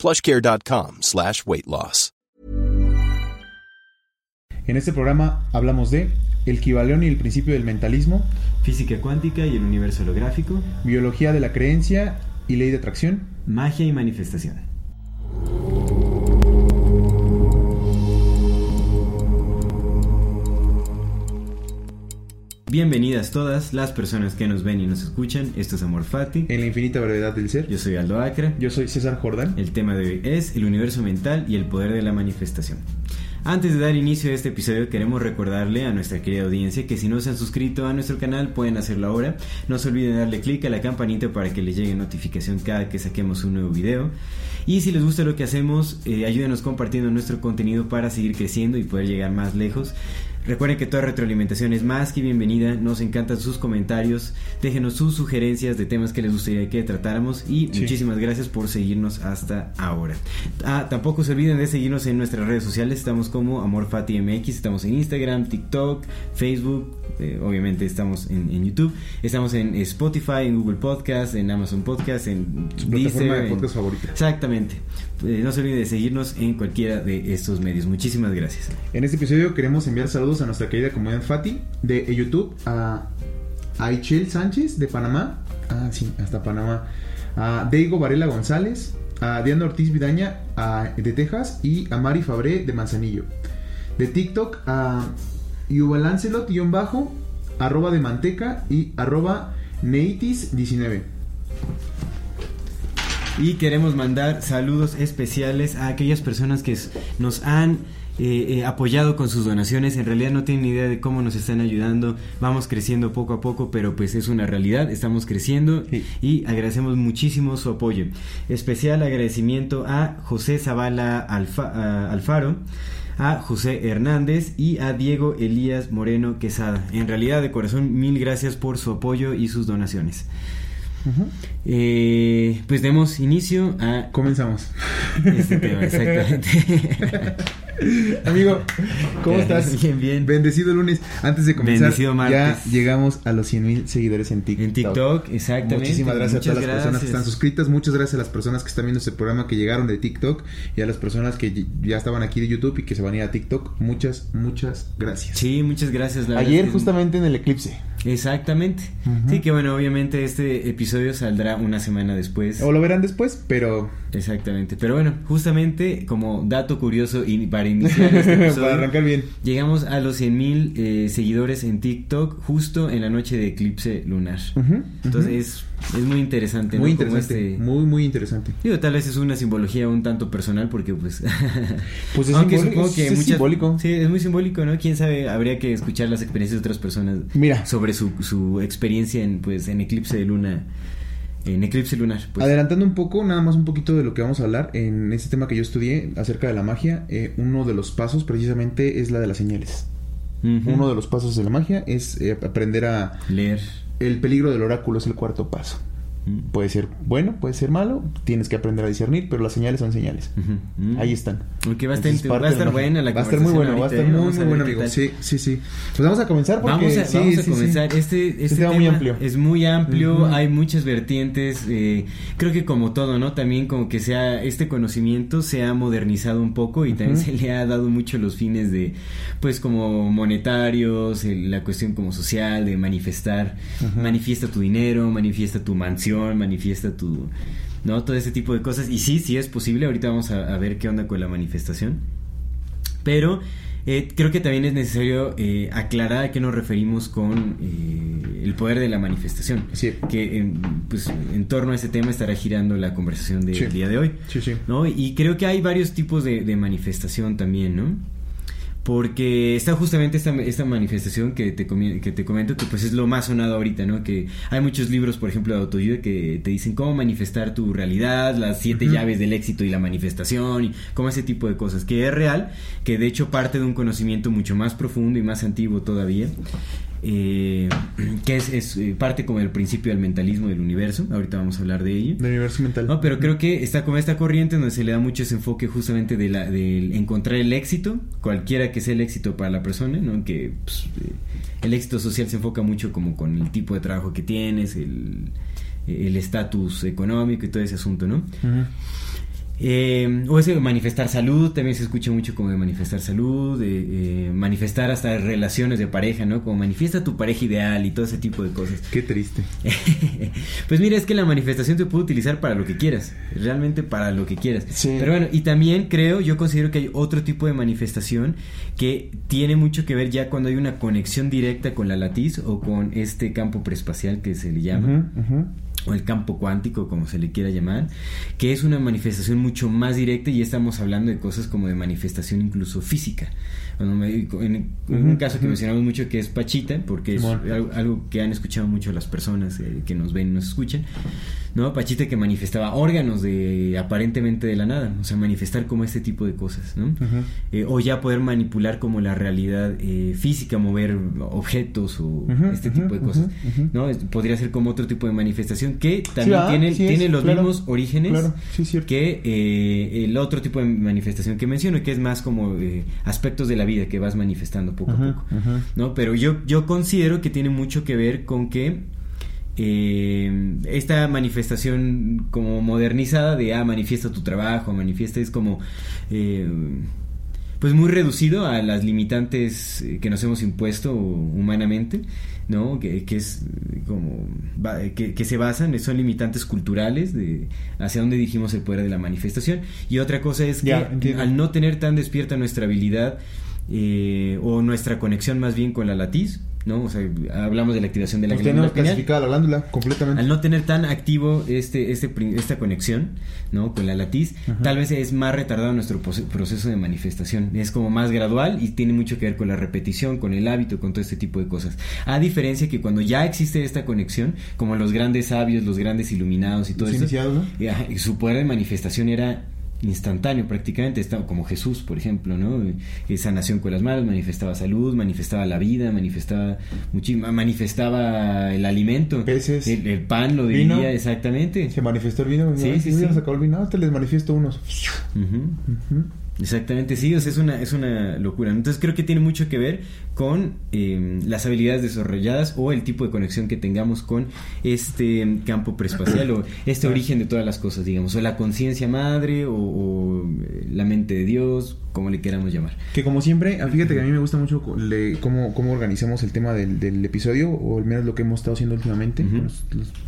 plushcare.com slash weight loss. En este programa hablamos de el Kibaleón y el principio del mentalismo, física cuántica y el universo holográfico, biología de la creencia y ley de atracción, magia y manifestación. Bienvenidas todas las personas que nos ven y nos escuchan. Esto es Amor Fati. En la infinita brevedad del ser. Yo soy Aldo Acra. Yo soy César Jordán. El tema de hoy es el universo mental y el poder de la manifestación. Antes de dar inicio a este episodio queremos recordarle a nuestra querida audiencia que si no se han suscrito a nuestro canal pueden hacerlo ahora. No se olviden darle clic a la campanita para que les llegue notificación cada que saquemos un nuevo video. Y si les gusta lo que hacemos, eh, ayúdenos compartiendo nuestro contenido para seguir creciendo y poder llegar más lejos. Recuerden que toda retroalimentación es más que bienvenida, nos encantan sus comentarios, déjenos sus sugerencias de temas que les gustaría que tratáramos y muchísimas gracias por seguirnos hasta ahora. Ah, tampoco se olviden de seguirnos en nuestras redes sociales, estamos como AmorFatiMX, estamos en Instagram, TikTok, Facebook, eh, obviamente estamos en, YouTube, estamos en Spotify, en Google Podcast, en Amazon Podcast, en Su plataforma de podcast favorita. Exactamente. Eh, no se olviden de seguirnos en cualquiera de estos medios. Muchísimas gracias. En este episodio queremos enviar saludos a nuestra querida comunidad Fati de YouTube, a Aichel Sánchez de Panamá, ah, sí, hasta Panamá, a Deigo Varela González, a Diana Ortiz Vidaña de Texas y a Mari Fabré de Manzanillo. De TikTok a Yuval bajo arroba de manteca y arroba neitis19. Y queremos mandar saludos especiales a aquellas personas que nos han eh, eh, apoyado con sus donaciones. En realidad no tienen idea de cómo nos están ayudando. Vamos creciendo poco a poco, pero pues es una realidad. Estamos creciendo y agradecemos muchísimo su apoyo. Especial agradecimiento a José Zavala Alfaro a José Hernández y a Diego Elías Moreno Quesada. En realidad, de corazón, mil gracias por su apoyo y sus donaciones. Eh, pues demos inicio a... Comenzamos. Este tema, exactamente. Amigo, ¿cómo estás? Bien, bien. Bendecido lunes. Antes de comenzar, Bendecido ya llegamos a los 100 mil seguidores en TikTok. En TikTok, exactamente. Muchísimas gracias Muchas a todas las personas que están suscritas. Muchas gracias a las personas que están viendo este programa que llegaron de TikTok y a las personas que ya estaban aquí de YouTube y que se van a ir a TikTok. Muchas, muchas gracias. Sí, muchas gracias. la Ayer, es que- justamente en el eclipse. Exactamente. Sí, que bueno, obviamente este episodio saldrá una semana después. O lo verán después, pero Exactamente. Pero bueno, justamente como dato curioso y para iniciar este episodio, para arrancar bien. llegamos a los 100 mil eh, seguidores en TikTok justo en la noche de eclipse lunar. Entonces es, es muy interesante. Muy interesante. este- Muy, muy interesante. Digo, tal vez es una simbología un tanto personal porque pues... Pues es Aunque simbólico, supongo que es muchas... simbólico. Sí, es muy simbólico, ¿no? Quién sabe, habría que escuchar las experiencias de otras personas Mira. sobre su, su experiencia en pues en eclipse de luna en eclipse lunar. Pues. Adelantando un poco, nada más un poquito de lo que vamos a hablar en este tema que yo estudié acerca de la magia, eh, uno de los pasos precisamente es la de las señales. Uno de los pasos de la magia es eh, aprender a... leer. El peligro del oráculo es el cuarto paso. Puede ser bueno, puede ser malo, tienes que aprender a discernir, pero las señales son señales. Ujú. Mm. Ahí están. Aunque va a estar, Entonces, va a estar buena la Va a estar muy bueno, va a estar muy, muy ¿eh? bueno, Vamos a ver amigo. Sí, sí, sí. Pues vamos a comenzar porque Vamos a, sí, vamos a sí, sí. comenzar. Este, este tema muy amplio. es muy amplio, Ujú. hay muchas vertientes. eh, creo que como todo, ¿no? También como que sea este conocimiento se ha modernizado un poco y también se le ha dado mucho los fines de, pues como monetarios, el- la cuestión como social, de manifestar. Manifiesta tu dinero, manifiesta tu mansión, manifiesta tu... ¿No? Todo ese tipo de cosas. Y sí, sí es posible. Ahorita vamos a, a ver qué onda con la manifestación. Pero eh, creo que también es necesario eh, aclarar a qué nos referimos con eh, el poder de la manifestación. Sí. Que en, pues, en torno a ese tema estará girando la conversación del Sí. día de hoy. Sí, sí. ¿no? Y creo que hay varios tipos de, de manifestación también, ¿no? Porque está justamente esta, esta manifestación que te, que te comento que pues es lo más sonado ahorita, ¿no? Que hay muchos libros, por ejemplo, de autoayuda que te dicen cómo manifestar tu realidad, las siete llaves del éxito y la manifestación, y como ese tipo de cosas, que es real, que de hecho parte de un conocimiento mucho más profundo y más antiguo todavía, eh, que es, eh, parte como del principio del mentalismo del universo, ahorita vamos a hablar de ello. Del universo mental. No, pero creo que está como esta corriente donde se le da mucho ese enfoque justamente de, la, de encontrar el éxito, cualquiera que sea el éxito para la persona, ¿no? Que pues, eh, el éxito social se enfoca mucho como con el tipo de trabajo que tienes, el estatus económico y todo ese asunto, ¿no? Eh, o ese manifestar salud, también se escucha mucho como de manifestar salud, de eh, manifestar hasta relaciones de pareja, ¿no? Como manifiesta tu pareja ideal y todo ese tipo de cosas. Qué triste. pues mira, es que la manifestación te puede utilizar para lo que quieras, realmente para lo que quieras. Pero bueno, y también creo, yo considero que hay otro tipo de manifestación que tiene mucho que ver ya cuando hay una conexión directa con la latiz o con este campo preespacial que se le llama o el campo cuántico, como se le quiera llamar, que es una manifestación mucho más directa y estamos hablando de cosas como de manifestación incluso física. en, un caso que mencionamos mucho que es Pachita, porque es algo, que han escuchado mucho las personas eh, que nos ven y nos escuchan, ¿no? Pachita que manifestaba órganos de aparentemente de la nada, o sea, manifestar como este tipo de cosas, ¿no? Eh, o ya poder manipular como la realidad eh, física, mover objetos o este tipo de cosas, ¿no? Podría ser como otro tipo de manifestación que también tiene, tiene los mismos orígenes que eh, el otro tipo de manifestación que menciono, que es más como aspectos de la vida que vas manifestando poco a poco, ¿no? Pero yo, yo considero que tiene mucho que ver con que eh, esta manifestación como modernizada de ah manifiesta tu trabajo manifiesta es como eh, pues muy reducido a las limitantes que nos hemos impuesto humanamente no que, es como que, se basan son limitantes culturales de hacia dónde dirigimos el poder de la manifestación. Y otra cosa es que al no tener tan despierta nuestra habilidad eh, o nuestra conexión más bien con la latiz ¿no? O sea, hablamos de la activación de la glándula clasificada la glándula completamente. Al no tener tan activo este, este, esta conexión, ¿no? Con la latiz, tal vez es más retardado nuestro proceso de manifestación. Es como más gradual y tiene mucho que ver con la repetición, con el hábito, con todo este tipo de cosas. A diferencia que cuando ya existe esta conexión, como los grandes sabios, los grandes iluminados y todo eso, su poder de manifestación era instantáneo prácticamente, como Jesús, por ejemplo, ¿no? Esa nación con las manos manifestaba salud, manifestaba la vida, manifestaba manifestaba el alimento, peces, el, pan lo diría exactamente. Se manifestó el vino, sí, sí, sí. sacó el vino, te les manifiesto unos. Exactamente, sí, es una, es una locura. Entonces creo que tiene mucho que ver con em, las habilidades desarrolladas o el tipo de conexión que tengamos con este campo preespacial o este origen de todas las cosas, digamos, o la conciencia madre o, eh, la mente de Dios, como le queramos llamar. Que como siempre, ah, fíjate que a mí me gusta mucho cómo, cómo organizamos el tema del, episodio, o al menos lo que hemos estado haciendo últimamente.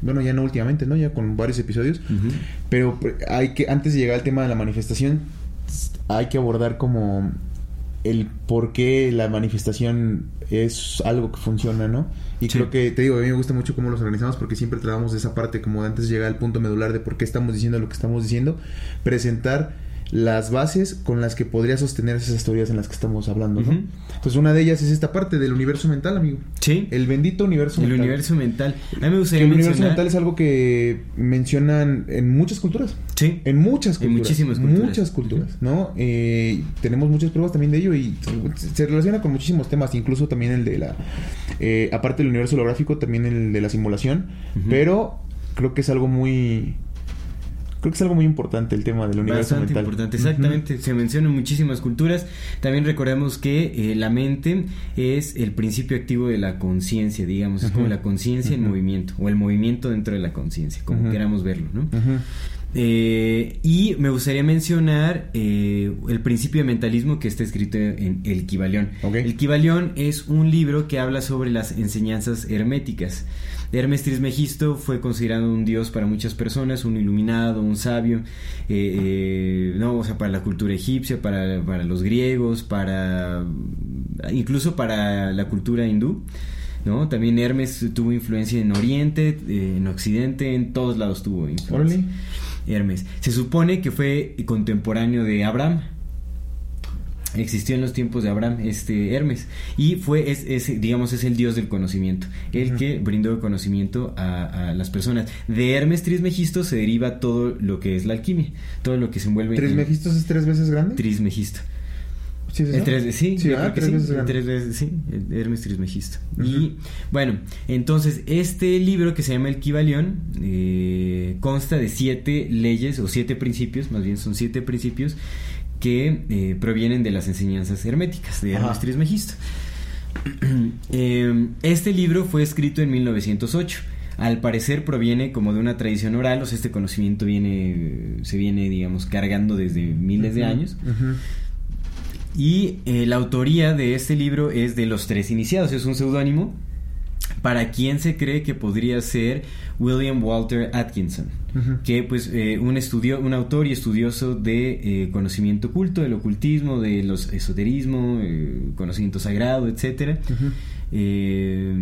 bueno, ya no últimamente, ¿no? Ya con varios episodios. Pero hay que, antes de llegar al tema de la manifestación, hay que abordar como el por qué la manifestación es algo que funciona, ¿no? Y creo que, te digo, a mí me gusta mucho cómo los organizamos porque siempre tratamos de esa parte, como antes de llegar al punto medular de por qué estamos diciendo lo que estamos diciendo, presentar las bases con las que podría sostener esas teorías en las que estamos hablando, ¿no? Entonces una de ellas es esta parte del universo mental, amigo. Sí. El bendito universo mental. El universo mental. A mí me gustaría El universo mental es algo que mencionan en muchas culturas. Sí. En muchas culturas. En muchísimas culturas. Muchas culturas, ¿no? Eh, tenemos muchas pruebas también de ello y se relaciona con muchísimos temas, incluso también el de la... Eh, aparte del universo holográfico, también el de la simulación, pero creo que es algo muy Creo que es algo muy importante el tema del universo Bastante importante, exactamente. Se menciona en muchísimas culturas. También recordemos que eh, la mente es el principio activo de la conciencia, digamos. Es como la conciencia en movimiento, o el movimiento dentro de la conciencia, como queramos verlo, ¿no? Eh, y me gustaría mencionar eh, el principio de mentalismo que está escrito en El Kibalión. El Kibalión es un libro que habla sobre las enseñanzas herméticas. Hermes Trismegisto fue considerado un dios para muchas personas, un iluminado, un sabio, eh, eh, no, o sea, para la cultura egipcia, para, los griegos, para incluso para la cultura hindú. ¿no? También Hermes tuvo influencia en Oriente, eh, en Occidente, en todos lados tuvo influencia. Hermes. Se supone que fue contemporáneo de Abraham. existió en los tiempos de Abraham, este Hermes, y fue, es, es, digamos, es el dios del conocimiento, el que brindó conocimiento a, a, las personas. De Hermes Trismegisto se deriva todo lo que es la alquimia, todo lo que se envuelve ¿Trismegisto es tres veces grande? Trismegisto. ¿Sí, es El eso? tres, sí, Sí, ah, tres sí, veces el tres veces, sí, Hermes Trismegisto. Y bueno, entonces este libro que se llama El Kibalión eh, consta de siete leyes o siete principios, más bien son siete principios que eh, provienen de las enseñanzas herméticas de Hermes Ajá. Trismegisto. Eh, este libro fue escrito en 1908. Al parecer proviene como de una tradición oral, o sea, este conocimiento viene, se viene, digamos, cargando desde miles de años. ujú. Y eh, la autoría de este libro es de los tres iniciados, es un seudónimo para quien se cree que podría ser William Walter Atkinson, que pues eh, un estudio, un autor y estudioso de eh, conocimiento oculto, del ocultismo, de los esoterismo, eh, conocimiento sagrado, etcétera. Ujú. Eh,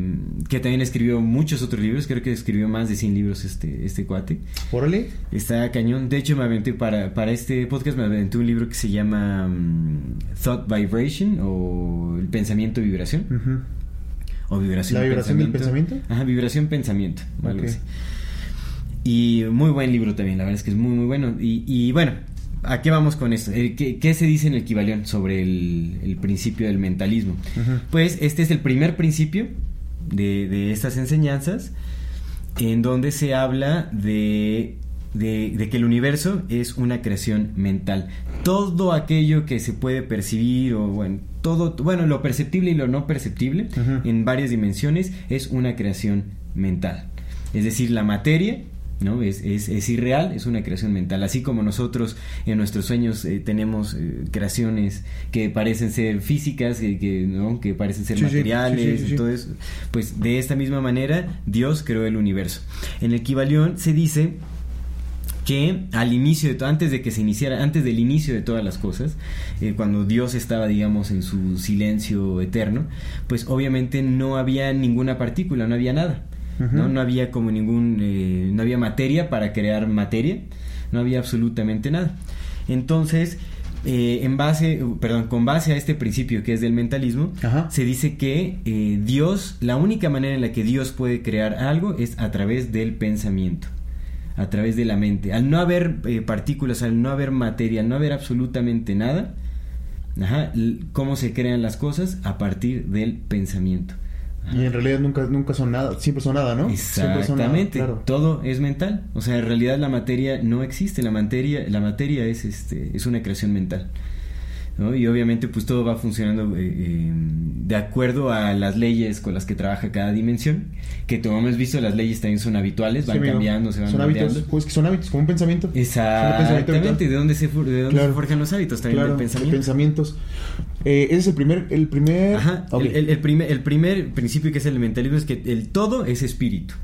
que también escribió muchos otros libros, creo que escribió más de 100 libros este, este cuate. Órale. Está cañón. De hecho, me aventé para, para este podcast, me aventé un libro que se llama mm, Thought Vibration o el pensamiento vibración. O vibración ¿La vibración del pensamiento? Ajá, vibración pensamiento. algo Ok. así. Y muy buen libro también, la verdad es que es muy, muy bueno. Y, y bueno, ¿a qué vamos con esto? Eh, ¿Qué, qué se dice en el Kibalión sobre el, el principio del mentalismo? Pues este es el primer principio de, de estas enseñanzas en donde se habla de, de- de que el universo es una creación mental. Todo aquello que se puede percibir o bueno, todo, bueno, lo perceptible y lo no perceptible en varias dimensiones es una creación mental. Es decir, la materia ¿no? Es, es, es irreal, es una creación mental. Así como nosotros en nuestros sueños eh, tenemos eh, creaciones que parecen ser físicas, eh, que, ¿no? que parecen ser Sí, materiales, sí, sí, sí. entonces, pues de esta misma manera Dios creó el universo. En el Kibalión se dice que al inicio de antes de que se iniciara, antes del inicio de todas las cosas, eh, cuando Dios estaba, digamos, en su silencio eterno, pues obviamente no había ninguna partícula, no había nada, ¿no? No había como ningún, eh, no había materia para crear materia, no había absolutamente nada. Entonces, eh, en base, perdón, con base a este principio que es del mentalismo, Ajá. se dice que eh, Dios, la única manera en la que Dios puede crear algo es a través del pensamiento, a través de la mente. Al no haber eh, partículas, al no haber materia, al no haber absolutamente nada, ajá, ¿cómo se crean las cosas? A partir del pensamiento. Y en realidad nunca, nunca son nada, siempre son nada, ¿no? Son nada, Exactamente, claro. todo es mental. O sea, en realidad la materia no existe, la materia, la materia es este, es una creación mental. ¿No? Y obviamente pues todo va funcionando eh, eh, de acuerdo a las leyes con las que trabaja cada dimensión, que como hemos visto las leyes también son habituales, van Sí, cambiando, se van Son hábitos, pues que son hábitos, como un pensamiento. Exactamente. ¿de dónde se, de dónde se forjan los hábitos? También Claro, del de pensamiento. pensamientos. Eh, ese es el primer, el primer. Ajá, Ok. el, el- el primer, el primer principio que es el mentalismo es que el todo es espíritu.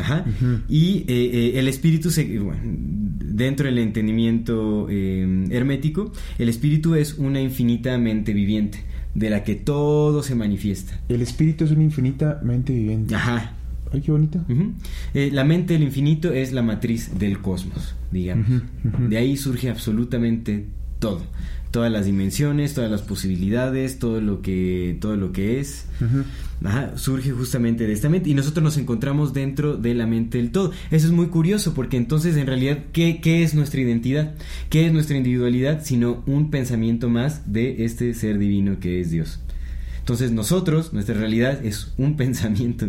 Ajá. Y eh, eh, el espíritu, se, bueno, dentro del entendimiento eh, hermético, el espíritu es una infinita mente viviente, de la que todo se manifiesta. El espíritu es una infinitamente viviente. Ajá. Ay, qué bonito. Eh, la mente del infinito es la matriz del cosmos, digamos. De ahí surge absolutamente todo. Todas las dimensiones, todas las posibilidades, todo lo que, todo lo que es. Ajá, surge justamente de esta mente y nosotros nos encontramos dentro de la mente del todo. Eso es muy curioso porque entonces en realidad, ¿qué, qué es nuestra identidad? ¿Qué es nuestra individualidad? Sino un pensamiento más de este ser divino que es Dios. Entonces nosotros, nuestra realidad es un pensamiento.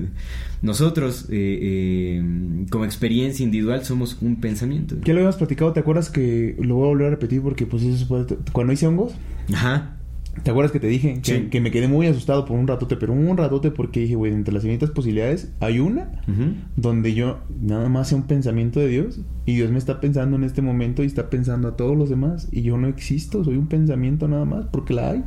Nosotros, eh, eh, como experiencia individual, somos un pensamiento. ¿Qué lo habíamos platicado? ¿Te acuerdas que lo voy a volver a repetir porque pues eso. Cuando hice hongos, Ajá. ¿Te acuerdas que te dije que, Sí. que me quedé muy asustado por un ratote? Pero un ratote porque dije, güey, entre las infinitas posibilidades hay una donde yo nada más sea un pensamiento de Dios y Dios me está pensando en este momento y está pensando a todos los demás y yo no existo, soy un pensamiento nada más porque la hay.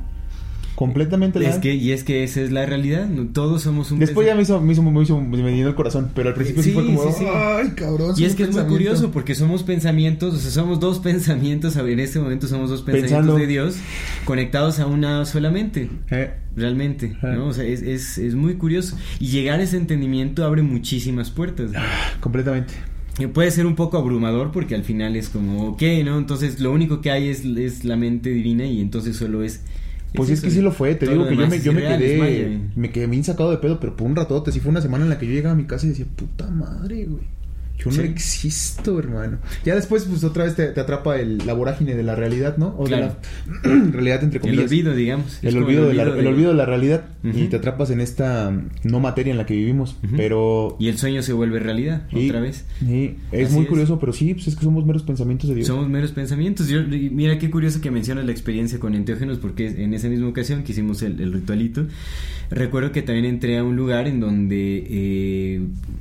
Completamente la Es hay. que, y es que esa es la realidad. Todos somos un Después ya me hizo, me hizo, me hizo, me llenó el corazón, pero al principio sí, Sí, fue como, sí, sí. ay, cabrón. Y es que es muy pensamiento". curioso porque somos pensamientos, o sea, somos dos pensamientos, en este momento somos dos pensamientos Pensando. de Dios conectados a una solamente, Eh, realmente, Ajá. ¿no? O sea, es, es, es muy curioso. Y llegar a ese entendimiento abre muchísimas puertas. ¿no? completamente. puede ser un poco abrumador porque al final es como, ok, ¿no? Entonces lo único que hay es, es la mente divina y entonces solo es... Pues es, que sí lo fue, te digo que yo me, yo me quedé, me quedé bien sacado de pedo, pero por un ratote, sí fue una semana en la que yo llegaba a mi casa y decía, puta madre, güey. Yo no existo, hermano. Ya después, pues otra vez te, atrapa el, la vorágine de la realidad, ¿no? O de la realidad, entre comillas. El olvido, digamos. El, olvido, de, la, el olvido de la realidad. Y te atrapas en esta no materia en la que vivimos. Pero. Y el sueño se vuelve realidad, otra vez. Es muy curioso, pero sí, pues es que somos meros pensamientos de Dios. Somos meros pensamientos. Yo, mira qué curioso que mencionas la experiencia con enteógenos, porque en esa misma ocasión que hicimos el, el ritualito, recuerdo que también entré a un lugar en donde eh,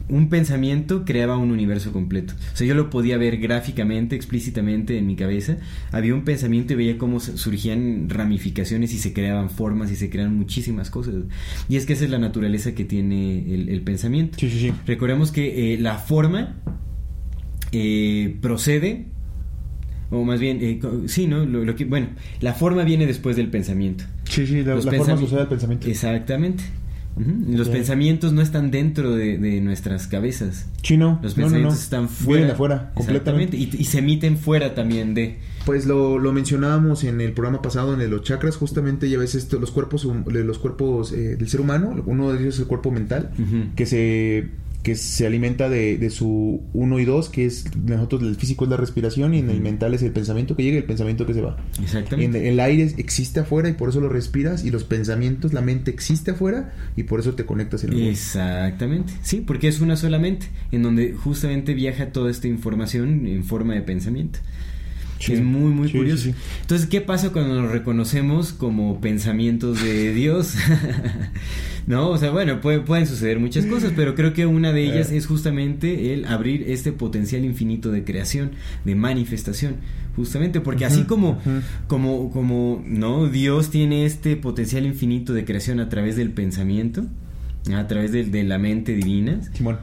un pensamiento creaba un universo completo. O sea, yo lo podía ver gráficamente, explícitamente en mi cabeza. Había un pensamiento y veía cómo surgían ramificaciones y se creaban formas y se crean muchísimas cosas. Y es que esa es la naturaleza que tiene el, pensamiento. Sí, sí, sí. Recordemos que eh, la forma eh, procede o más bien, eh, sí, ¿no? Lo, que, bueno, la forma viene después del pensamiento. Sí, sí, la, forma sucede al pensamiento. Exactamente. Los pensamientos no están dentro de, nuestras cabezas. Sí, no. Los pensamientos están fuera. Vienen afuera, completamente. Y, y, se emiten fuera también de. Pues lo, lo, mencionábamos en el programa pasado, en los chakras, justamente ya ves esto, los cuerpos, los cuerpos eh, del ser humano, uno de ellos es el cuerpo mental, que se que se alimenta de, de su uno y dos, que es nosotros el físico es la respiración y en el mental es el pensamiento que llega y el pensamiento que se va. Exactamente. En el aire existe afuera y por eso lo respiras y los pensamientos, la mente existe afuera y por eso te conectas en el Exactamente. Sí, porque es una sola mente en donde justamente viaja toda esta información en forma de pensamiento. es muy, muy curioso. Entonces, ¿qué pasa cuando nos reconocemos como pensamientos de Dios? ¿no? O sea, bueno, pueden suceder muchas cosas, pero creo que una de ellas es justamente el abrir este potencial infinito de creación, de manifestación, justamente porque así como, como, como, ¿no? Dios tiene este potencial infinito de creación a través del pensamiento, a través de, de la mente divina. Simón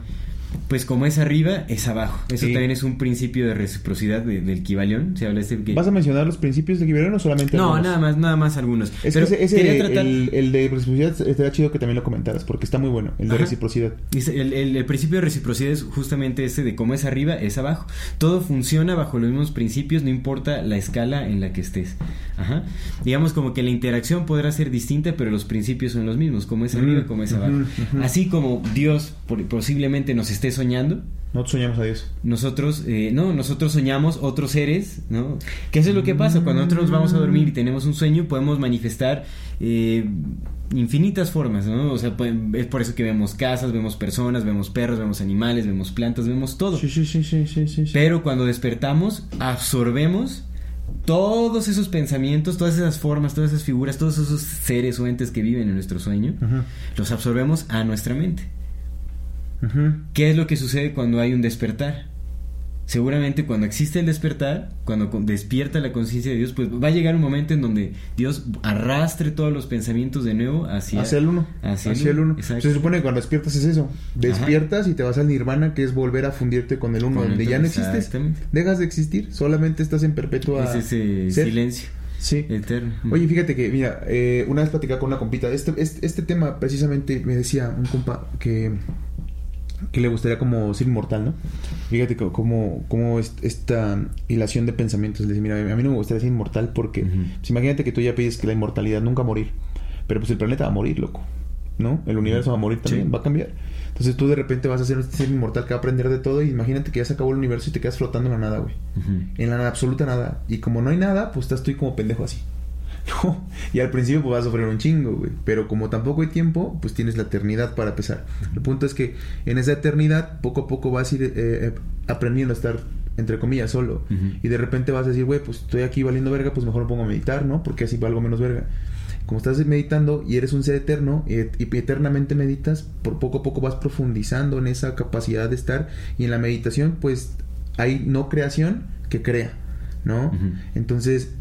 pues como es arriba, es abajo. Eso también es un principio de reciprocidad del Kibalión. Se habla este ¿Vas a mencionar los principios del Kibalión o solamente No, nada más, nada más algunos. Es que ese, el, de reciprocidad estaría chido que también lo comentaras, porque está muy bueno, el de reciprocidad. El, el, principio de reciprocidad es justamente ese de cómo es arriba, es abajo. Todo funciona bajo los mismos principios, no importa la escala en la que estés. Ajá. Digamos como que la interacción podrá ser distinta, pero los principios son los mismos, como es arriba, como es abajo. Así como Dios posiblemente nos esté soñando. Nosotros soñamos a Dios. Nosotros, eh, no, nosotros soñamos otros seres, ¿no? ¿Qué es lo que pasa? Cuando nosotros nos vamos a dormir y tenemos un sueño, podemos manifestar eh, infinitas formas, ¿no? O sea, es por eso que vemos casas, vemos personas, vemos perros, vemos animales, vemos plantas, vemos todo. Sí, sí, sí, sí, sí, sí. Pero cuando despertamos, absorbemos todos esos pensamientos, todas esas formas, todas esas figuras, todos esos seres o entes que viven en nuestro sueño, los absorbemos a nuestra mente. ¿Qué es lo que sucede cuando hay un despertar? Seguramente cuando existe el despertar, cuando despierta la conciencia de Dios, pues va a llegar un momento en donde Dios arrastre todos los pensamientos de nuevo hacia, hacia el uno. Hacia, el uno. Se supone que cuando despiertas es eso. Despiertas y te vas al nirvana, que es volver a fundirte con el uno, donde ya no existes. Dejas de existir, solamente estás en perpetua es ese silencio. Sí. Eterno. Oye, fíjate que, mira, eh, una vez platicaba con una compita. Este, este, este tema, precisamente, me decía un compa que que le gustaría como ser inmortal, ¿no? Fíjate cómo, cómo esta hilación de pensamientos. Le mira, a mí no me gustaría ser inmortal porque, pues, imagínate que tú ya pides que la inmortalidad nunca morir, pero pues el planeta va a morir, loco, ¿no? El universo va a morir también, va a cambiar. Entonces tú de repente vas a ser un ser inmortal que va a aprender de todo y imagínate que ya se acabó el universo y te quedas flotando en la nada, güey. En la nada, absoluta nada. Y como no hay nada, pues estás tú como pendejo así. y al principio pues vas a sufrir un chingo, güey. Pero como tampoco hay tiempo, pues tienes la eternidad para pesar. El punto es que en esa eternidad, poco a poco vas a ir eh, eh, aprendiendo a estar, entre comillas, solo. Y de repente vas a decir, güey, pues estoy aquí valiendo verga, pues mejor me pongo a meditar, ¿no? Porque así valgo menos verga. Como estás meditando y eres un ser eterno y, y eternamente meditas, por poco a poco vas profundizando en esa capacidad de estar. Y en la meditación, pues hay no creación que crea, ¿no? Entonces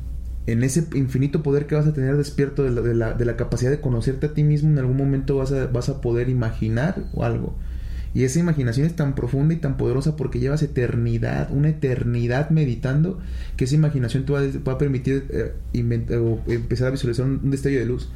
en ese infinito poder que vas a tener despierto de la, de la, de la capacidad de conocerte a ti mismo, en algún momento vas a, vas a poder imaginar algo. Y esa imaginación es tan profunda y tan poderosa porque llevas eternidad, una eternidad meditando, que esa imaginación te va, a permitir eh, empezar a visualizar un, destello de luz.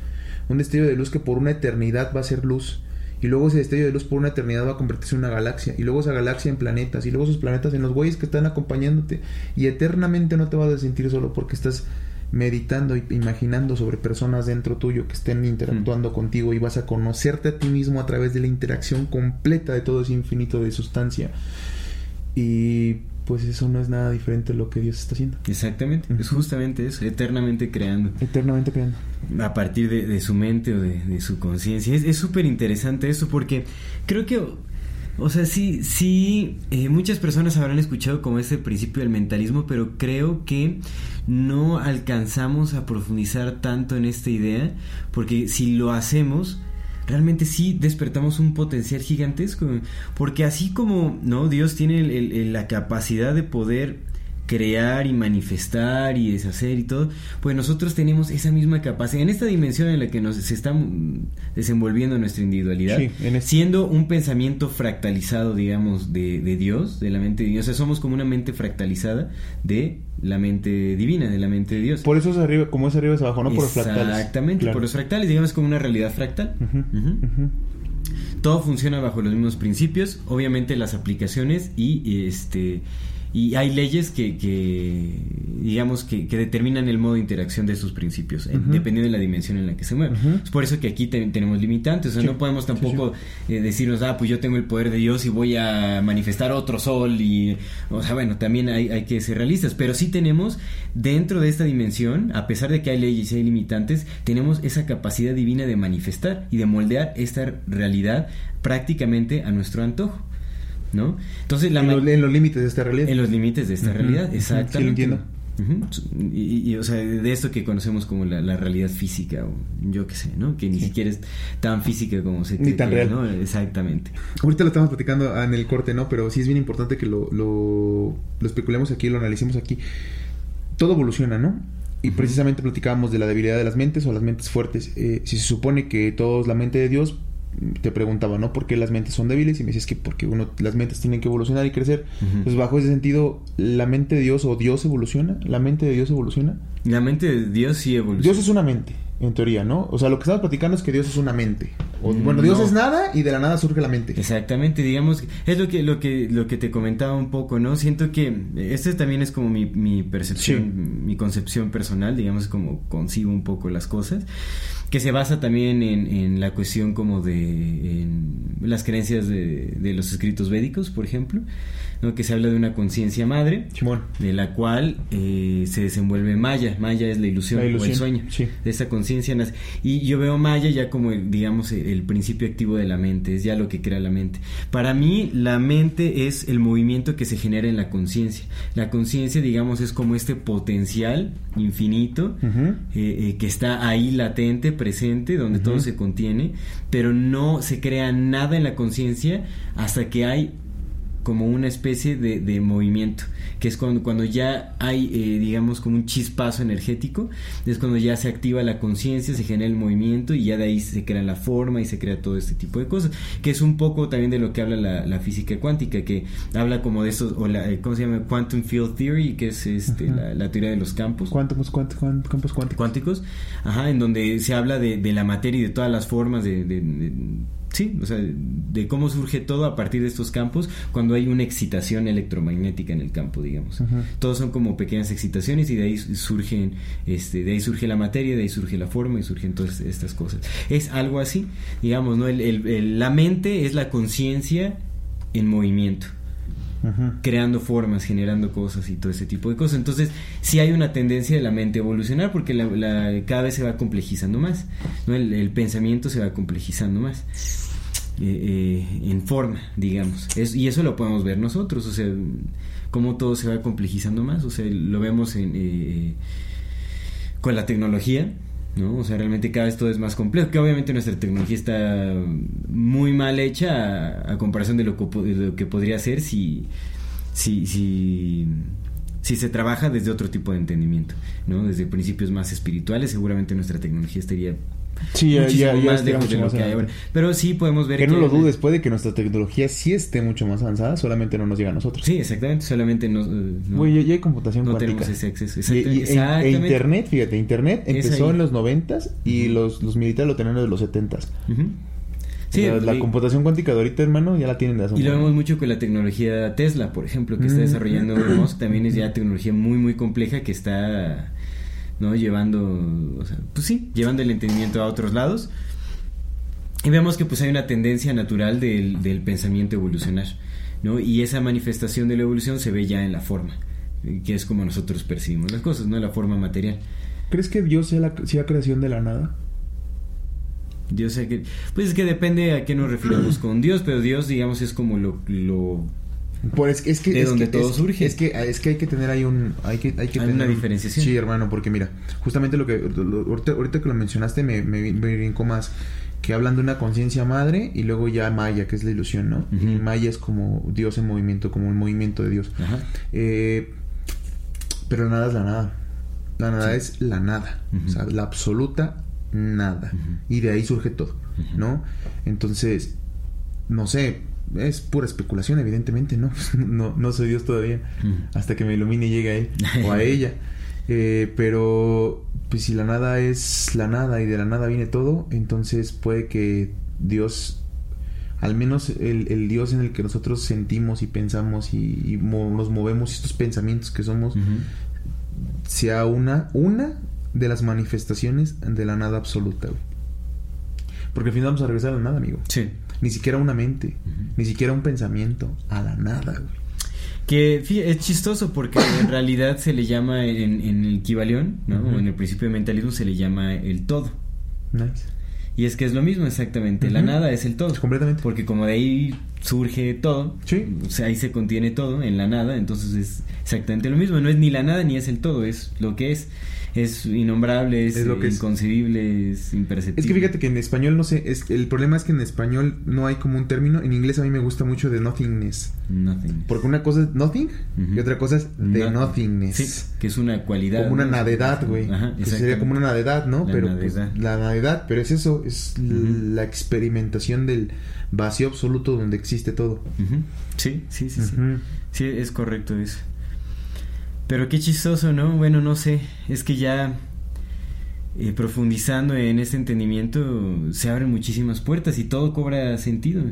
Un destello de luz que por una eternidad va a ser luz. Y luego ese destello de luz por una eternidad va a convertirse en una galaxia. Y luego esa galaxia en planetas. Y luego esos planetas en los güeyes que están acompañándote. Y eternamente no te vas a sentir solo porque estás meditando y imaginando sobre personas dentro tuyo que estén interactuando contigo y vas a conocerte a ti mismo a través de la interacción completa de todo ese infinito de sustancia. Y pues eso no es nada diferente a lo que Dios está haciendo. Exactamente, es justamente eso, eternamente creando. Eternamente creando. A partir de, su mente o de, su conciencia. Es súper interesante eso porque creo que, o sea, sí, sí, eh, muchas personas habrán escuchado como ese principio del mentalismo, pero creo que no alcanzamos a profundizar tanto en esta idea porque si lo hacemos realmente sí despertamos un potencial gigantesco. Porque así como no Dios tiene la capacidad de poder crear y manifestar y deshacer y todo, pues nosotros tenemos esa misma capacidad en esta dimensión en la que nos se está desenvolviendo nuestra individualidad, siendo un pensamiento fractalizado, digamos, de, de, Dios, de la mente de Dios, o sea, somos como una mente fractalizada de la mente divina, de la mente de Dios. Por eso es arriba, como es arriba es abajo, ¿no? Por los fractales. Exactamente, por los fractales, digamos, como una realidad fractal. Todo funciona bajo los mismos principios, obviamente las aplicaciones y este y hay leyes que, que digamos, que, que, determinan el modo de interacción de sus principios, dependiendo de la dimensión en la que se mueven. Es por eso que aquí tenemos limitantes, o sea, no podemos tampoco eh, decirnos, ah, pues yo tengo el poder de Dios y voy a manifestar otro sol, y, o sea, bueno, también hay, hay que ser realistas, pero sí tenemos dentro de esta dimensión, a pesar de que hay leyes y hay limitantes, tenemos esa capacidad divina de manifestar y de moldear esta realidad prácticamente a nuestro antojo. ¿No? Entonces, la en, los límites de esta realidad. En los límites de esta realidad, exactamente. entiendo. y, o sea, de esto que conocemos como la, realidad física, o yo qué sé, ¿no? Que ni siquiera es tan física como se Ni tan real. ¿no? Exactamente. Ahorita lo estamos platicando en el corte, ¿no? Pero sí es bien importante que lo, lo, lo especulemos aquí, lo analicemos aquí. Todo evoluciona, ¿no? Y precisamente platicábamos de la debilidad de las mentes o las mentes fuertes. Eh, si se supone que todo es la mente de Dios, te preguntaba, ¿no? ¿Por qué las mentes son débiles? Y me decías que porque uno, las mentes tienen que evolucionar y crecer. Pues bajo ese sentido, ¿la mente de Dios o Dios evoluciona? ¿La mente de Dios evoluciona? La mente de Dios sí evoluciona. Dios es una mente, en teoría, ¿no? O sea, lo que estamos platicando es que Dios es una mente. O, mm, bueno, Dios es nada y de la nada surge la mente. Exactamente, digamos, es lo que, lo que, lo que te comentaba un poco, ¿no? Siento que este también es como mi, mi percepción, mi concepción personal, digamos, como concibo un poco las cosas que se basa también en, en la cuestión como de en las creencias de, de, los escritos védicos, por ejemplo, ¿no? que se habla de una conciencia madre, de la cual eh, se desenvuelve Maya. Maya es la ilusión, o el sueño de esa conciencia. Y yo veo Maya ya como, digamos, el principio activo de la mente, es ya lo que crea la mente. Para mí, la mente es el movimiento que se genera en la conciencia. La conciencia, digamos, es como este potencial infinito eh, eh, que está ahí latente, presente, donde todo se contiene, pero no se crea nada en la conciencia hasta que hay como una especie de, de movimiento, que es cuando, cuando ya hay, eh, digamos, como un chispazo energético, es cuando ya se activa la conciencia, se genera el movimiento y ya de ahí se crea la forma y se crea todo este tipo de cosas, que es un poco también de lo que habla la, la física cuántica, que habla como de esos, o la, eh, ¿cómo se llama? Quantum Field Theory, que es este, la, teoría de los campos. Cuántos, campos cuánticos. Cuánticos, ajá, en donde se habla de, de la materia y de todas las formas de sí, o sea, de cómo surge todo a partir de estos campos cuando hay una excitación electromagnética en el campo, digamos. Todos son como pequeñas excitaciones y de ahí surgen, este, de ahí surge la materia, de ahí surge la forma y surgen todas estas cosas. Es algo así, digamos, ¿no? la mente es la conciencia en movimiento creando formas, generando cosas y todo ese tipo de cosas. Entonces, sí hay una tendencia de la mente a evolucionar porque la, cada vez se va complejizando más, el, pensamiento se va complejizando más. Eh, eh, en forma, digamos. y eso lo podemos ver nosotros, o sea, cómo todo se va complejizando más, o sea, lo vemos en, eh, con la tecnología, ¿no? O sea, realmente cada vez todo es más complejo, que obviamente nuestra tecnología está muy mal hecha a, comparación de lo, que, podría ser si, si, si, si se trabaja desde otro tipo de entendimiento, ¿no? Desde principios más espirituales, seguramente nuestra tecnología estaría Sí, ya, ya, más de lo que hay ahora. Pero sí podemos ver que... no lo dudes, puede que nuestra tecnología sí esté mucho más avanzada, solamente no nos llega a nosotros. Sí, exactamente, solamente nos... No, ya, hay computación no cuántica. tenemos ese acceso. Y, e, Internet, fíjate, Internet empezó en los noventas y los, los militares lo tenían desde los setentas. Sí, O sea, la y- computación cuántica de ahorita, hermano, ya la tienen de un Y lo vemos mucho con la tecnología Tesla, por ejemplo, que está Mm. desarrollando Musk, también es ya tecnología muy muy compleja que está no llevando, o sea, pues sí, llevando el entendimiento a otros lados. Y vemos que pues hay una tendencia natural del, del pensamiento evolucionar, ¿no? Y esa manifestación de la evolución se ve ya en la forma, eh, que es como nosotros percibimos las cosas, ¿no? La forma material. ¿Crees que Dios sea la sea creación de la nada? Dios sé que, pues es que depende a qué nos refiramos con Dios, pero Dios, digamos, es como lo, lo Pues es que De es donde que- todo es- surge. Es que es que hay que tener ahí un hay que hay que Hay tener una un- diferenciación. Sí, hermano, porque mira, justamente lo que lo- ahorita, ahorita que lo mencionaste me me, me brincó más que hablan de una conciencia madre y luego ya Maya, que es la ilusión, ¿no? Y Maya es como Dios en movimiento, como un movimiento de Dios. Ajá. Eh, pero la nada es la nada. La nada Sí. es la nada. O sea, la absoluta nada. Y de ahí surge todo. ¿no? Entonces, no sé, es pura especulación, evidentemente, ¿no? No, no soy Dios todavía. Ujú. Hasta que me ilumine y llegue a él o a ella. Eh, pero, pues si la nada es la nada y de la nada viene todo, entonces puede que Dios al menos el, el Dios en el que nosotros sentimos y pensamos y, y mo- nos movemos estos pensamientos que somos sea una una de las manifestaciones de la nada absoluta güey. porque al final vamos a regresar a la nada amigo Sí. Ni siquiera una mente ni siquiera un pensamiento a la nada güey. Que fí- es chistoso porque en realidad se le llama en, en el Kibalión, ¿no? O en el principio de mentalismo se le llama el todo. nice Y es que es lo mismo exactamente, la nada es el todo. completamente Porque como de ahí surge todo, Sí. o sea, ahí se contiene todo en la nada, entonces es exactamente lo mismo, no es ni la nada ni es el todo, es lo que es. Es innombrable, es, Es lo que es. inconcebible, es imperceptible. Es que fíjate que en español no sé, es, el problema es que en español no hay como un término, en inglés a mí me gusta mucho de nothingness, Nothing. porque una cosa es nothing y otra cosa es de Nothing. nothingness. Sí, que es una cualidad. Como una ¿no? nadedad, güey. Ajá, Que sería como una nadedad, ¿no? La pero pues, la nadedad, pero es eso, es la experimentación del vacío absoluto donde existe todo. Sí, sí, sí, sí. Sí, es correcto eso. Pero qué chistoso, ¿no? Bueno, no sé. Es que ya eh, profundizando en este entendimiento se abren muchísimas puertas y todo cobra sentido.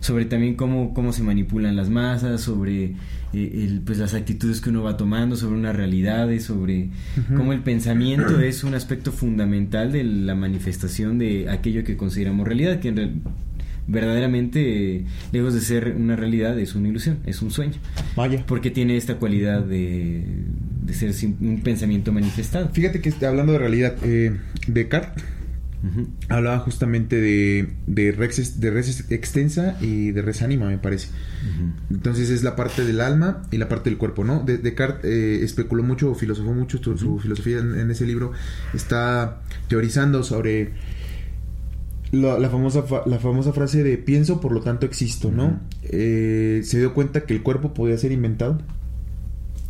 Sobre también cómo, cómo se manipulan las masas, sobre eh, el, pues las actitudes que uno va tomando, sobre unas realidades, sobre cómo el pensamiento es un aspecto fundamental de la manifestación de aquello que consideramos realidad, que en verdaderamente, lejos de ser una realidad, es una ilusión, es un sueño. Vaya. Porque tiene esta cualidad de, de ser un pensamiento manifestado. Fíjate que este, hablando de realidad, eh, Descartes hablaba justamente de, de, res, de res extensa y de res anima, me parece. Entonces es la parte del alma y la parte del cuerpo, ¿no? De- Descartes eh, especuló mucho, filosofó mucho, su, su filosofía en, en ese libro está teorizando sobre la, la famosa fa- la famosa frase de pienso, por lo tanto existo, ¿no? Eh, se dio cuenta que el cuerpo podía ser inventado.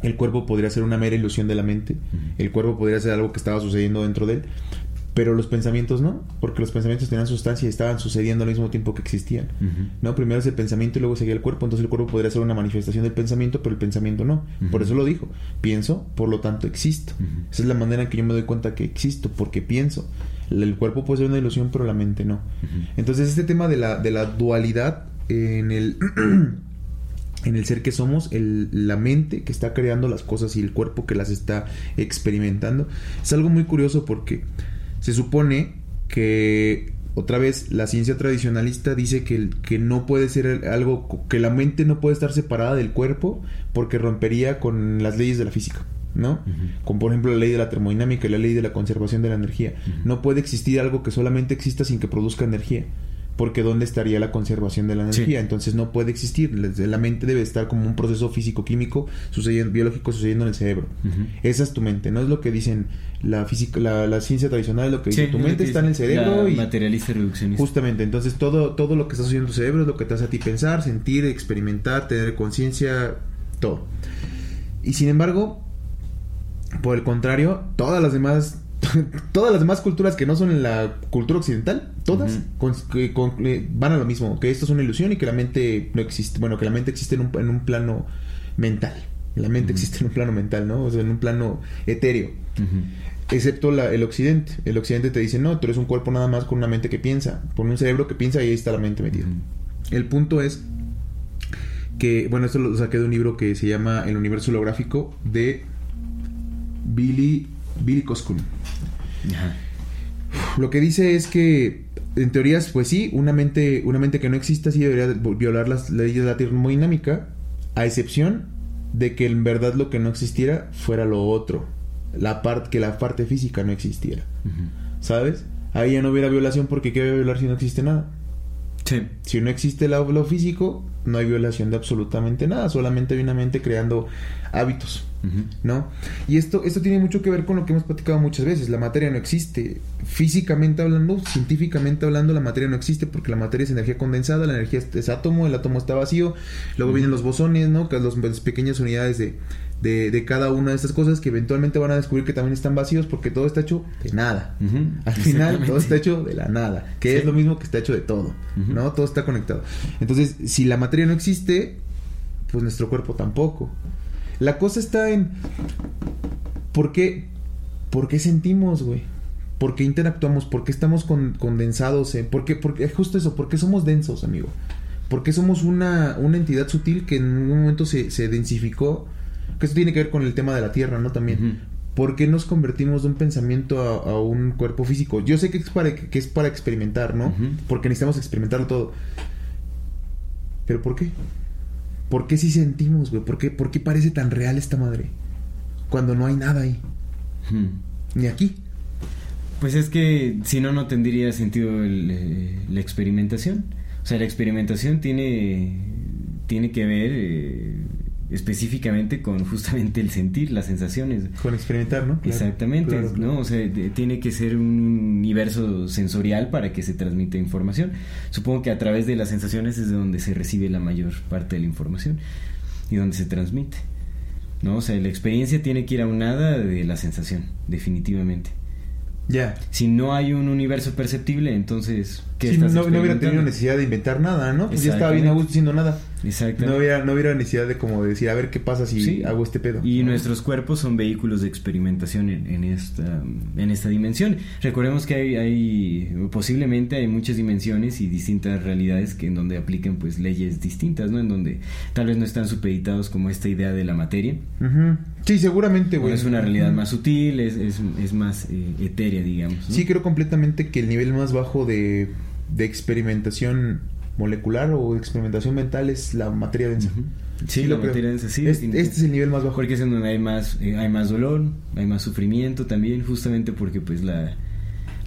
El cuerpo podría ser una mera ilusión de la mente. El cuerpo podría ser algo que estaba sucediendo dentro de él. Pero los pensamientos no, porque los pensamientos tenían sustancia y estaban sucediendo al mismo tiempo que existían. ¿no? Primero es el pensamiento y luego seguía el cuerpo, entonces el cuerpo podría ser una manifestación del pensamiento, pero el pensamiento no. Por eso lo dijo, pienso, por lo tanto existo. Esa es la manera en que yo me doy cuenta que existo, porque pienso. El cuerpo puede ser una ilusión, pero la mente no. Entonces este tema de la, de la dualidad en el... En el ser que somos, el- la mente que está creando las cosas y el cuerpo que las está experimentando, es algo muy curioso porque se supone que otra vez la ciencia tradicionalista dice que, que no puede ser algo, que la mente no puede estar separada del cuerpo porque rompería con las leyes de la física, ¿no? Como por ejemplo la ley de la termodinámica y la ley de la conservación de la energía. No puede existir algo que solamente exista sin que produzca energía. Porque ¿dónde estaría la conservación de la Sí. energía? Entonces no puede existir. La- mente debe estar como un proceso físico-químico sucediendo, biológico sucediendo en el cerebro. Esa es tu mente, no es lo que dicen la física, la, la ciencia tradicional, lo que Sí, dice. Tu mente está en el cerebro y materialista reduccionista. justamente, entonces todo, todo lo que está sucediendo en tu cerebro es lo que te hace a ti pensar, sentir, experimentar, tener conciencia, todo. Y sin embargo, por el contrario, todas las demás todas las demás culturas que no son la cultura occidental, todas con- con- eh, van a lo mismo, que esto es una ilusión y que la mente no existe, bueno, que la mente existe en un, en un plano mental. La mente existe en un plano mental, ¿no? O sea, en un plano etéreo. Excepto la- el occidente. El occidente te dice, no, tú eres un cuerpo nada más con una mente que piensa. Con un cerebro que piensa y ahí está la mente metida. El punto es que, bueno, esto lo saqué de un libro que se llama El universo holográfico de Billy, Billy Koskun. Ajá. Lo que dice es que, en teorías, pues sí, una mente, una mente que no exista sí debería de- violar las leyes de la termodinámica, a excepción de que en verdad lo que no existiera fuera lo otro, la parte que la parte física no existiera. ¿sabes? Ahí ya no hubiera violación porque ¿qué voy a violar si no existe nada? Sí. Si no existe lo, lo físico, no hay violación de absolutamente nada, solamente hay una mente creando hábitos. ¿no? Y esto, esto tiene mucho que ver con lo que hemos platicado muchas veces. La materia no existe. Físicamente hablando, científicamente hablando, la materia no existe porque la materia es energía condensada, la energía es, átomo, el átomo está vacío. Luego vienen los bosones, ¿no? Que los, las pequeñas unidades de, de, de cada una de estas cosas que eventualmente van a descubrir que también están vacíos porque todo está hecho de nada. Al final todo está hecho de la nada, que Sí. es lo mismo que está hecho de todo. ¿no? Todo está conectado. Entonces, si la materia no existe, pues nuestro cuerpo tampoco. La cosa está en ¿por qué por qué sentimos, güey? ¿Por qué interactuamos? ¿Por qué estamos con- condensados? eh? ¿Por qué, por qué- justo eso, ¿por qué somos densos, amigo? ¿Por qué somos una, una entidad sutil que en un momento se, se densificó? Que eso tiene que ver con el tema de la Tierra, ¿no? También. ¿Por qué nos convertimos de un pensamiento a, a un cuerpo físico? Yo sé que es para, que es para experimentar, ¿no? Porque necesitamos experimentarlo todo. ¿Pero por qué? ¿Por qué si sentimos, güey? ¿Por qué, ¿Por qué parece tan real esta madre? Cuando no hay nada ahí. Ni aquí. Pues es que si no, no tendría sentido el, eh, la experimentación. O sea, la experimentación tiene, tiene que ver eh, específicamente con justamente el sentir, las sensaciones. Con experimentar, ¿no? Claro, Exactamente, claro, claro. ¿no? O sea, de- tiene que ser un universo sensorial para que se transmita información. Supongo que a través de las sensaciones es de donde se recibe la mayor parte de la información y donde se transmite. ¿No? O sea, la experiencia tiene que ir aunada de la sensación, definitivamente. Ya. Si no hay un universo perceptible, entonces ¿qué Sí, estás no, no hubiera tenido necesidad de inventar nada, ¿no? Pues ya estaba bien a gusto haciendo nada. Exactamente. No hubiera, no hubiera necesidad de como decir, a ver qué pasa si Sí. hago este pedo. Y ¿no? nuestros cuerpos son vehículos de experimentación en, en esta en esta dimensión. Recordemos que hay, hay posiblemente hay muchas dimensiones y distintas realidades que en donde apliquen pues leyes distintas, ¿no? En donde tal vez no están supeditados como esta idea de la materia. Ujú. Sí, seguramente, güey. es una realidad más sutil, es, es, es más eh, etérea, digamos. ¿no? Sí, creo completamente que el nivel más bajo de, de experimentación molecular o experimentación mental es la materia densa. Ujú. Sí, lo la creo. materia densa, sí, Es- tiene- este es el nivel más bajo. Porque es en donde hay más, eh, hay más dolor, hay más sufrimiento también, justamente porque pues la,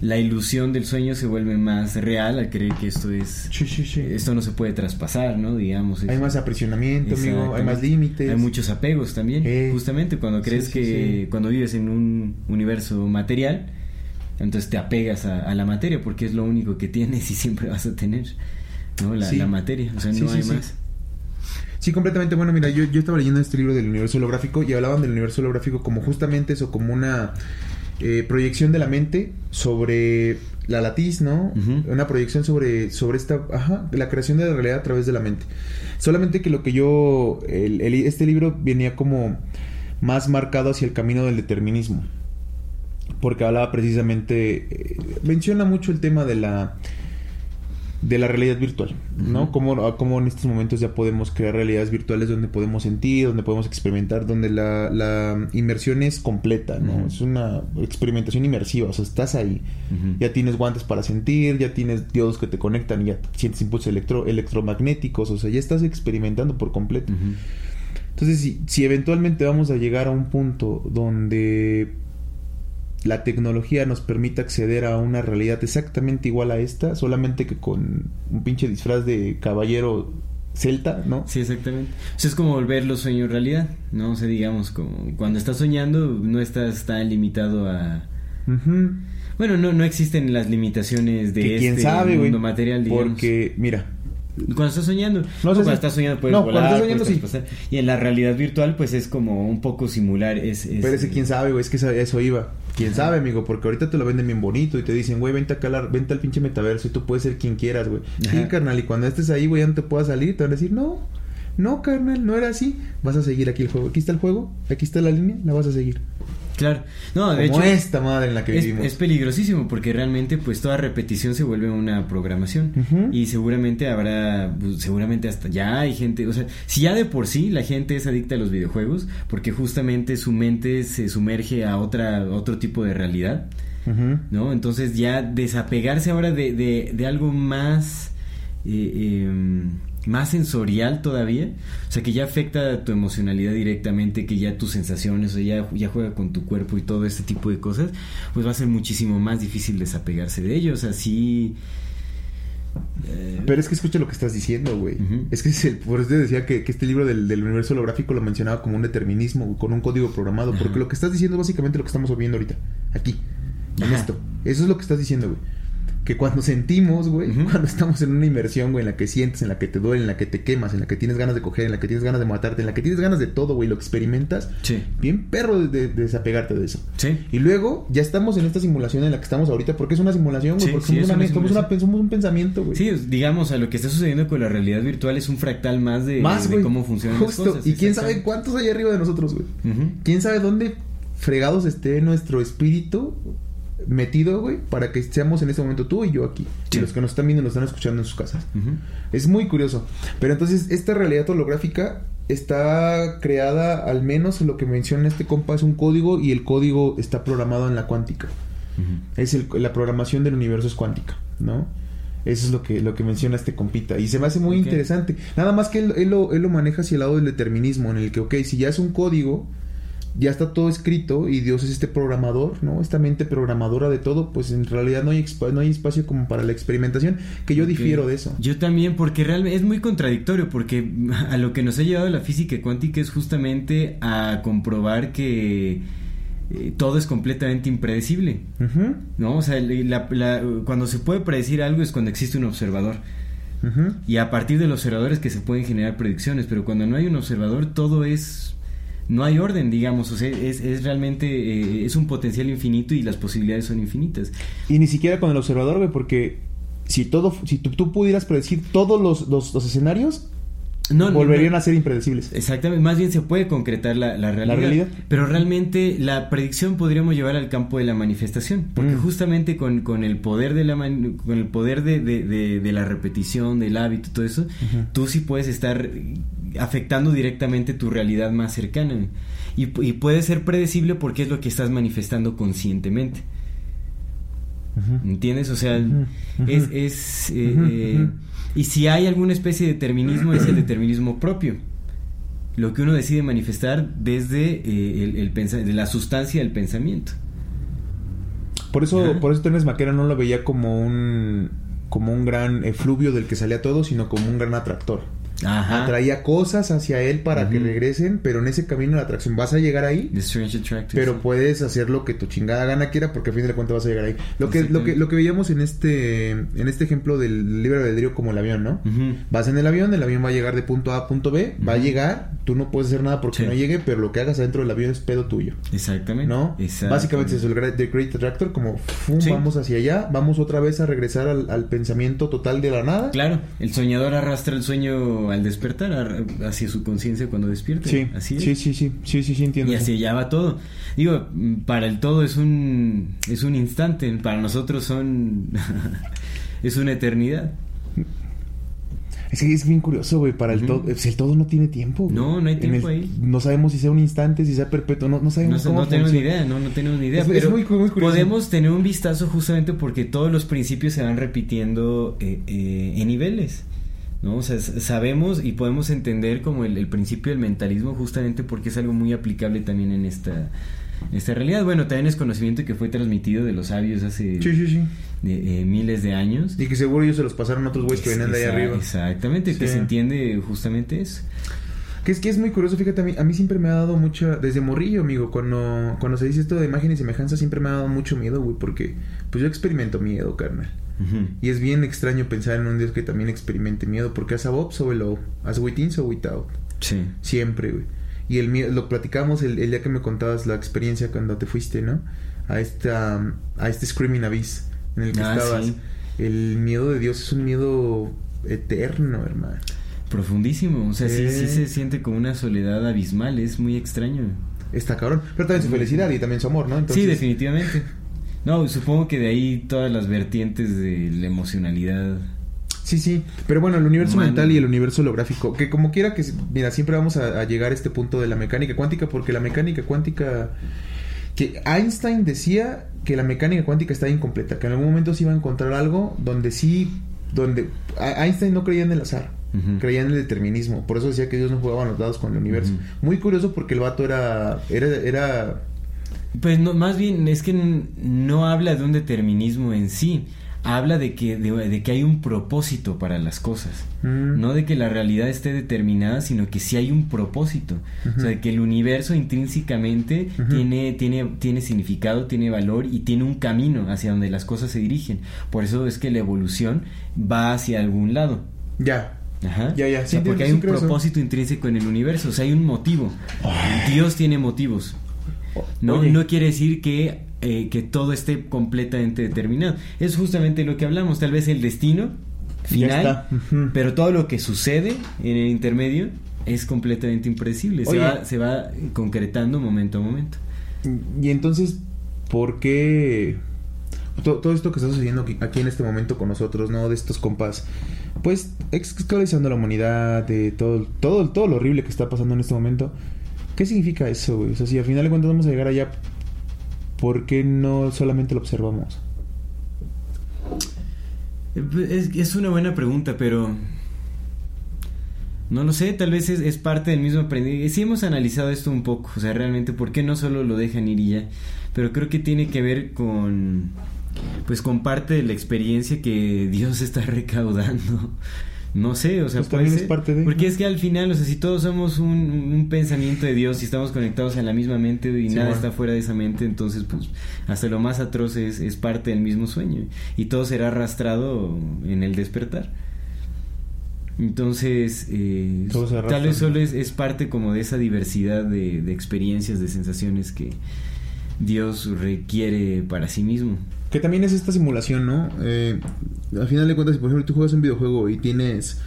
la ilusión del sueño se vuelve más real al creer que esto es Sí, sí, sí. esto no se puede traspasar, ¿no? Digamos. es- Hay más aprisionamiento, amigo. Hay más límites. Hay muchos apegos también. Eh. Justamente cuando crees Sí, sí, que sí. cuando vives en un universo material, entonces te apegas a, a la materia porque es lo único que tienes y siempre vas a tener, ¿no? La, Sí. la materia, o sea, Sí, no sí, hay sí. más. Sí, completamente. Bueno, mira, yo, yo estaba leyendo este libro del universo holográfico y hablaban del universo holográfico como justamente eso, como una eh, proyección de la mente sobre la latiz, ¿no? Una proyección sobre, sobre esta, ajá, la creación de la realidad a través de la mente. Solamente que lo que yo, el- el- este libro venía como más marcado hacia el camino del determinismo. Porque hablaba precisamente, eh, menciona mucho el tema de la de la realidad virtual, ¿no? Ujú. Como, como en estos momentos ya podemos crear realidades virtuales donde podemos sentir, donde podemos experimentar, donde la, la inmersión es completa, ¿no? Es una experimentación inmersiva, o sea, estás ahí. Ya tienes guantes para sentir, ya tienes diodos que te conectan, ya sientes impulsos electro, electromagnéticos, o sea, ya estás experimentando por completo. Entonces, si, si eventualmente vamos a llegar a un punto donde la tecnología nos permita acceder a una realidad exactamente igual a esta, solamente que con un pinche disfraz de caballero celta, ¿no? Sí, exactamente. O sea, es como volver los sueños realidad, ¿no? O sea, digamos, como cuando estás soñando no estás tan limitado a... Bueno, no, no existen las limitaciones de Que este quién sabe, mundo material, digamos. Porque, mira, Cuando estás soñando, No cuando si- estás soñando puedes no, volar, cuando estás soñando, puedes sí. Y en la realidad virtual, pues es como un poco simular. Es, es- pero ese quién sabe, güey, es que eso iba. Quién sabe, amigo, porque ahorita te lo venden bien bonito y te dicen, güey, vente acá, la- vente al pinche metaverso y tú puedes ser quien quieras, güey. Sí, carnal, y cuando estés ahí, güey, ya no te puedas salir, te van a decir, no, no, carnal, no era así. Vas a seguir aquí el juego. Aquí está el juego, aquí está la línea, la vas a seguir. Claro. No, de como hecho. esta madre en la que es, vivimos. es peligrosísimo porque realmente pues toda repetición se vuelve una programación y seguramente habrá pues, seguramente hasta ya hay gente o sea si ya de por sí la gente es adicta a los videojuegos porque justamente su mente se sumerge a otra otro tipo de realidad. ¿no? Entonces ya desapegarse ahora de, de, de algo más, eh, em, más sensorial todavía, o sea, que ya afecta a tu emocionalidad directamente, que ya tus sensaciones, o sea, ya, ya juega con tu cuerpo y todo este tipo de cosas, pues va a ser muchísimo más difícil desapegarse de ello, o sea, sí... eh, Pero es que escucha lo que estás diciendo, güey. Es que es el, por eso te decía que, que este libro del, del universo holográfico lo mencionaba como un determinismo, güey, con un código programado. Porque lo que estás diciendo es básicamente lo que estamos viendo ahorita, aquí, en Ajá. esto. Eso es lo que estás diciendo, güey. Que cuando sentimos, güey, cuando estamos en una inmersión, güey, en la que sientes, en la que te duele, en la que te quemas, en la que tienes ganas de coger, en la que tienes ganas de matarte, en la que tienes ganas de todo, güey, lo experimentas, sí, bien perro de, de- de desapegarte de eso. sí. Y luego ya estamos en esta simulación en la que estamos ahorita, porque es una simulación, güey, Sí, porque sí, somos, una, una somos, una- simulación. somos un pensamiento, güey. Sí, digamos, a lo que está sucediendo con la realidad virtual es un fractal más de, Más, de güey. cómo funcionan Justo. las cosas. Y quién sabe cuántos hay arriba de nosotros, güey. Quién sabe dónde fregados esté nuestro espíritu metido, güey, para que seamos en este momento tú y yo aquí. Sí. Y los que nos están viendo y nos están escuchando en sus casas. Es muy curioso. Pero entonces, esta realidad holográfica está creada, al menos lo que menciona este compa, es un código y el código está programado en la cuántica. Es el- la programación del universo es cuántica, ¿no? Eso es lo que, lo que menciona este compita. Y se me hace muy interesante. Nada más que él, él lo, él lo maneja hacia el lado del determinismo, en el que, ok, si ya es un código, ya está todo escrito y Dios es este programador, ¿no? Esta mente programadora de todo, pues en realidad no hay, no hay espacio como para la experimentación, que yo difiero de eso. Yo también, porque realmente es muy contradictorio, porque a lo que nos ha llevado la física cuántica es justamente a comprobar que eh, todo es completamente impredecible, ¿no? O sea, la- la- cuando se puede predecir algo es cuando existe un observador. Y a partir del observador es que se pueden generar predicciones, pero cuando no hay un observador todo es... No hay orden, digamos, o sea, es, es realmente, eh, es un potencial infinito y las posibilidades son infinitas. Y ni siquiera con el observador, güey, porque si todo, si tú, tú pudieras predecir todos los, los- los escenarios, No, volverían no. a ser impredecibles. Exactamente, más bien se puede concretar la, la realidad, realidad. Pero realmente la predicción podríamos llevar al campo de la manifestación, porque Mm. justamente con, con el poder de la man- con el poder de, de- de- de la repetición, del hábito, todo eso, tú sí puedes estar afectando directamente tu realidad más cercana. Y, pu- y puede ser predecible porque es lo que estás manifestando conscientemente. ¿Entiendes? O sea, es... es, eh, eh. Y si hay alguna especie de determinismo, es el determinismo propio. Lo que uno decide manifestar desde eh, el, de la sustancia del pensamiento. Por eso, Ajá. por eso McKenna no lo veía como un como un gran efluvio del que salía todo, sino como un gran atractor. Ajá. Atraía cosas hacia él para que regresen, pero en ese camino de la atracción vas a llegar ahí, pero puedes hacer lo que tu chingada gana quiera, porque a fin de cuentas vas a llegar ahí. Lo que, lo que, lo que veíamos en este, en este ejemplo del libre albedrío como el avión, ¿no? Vas en el avión, el avión va a llegar de punto A a punto B, va a llegar, tú no puedes hacer nada porque Sí. no llegue, pero lo que hagas adentro del avión es pedo tuyo. Exactamente. ¿No? Exactamente. Básicamente es el Great, The Great Attractor, como fum, Sí. vamos hacia allá, vamos otra vez a regresar al, al pensamiento total de la nada. Claro, el soñador arrastra el sueño al despertar ar- hacia su conciencia cuando despierta. Sí, así es. sí, sí, sí, sí, sí, sí, entiendo. Y así allá va todo. Digo, para el todo es un es un instante, para nosotros son es una eternidad. Es que es bien curioso, güey, para el Ujú. todo, pues el todo no tiene tiempo. güey. No, no hay tiempo el- ahí. No sabemos si sea un instante, si sea perpetuo, no, no sabemos No, cómo no tenemos ni idea, no, no tenemos ni idea. Es- es pero muy muy curioso. podemos tener un vistazo justamente porque todos los principios se van repitiendo eh, eh, en niveles. ¿No? O sea, sabemos y podemos entender como el, el principio del mentalismo justamente porque es algo muy aplicable también en esta, en esta realidad. Bueno, también es conocimiento que fue transmitido de los sabios hace Sí, sí, sí. de, eh, miles de años. Y que seguro ellos se los pasaron a otros güeyes que venían de ahí Esa- arriba. Exactamente, que se entiende justamente eso. Que es que es muy curioso, fíjate, a mí, a mí siempre me ha dado mucha, desde morrillo, amigo, cuando, cuando se dice esto de imagen y semejanza, siempre me ha dado mucho miedo, güey, porque pues yo experimento miedo, carnal. Y es bien extraño pensar en un Dios que también experimente miedo, porque as above, so below, as within, so without. Sí. Siempre, güey. Y el miedo, lo platicamos el, el día que me contabas la experiencia cuando te fuiste, ¿no? A esta, a este Screaming Abyss en el que Ah, estabas. sí. El miedo de Dios es un miedo eterno, hermano. Profundísimo, o sea, sí se siente como una soledad abismal, es muy extraño. está cabrón. Pero también su felicidad y también su amor, ¿no? Sí, definitivamente. No, supongo que de ahí todas las vertientes de la emocionalidad. Sí, sí, pero bueno, el universo mental y el universo holográfico, que como quiera que, mira, siempre vamos a, a, llegar a este punto de la mecánica cuántica, porque la mecánica cuántica, que Einstein decía que la mecánica cuántica está incompleta, que en algún momento se iba a encontrar algo donde sí, donde Einstein no creía en el azar, creía en el determinismo, por eso decía que Dios no jugaba los dados con el universo. Muy curioso porque el vato era, era, era pues no, más bien es que no habla de un determinismo en sí, habla de que, de, que hay un propósito para las cosas. Mm. No de que la realidad esté determinada, sino que sí hay un propósito. O sea, de que el universo intrínsecamente tiene, tiene, tiene significado, tiene valor y tiene un camino hacia donde las cosas se dirigen. Por eso es que la evolución va hacia algún lado. Ya. Ajá. Ya, ya. Sí, porque hay un propósito intrínseco en el universo, o sea, hay un motivo. Dios tiene motivos. No, no quiere decir que, eh, que todo esté completamente determinado. Es justamente lo que hablamos, tal vez el destino final, pero todo lo que sucede en el intermedio es completamente impredecible, se va, se va concretando momento a momento. Y entonces, ¿por qué todo, esto que está sucediendo aquí, en este momento con nosotros, ¿no? De estos compas, pues esclavizando la humanidad, de todo, todo, todo lo horrible que está pasando en este momento. ¿Qué significa eso, güey? O sea, si al final de cuentas vamos a llegar allá, ¿por qué no solamente lo observamos? Es, es una buena pregunta, pero... No lo sé, tal vez es, parte del mismo aprendizaje. Sí hemos analizado esto un poco, o sea, realmente, ¿por qué no solo lo dejan ir y ya? Pero creo que tiene que ver con, pues, con parte de la experiencia que Dios está recaudando no sé, o sea, pues puede ser, es parte de... Porque es que al final, o sea, si todos somos un, pensamiento de Dios y estamos conectados en la misma mente y nada está fuera de esa mente, entonces, pues, hasta lo más atroz es, es parte del mismo sueño y todo será arrastrado en el despertar. Entonces, eh, tal vez solo es, es, parte como de esa diversidad de, de experiencias, de sensaciones que Dios requiere para sí mismo. Que también es esta simulación, ¿no? Eh, al final de cuentas, si por ejemplo tú juegas un videojuego y tienes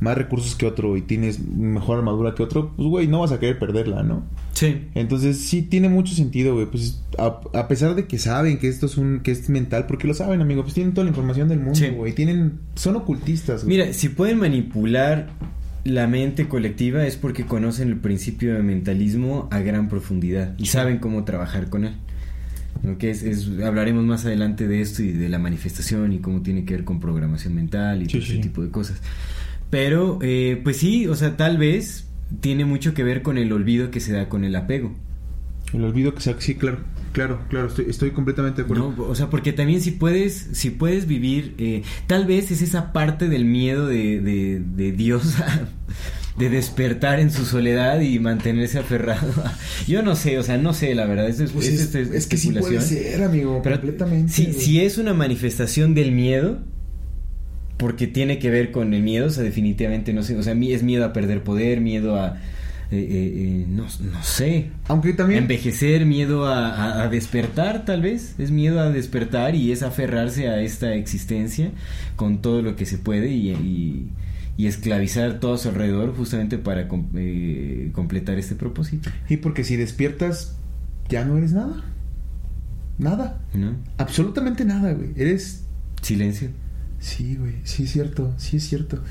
más recursos que otro y tienes mejor armadura que otro, pues güey, no vas a querer perderla, ¿no? Sí. Entonces sí tiene mucho sentido, güey. Pues a, pesar de que saben que esto es un, que es mental, porque lo saben, amigo, pues tienen toda la información del mundo, güey. Tienen, son ocultistas. Güey. Mira, si pueden manipular la mente colectiva es porque conocen el principio de mentalismo a gran profundidad y saben cómo trabajar con él que es, hablaremos más adelante de esto y de la manifestación y cómo tiene que ver con programación mental y todo ese tipo de cosas. Pero, eh, pues sí, o sea, tal vez tiene mucho que ver con el olvido que se da con el apego. El olvido que se da, sí, claro, claro, claro, estoy, estoy completamente de acuerdo. o sea, porque también si puedes, si puedes vivir, eh, tal vez es esa parte del miedo de, de, de Dios de despertar en su soledad y mantenerse aferrado. Yo no sé, o sea, no sé, la verdad. Es, pues es, que sí puede ser, amigo, completamente. Si, si es una manifestación del miedo, porque tiene que ver con el miedo, o sea, definitivamente no sé, o sea, es miedo a perder poder, miedo a... Eh, eh, eh, no, no, sé. Aunque también... Envejecer, miedo a, despertar, tal vez. Es miedo a despertar y es aferrarse a esta existencia con todo lo que se puede y y esclavizar todo a su alrededor justamente para eh, completar este propósito. Y porque si despiertas, ya no eres nada. Nada. ¿No? Absolutamente nada, güey. Eres... Silencio. Sí, güey. Sí es cierto. Sí es cierto.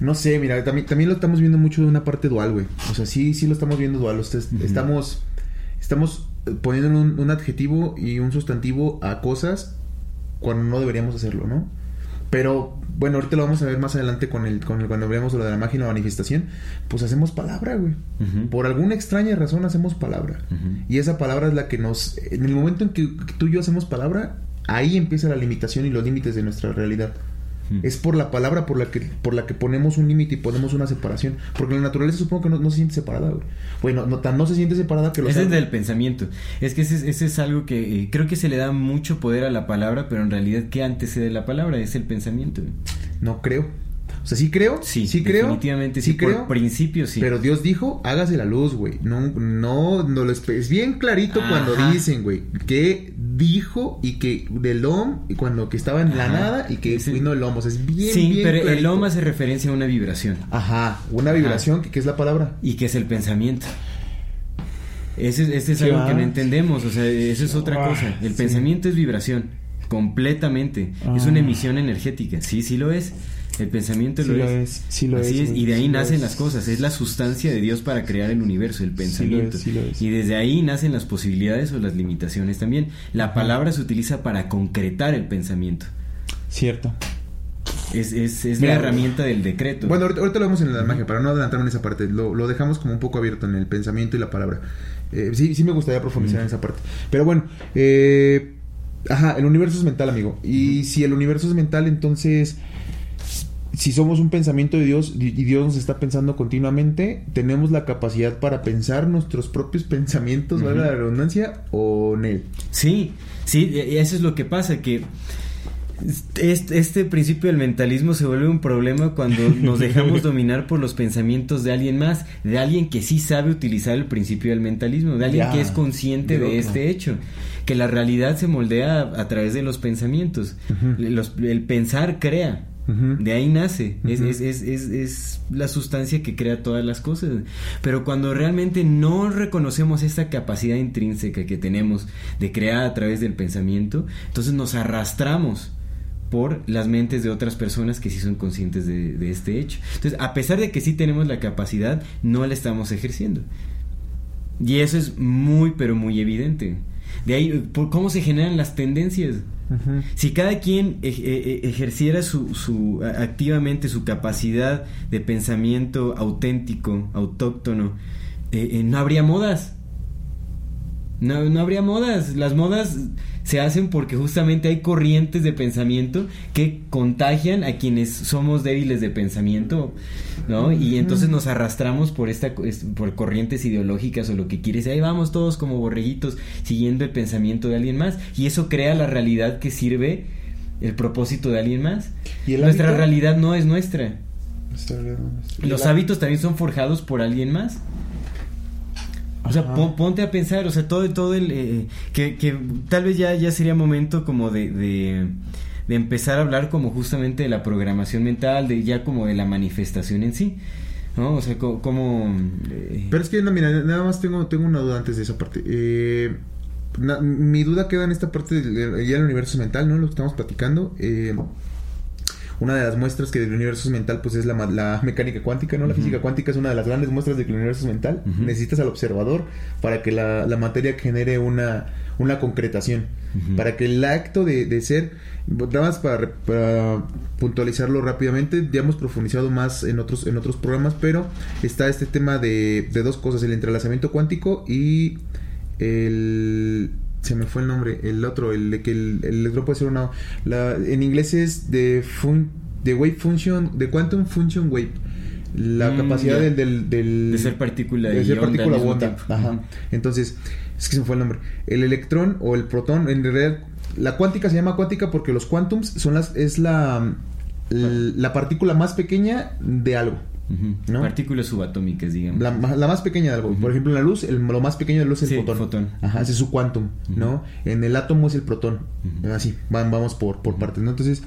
No sé, mira, también, también lo estamos viendo mucho de una parte dual, güey. O sea, sí, sí lo estamos viendo dual. Estamos, estamos poniendo un, un adjetivo y un sustantivo a cosas cuando no deberíamos hacerlo, ¿no? Pero bueno, ahorita lo vamos a ver más adelante con el, con el cuando veamos lo de la magia y la manifestación, pues hacemos palabra, güey. Por alguna extraña razón hacemos palabra. Y esa palabra es la que nos en el momento en que tú y yo hacemos palabra, ahí empieza la limitación y los límites de nuestra realidad. Es por la palabra por la que por la que ponemos un límite y ponemos una separación. Porque la naturaleza supongo que no, se siente separada, güey. Bueno, no, no se siente separada que lo Ese es del pensamiento. Es que ese, es algo que eh, creo que se le da mucho poder a la palabra, pero en realidad, ¿qué antecede la palabra? Es el pensamiento. No creo. O sea, sí creo. Sí, sí creo. Definitivamente sí, creo. Por principio sí. Pero Dios dijo, hágase la luz, güey. No, no, no lo es bien clarito cuando dicen, güey, que dijo y que del Om, cuando que estaba en la nada y que vino el Om. O sea, es bien, Sí, pero el Om hace referencia a una vibración. Ajá, una vibración, que, que es la palabra. Y que es el pensamiento. Ese, ese es ¿Qué algo que no entendemos, o sea, eso es otra Ah, cosa. El sí. pensamiento es vibración, completamente. Es Ah. una emisión energética, sí, sí lo es. El pensamiento Sí lo, lo es. es, sí lo Así es, y de ahí sí nacen las cosas. Es la sustancia de Dios para crear el universo, el pensamiento. sí lo es. Y desde ahí nacen las posibilidades o las limitaciones también. La palabra se utiliza para concretar el pensamiento. Cierto. Es, es, es Mira, la herramienta del decreto. Bueno, ahorita, ahorita lo vemos en la magia, para no adelantarme en esa parte. Lo, lo dejamos como un poco abierto en el pensamiento y la palabra. Eh, sí, sí me gustaría profundizar en esa parte. Pero bueno, eh, ajá, el universo es mental, amigo. Y si el universo es mental, entonces, si somos un pensamiento de Dios y Dios nos está pensando continuamente, tenemos la capacidad para pensar nuestros propios pensamientos, Ujú. valga la redundancia, o en él. Sí, sí, y eso es lo que pasa, que este, este principio del mentalismo se vuelve un problema cuando nos dejamos dominar por los pensamientos de alguien más, de alguien que sí sabe utilizar el principio del mentalismo, de alguien que es consciente de este hecho, que la realidad se moldea a, a través de los pensamientos. Los- el pensar crea. De ahí nace, es, es, es, es, es la sustancia que crea todas las cosas. Pero cuando realmente no reconocemos esta capacidad intrínseca que tenemos de crear a través del pensamiento, entonces nos arrastramos por las mentes de otras personas que sí son conscientes de, de este hecho. Entonces, a pesar de que sí tenemos la capacidad, no la estamos ejerciendo. Y eso es muy, pero muy evidente. De ahí, por cómo se generan las tendencias. Si cada quien ej- e- e- ejerciera su, su- activamente su capacidad de pensamiento auténtico, autóctono, eh, eh, no habría modas. No, no habría modas. Las modas se hacen porque justamente hay corrientes de pensamiento que contagian a quienes somos débiles de pensamiento, ¿no? Y entonces nos arrastramos por esta es- por corrientes ideológicas o lo que quieres. Ahí vamos todos como borreguitos siguiendo el pensamiento de alguien más y eso crea la realidad que sirve el propósito de alguien más. ¿Y Nuestra hábito? realidad no es nuestra. ¿Y Los hábitos también son forjados por alguien más. O sea, pon- ponte a pensar, o sea, todo, todo el... eh, que, que tal vez ya, ya sería momento como de, de, de empezar a hablar como justamente de la programación mental, de ya como de la manifestación en sí, ¿no? O sea, co- como... eh, Pero es que, no, mira, nada más tengo, tengo una duda antes de esa parte. Eh, na- mi duda queda en esta parte del ya el universo mental, ¿no? Lo que estamos platicando. Eh, una de las muestras que del universo es mental, pues es la, la mecánica cuántica, ¿no? La física cuántica es una de las grandes muestras de que el universo es mental. Necesitas al observador para que la, la materia genere una, una concretación. Para que el acto de, de ser, nada más para, para puntualizarlo rápidamente, ya hemos profundizado más en otros, en otros programas, pero está este tema de, de dos cosas, el entrelazamiento cuántico y el... Se me fue el nombre, el otro, el de que el, el electrón puede ser una... La, en inglés es de, fun, de wave function, de quantum function wave. La Mm, capacidad del, del, del- De ser partícula de y ser onda partícula onda. Ajá. Entonces, es que se me fue el nombre. El electrón o el protón, en realidad, la cuántica se llama cuántica porque los quantums son las, es la, la partícula más pequeña de algo. Partículas subatómicas, digamos. La, la más pequeña de algo. Por ejemplo, en la luz, el- lo más pequeño de la luz es Sí, el fotón. fotón. Ajá, ese es su quantum, ¿no? En el átomo es el protón. Así, van, vamos por, por partes, ¿no? Entonces,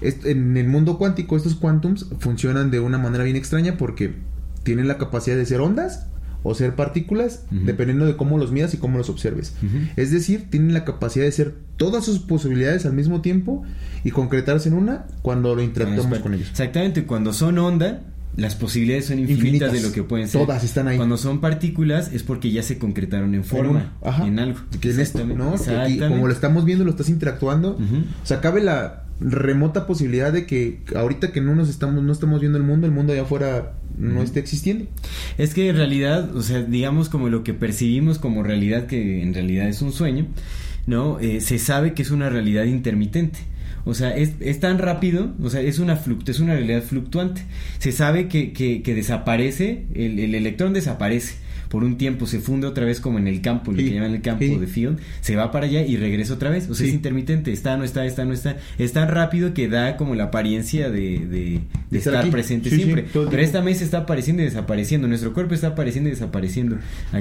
en el mundo cuántico, estos quantums funcionan de una manera bien extraña porque tienen la capacidad de ser ondas o ser partículas, dependiendo de cómo los midas y cómo los observes. Es decir, tienen la capacidad de ser todas sus posibilidades al mismo tiempo y concretarse en una cuando lo interactuamos con ellos. Exactamente, cuando son onda, las posibilidades son infinitas, Infinitas. de lo que pueden ser. Todas están ahí. Cuando son partículas es porque ya se concretaron en forma, una, ajá. en algo. Que en esto, ¿no? Aquí, como lo estamos viendo, lo estás interactuando. Ujú. O sea, cabe la remota posibilidad de que ahorita que no nos estamos, no estamos viendo el mundo, el mundo allá afuera no Ujú. esté existiendo. Es que en realidad, o sea, digamos como lo que percibimos como realidad, que en realidad es un sueño, ¿no? Eh, se sabe que es una realidad intermitente. O sea, es, es tan rápido, o sea, es una fluct es una realidad fluctuante. Se sabe que, que, que desaparece, el, el electrón desaparece por un tiempo, se funde otra vez como en el campo, lo Sí, que llaman el campo sí. de field, se va para allá y regresa otra vez. O sea, Sí. es intermitente, está, no está, está, no está. Es tan rápido que da como la apariencia de, de, de De estar aquí. presente siempre. Pero esta mesa está apareciendo y desapareciendo. Nuestro cuerpo está apareciendo y desapareciendo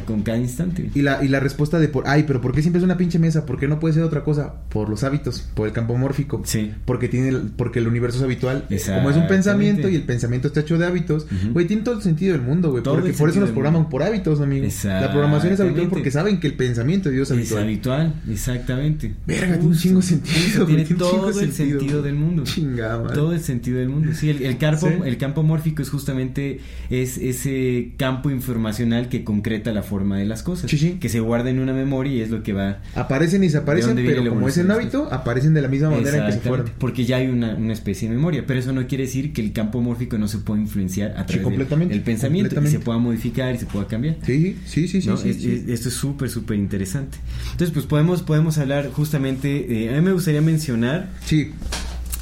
con cada instante. Y la, y la respuesta de por, ay, pero ¿por qué siempre es una pinche mesa? ¿Por qué no puede ser otra cosa? Por los hábitos, por el campo mórfico. Sí. Porque tiene el- porque el universo es habitual. Como es un pensamiento y el pensamiento está hecho de hábitos, güey, tiene todo el sentido del mundo, güey. Porque por eso nos programan por hábitos. Dios, amigo. La programación es habitual porque saben que el pensamiento de Dios es habitual. Es habitual, exactamente. Verga, tiene un chingo sentido. Tiene todo el sentido. del mundo. Chingada, Todo el sentido del mundo. Sí, el, campo, el campo mórfico es justamente es ese campo informacional que concreta la forma de las cosas. Que se guarda en una memoria y es lo que va. Aparecen y desaparecen, pero como es en hábito, aparecen de la misma manera en que se fueron. Porque ya hay una, una, especie de memoria. Pero eso no quiere decir que el campo mórfico no se pueda influenciar a través del pensamiento y se pueda modificar y se pueda cambiar. Sí, sí, sí, sí. esto es súper, súper interesante. Entonces, pues podemos, podemos hablar justamente. a mí me gustaría mencionar. Sí.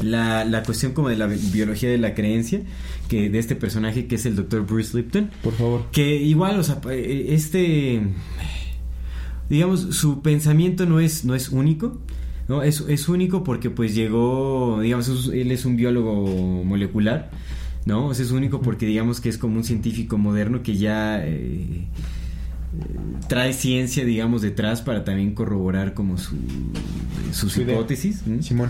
La, la, cuestión como de la biología de la creencia que de este personaje que es el doctor Bruce Lipton por favor que igual o sea eh, este digamos su pensamiento no es no es único no es, es único porque pues llegó digamos él es un biólogo molecular no es único porque digamos que es como un científico moderno que ya eh, trae ciencia, digamos, detrás para también corroborar como su, sus hipótesis. Simón.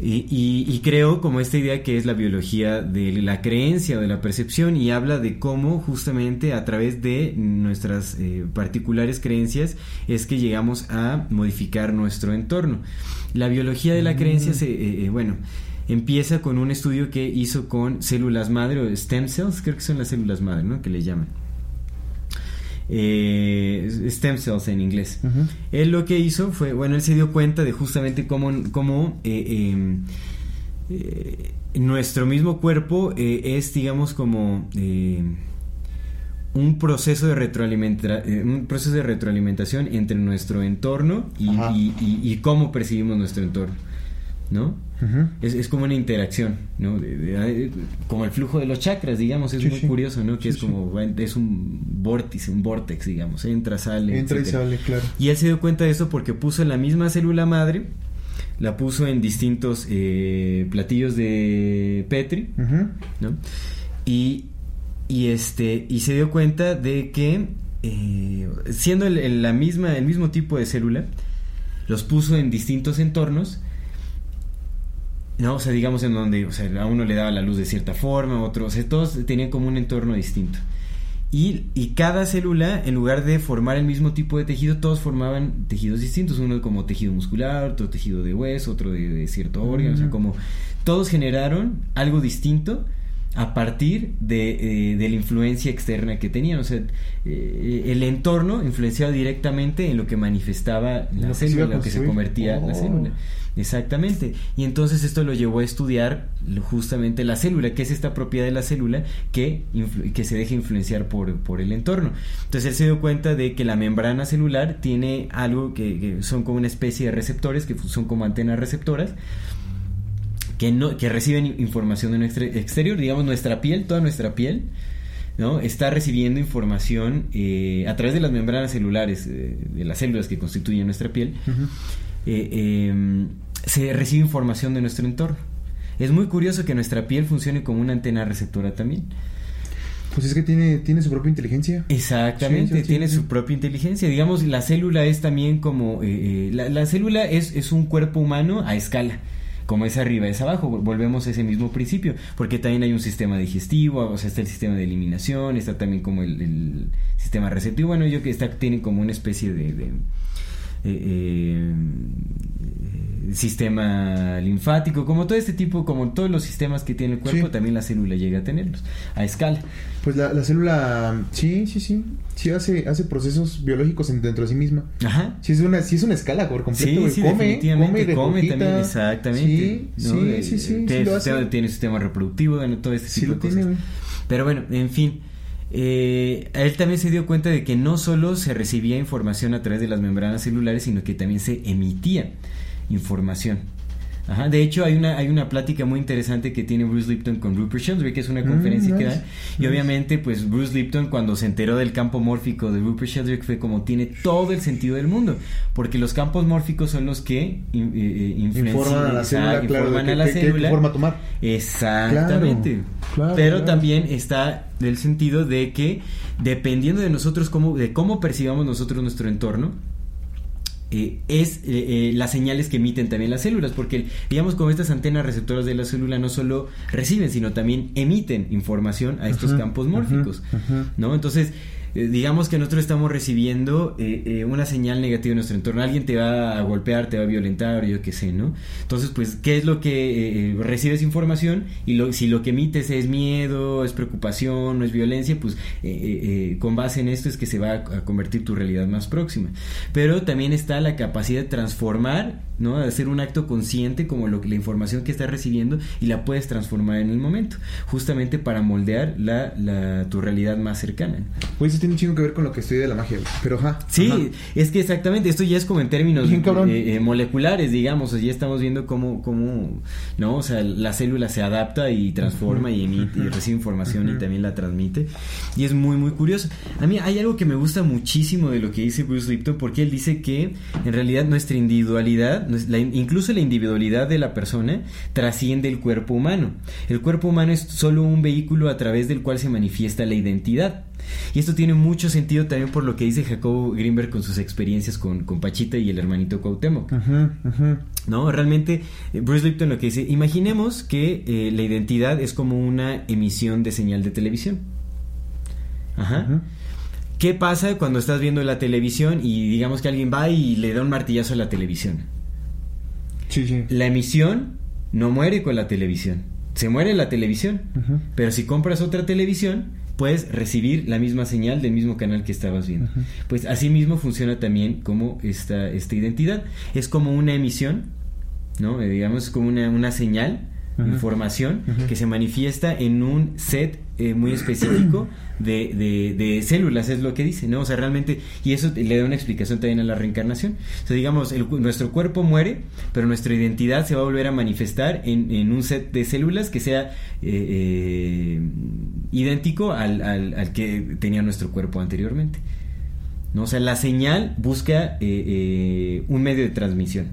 Y, y, creo como esta idea que es la biología de la creencia o de la percepción y habla de cómo justamente a través de nuestras eh, particulares creencias es que llegamos a modificar nuestro entorno. La biología de la creencia se, eh, eh, bueno, empieza con un estudio que hizo con células madre o stem cells, creo que son las células madre, ¿no? Que le llaman eh, stem cells en inglés. Él lo que hizo fue, bueno, él se dio cuenta de justamente cómo, cómo eh, em, eh, nuestro mismo cuerpo es, digamos, como un proceso de retroalimentación un proceso de retroalimentación entre nuestro entorno y cómo percibimos nuestro entorno. ¿no? Es, como una interacción, ¿no? como el flujo de los chakras, digamos, es muy curioso, ¿no? Que es como, es un vórtice, un vortex, digamos, entra, sale. Entra y sale, claro. Y él se dio cuenta de eso porque puso la misma célula madre, la puso en distintos eh, platillos de Petri, ¿no? Y, y, este, y se dio cuenta de que, eh, siendo la misma, el mismo tipo de célula, los puso en distintos entornos no, o sea, digamos en donde, o sea, a uno le daba la luz de cierta forma, a otro, o sea, todos tenían como un entorno distinto. Y, y, cada célula, en lugar de formar el mismo tipo de tejido, todos formaban tejidos distintos. Uno como tejido muscular, otro tejido de hueso, otro de, cierto órgano. O sea, como todos generaron algo distinto a partir de, eh, de la influencia externa que tenían. O sea, eh, el entorno influenciaba directamente en lo que manifestaba la célula, lo que se convertía la oh. célula. Exactamente. Y entonces esto lo llevó a estudiar justamente la célula, que es esta propiedad de la célula que, que se deja influenciar por, por, el entorno. Entonces él se dio cuenta de que la membrana celular tiene algo que, son como una especie de receptores, que son como antenas receptoras, que, no, que reciben información de nuestro exterior, digamos nuestra piel, toda nuestra piel. ¿no? está recibiendo información eh, a través de las membranas celulares eh, de las células que constituyen nuestra piel eh, em, se recibe información de nuestro entorno. Es muy curioso que nuestra piel funcione como una antena receptora también. Pues es que tiene, tiene su propia inteligencia. Exactamente, tiene su propia inteligencia. Digamos, la célula es también como... Eh, la, célula es, es un cuerpo humano a escala como es arriba es abajo, volvemos a ese mismo principio, porque también hay un sistema digestivo, o sea, está el sistema de eliminación, está también como el, sistema receptivo, bueno, yo que está, tiene como una especie de eh, eh, sistema linfático, como todo este tipo, como todos los sistemas que tiene el cuerpo, también la célula llega a tenerlos a escala. Pues la, célula, sí, sí, sí, sí hace, hace procesos biológicos dentro de sí misma. Ajá. Sí es una, sí es una escala por completo. Sí, come, come, come también, exactamente. Sí, sí, sí, Tiene sistema reproductivo, todo este tipo de cosas. Pero bueno, en fin eh, él también se dio cuenta de que no solo se recibía información a través de las membranas celulares, sino que también se emitía información. Ajá, de hecho, hay una, hay una plática muy interesante que tiene Bruce Lipton con Rupert Sheldrake, que es una mm, conferencia que da. Y obviamente, pues Bruce Lipton, cuando se enteró del campo mórfico de Rupert Sheldrake, fue como tiene todo el sentido del mundo. Porque los campos mórficos son los que eh, eh, informan a la célula, claro, a la célula. forma tomar. Exactamente. Pero también está el sentido de que, dependiendo de nosotros, cómo, de cómo percibamos nosotros nuestro entorno, eh, es eh, eh, las señales que emiten también las células, porque digamos como estas antenas receptoras de la célula no solo reciben, sino también emiten información a estos campos mórficos, ¿no? Entonces, eh, digamos que nosotros estamos recibiendo eh, eh, una señal negativa en nuestro entorno. Alguien te va a golpear, te va a violentar, yo qué sé, ¿no? Entonces, pues, ¿qué es lo que recibes información? Y lo, si lo que emites es miedo, es preocupación, no es violencia, pues con base en esto es que se va a, convertir tu realidad más próxima. Pero también está la capacidad de transformar, ¿no? De hacer un acto consciente como lo que la información que estás recibiendo y la puedes transformar en el momento, justamente para moldear la, la tu realidad más cercana. Pues eso tiene un chingo que ver con lo que estoy de la magia, pero ajá. Sí, es que exactamente, esto ya es como en términos eh, eh, moleculares, digamos, o ya estamos viendo cómo, cómo, ¿no? O sea, la célula se adapta y transforma y emite y recibe información y también la transmite. Y es muy, muy curioso. A mí hay algo que me gusta muchísimo de lo que dice Bruce Lipton, porque él dice que en realidad nuestra individualidad, incluso la individualidad de la persona, trasciende el cuerpo humano. El cuerpo humano es solo un vehículo a través del cual se manifiesta la identidad. Y esto tiene mucho sentido también por lo que dice Jacobo Greenberg con sus experiencias con, con Pachita y el hermanito Cuauhtémoc. No, realmente eh, Bruce Lipton lo que dice, imaginemos que eh, la identidad es como una emisión de señal de televisión. Ajá. ¿Qué pasa cuando estás viendo la televisión y digamos que alguien va y le da un martillazo a la televisión? Sí, sí. La emisión no muere con la televisión. Se muere la televisión. Pero si compras otra televisión, puedes recibir la misma señal del mismo canal que estabas viendo. Pues así mismo funciona también como esta, esta identidad. Es como una emisión, ¿no? Eh, digamos, como una, una señal información que se manifiesta en un set eh, muy específico de, de, células, es lo que dice, ¿no? O sea, realmente, y eso le da una explicación también a la reencarnación. O sea, digamos, nuestro cuerpo muere, pero nuestra identidad se va a volver a manifestar en, en un set de células que sea eh, eh, idéntico al, al, al que tenía nuestro cuerpo anteriormente. ¿No? O sea, la señal busca eh, eh, un medio de transmisión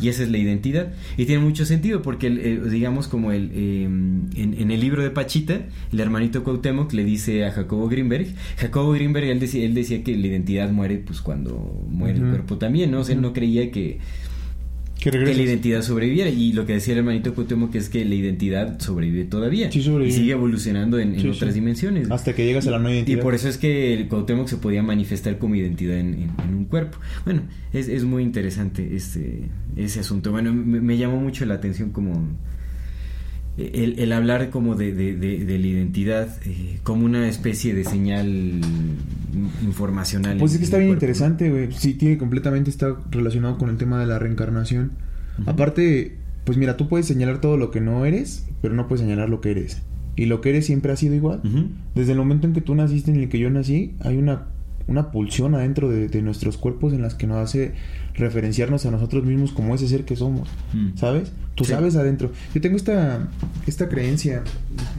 y esa es la identidad. Y tiene mucho sentido porque, eh, digamos, como el, en, el libro de Pachita, el hermanito Cuauhtémoc le dice a Jacobo Greenberg, Jacobo Greenberg, él decía, él decía que la identidad muere pues cuando muere el cuerpo también, ¿no? O sea, él no creía que que, la identidad sobreviviera. Y lo que decía el hermanito que es que la identidad sobrevive todavía. Y sigue evolucionando en, otras dimensiones. Hasta que llegas a la nueva identidad. Y por eso es que el Cuauhtémoc se podía manifestar como identidad en, un cuerpo. Bueno, es, es, muy interesante este ese asunto. Bueno, me, llamó mucho la atención como... El, el, hablar como de, de, la identidad eh, como una especie de señal informacional. Pues es que está bien interesante, güey. Sí, tiene completamente está relacionado con el tema de la reencarnación. Aparte, pues mira, tú puedes señalar todo lo que no eres, pero no puedes señalar lo que eres. Y lo que eres siempre ha sido igual. Desde el momento en que tú naciste, en el que yo nací, hay una, una pulsión adentro de, nuestros cuerpos en las que nos hace referenciarnos a nosotros mismos como ese ser que somos. ¿Sabes? Tú sabes adentro. Yo tengo esta, esta creencia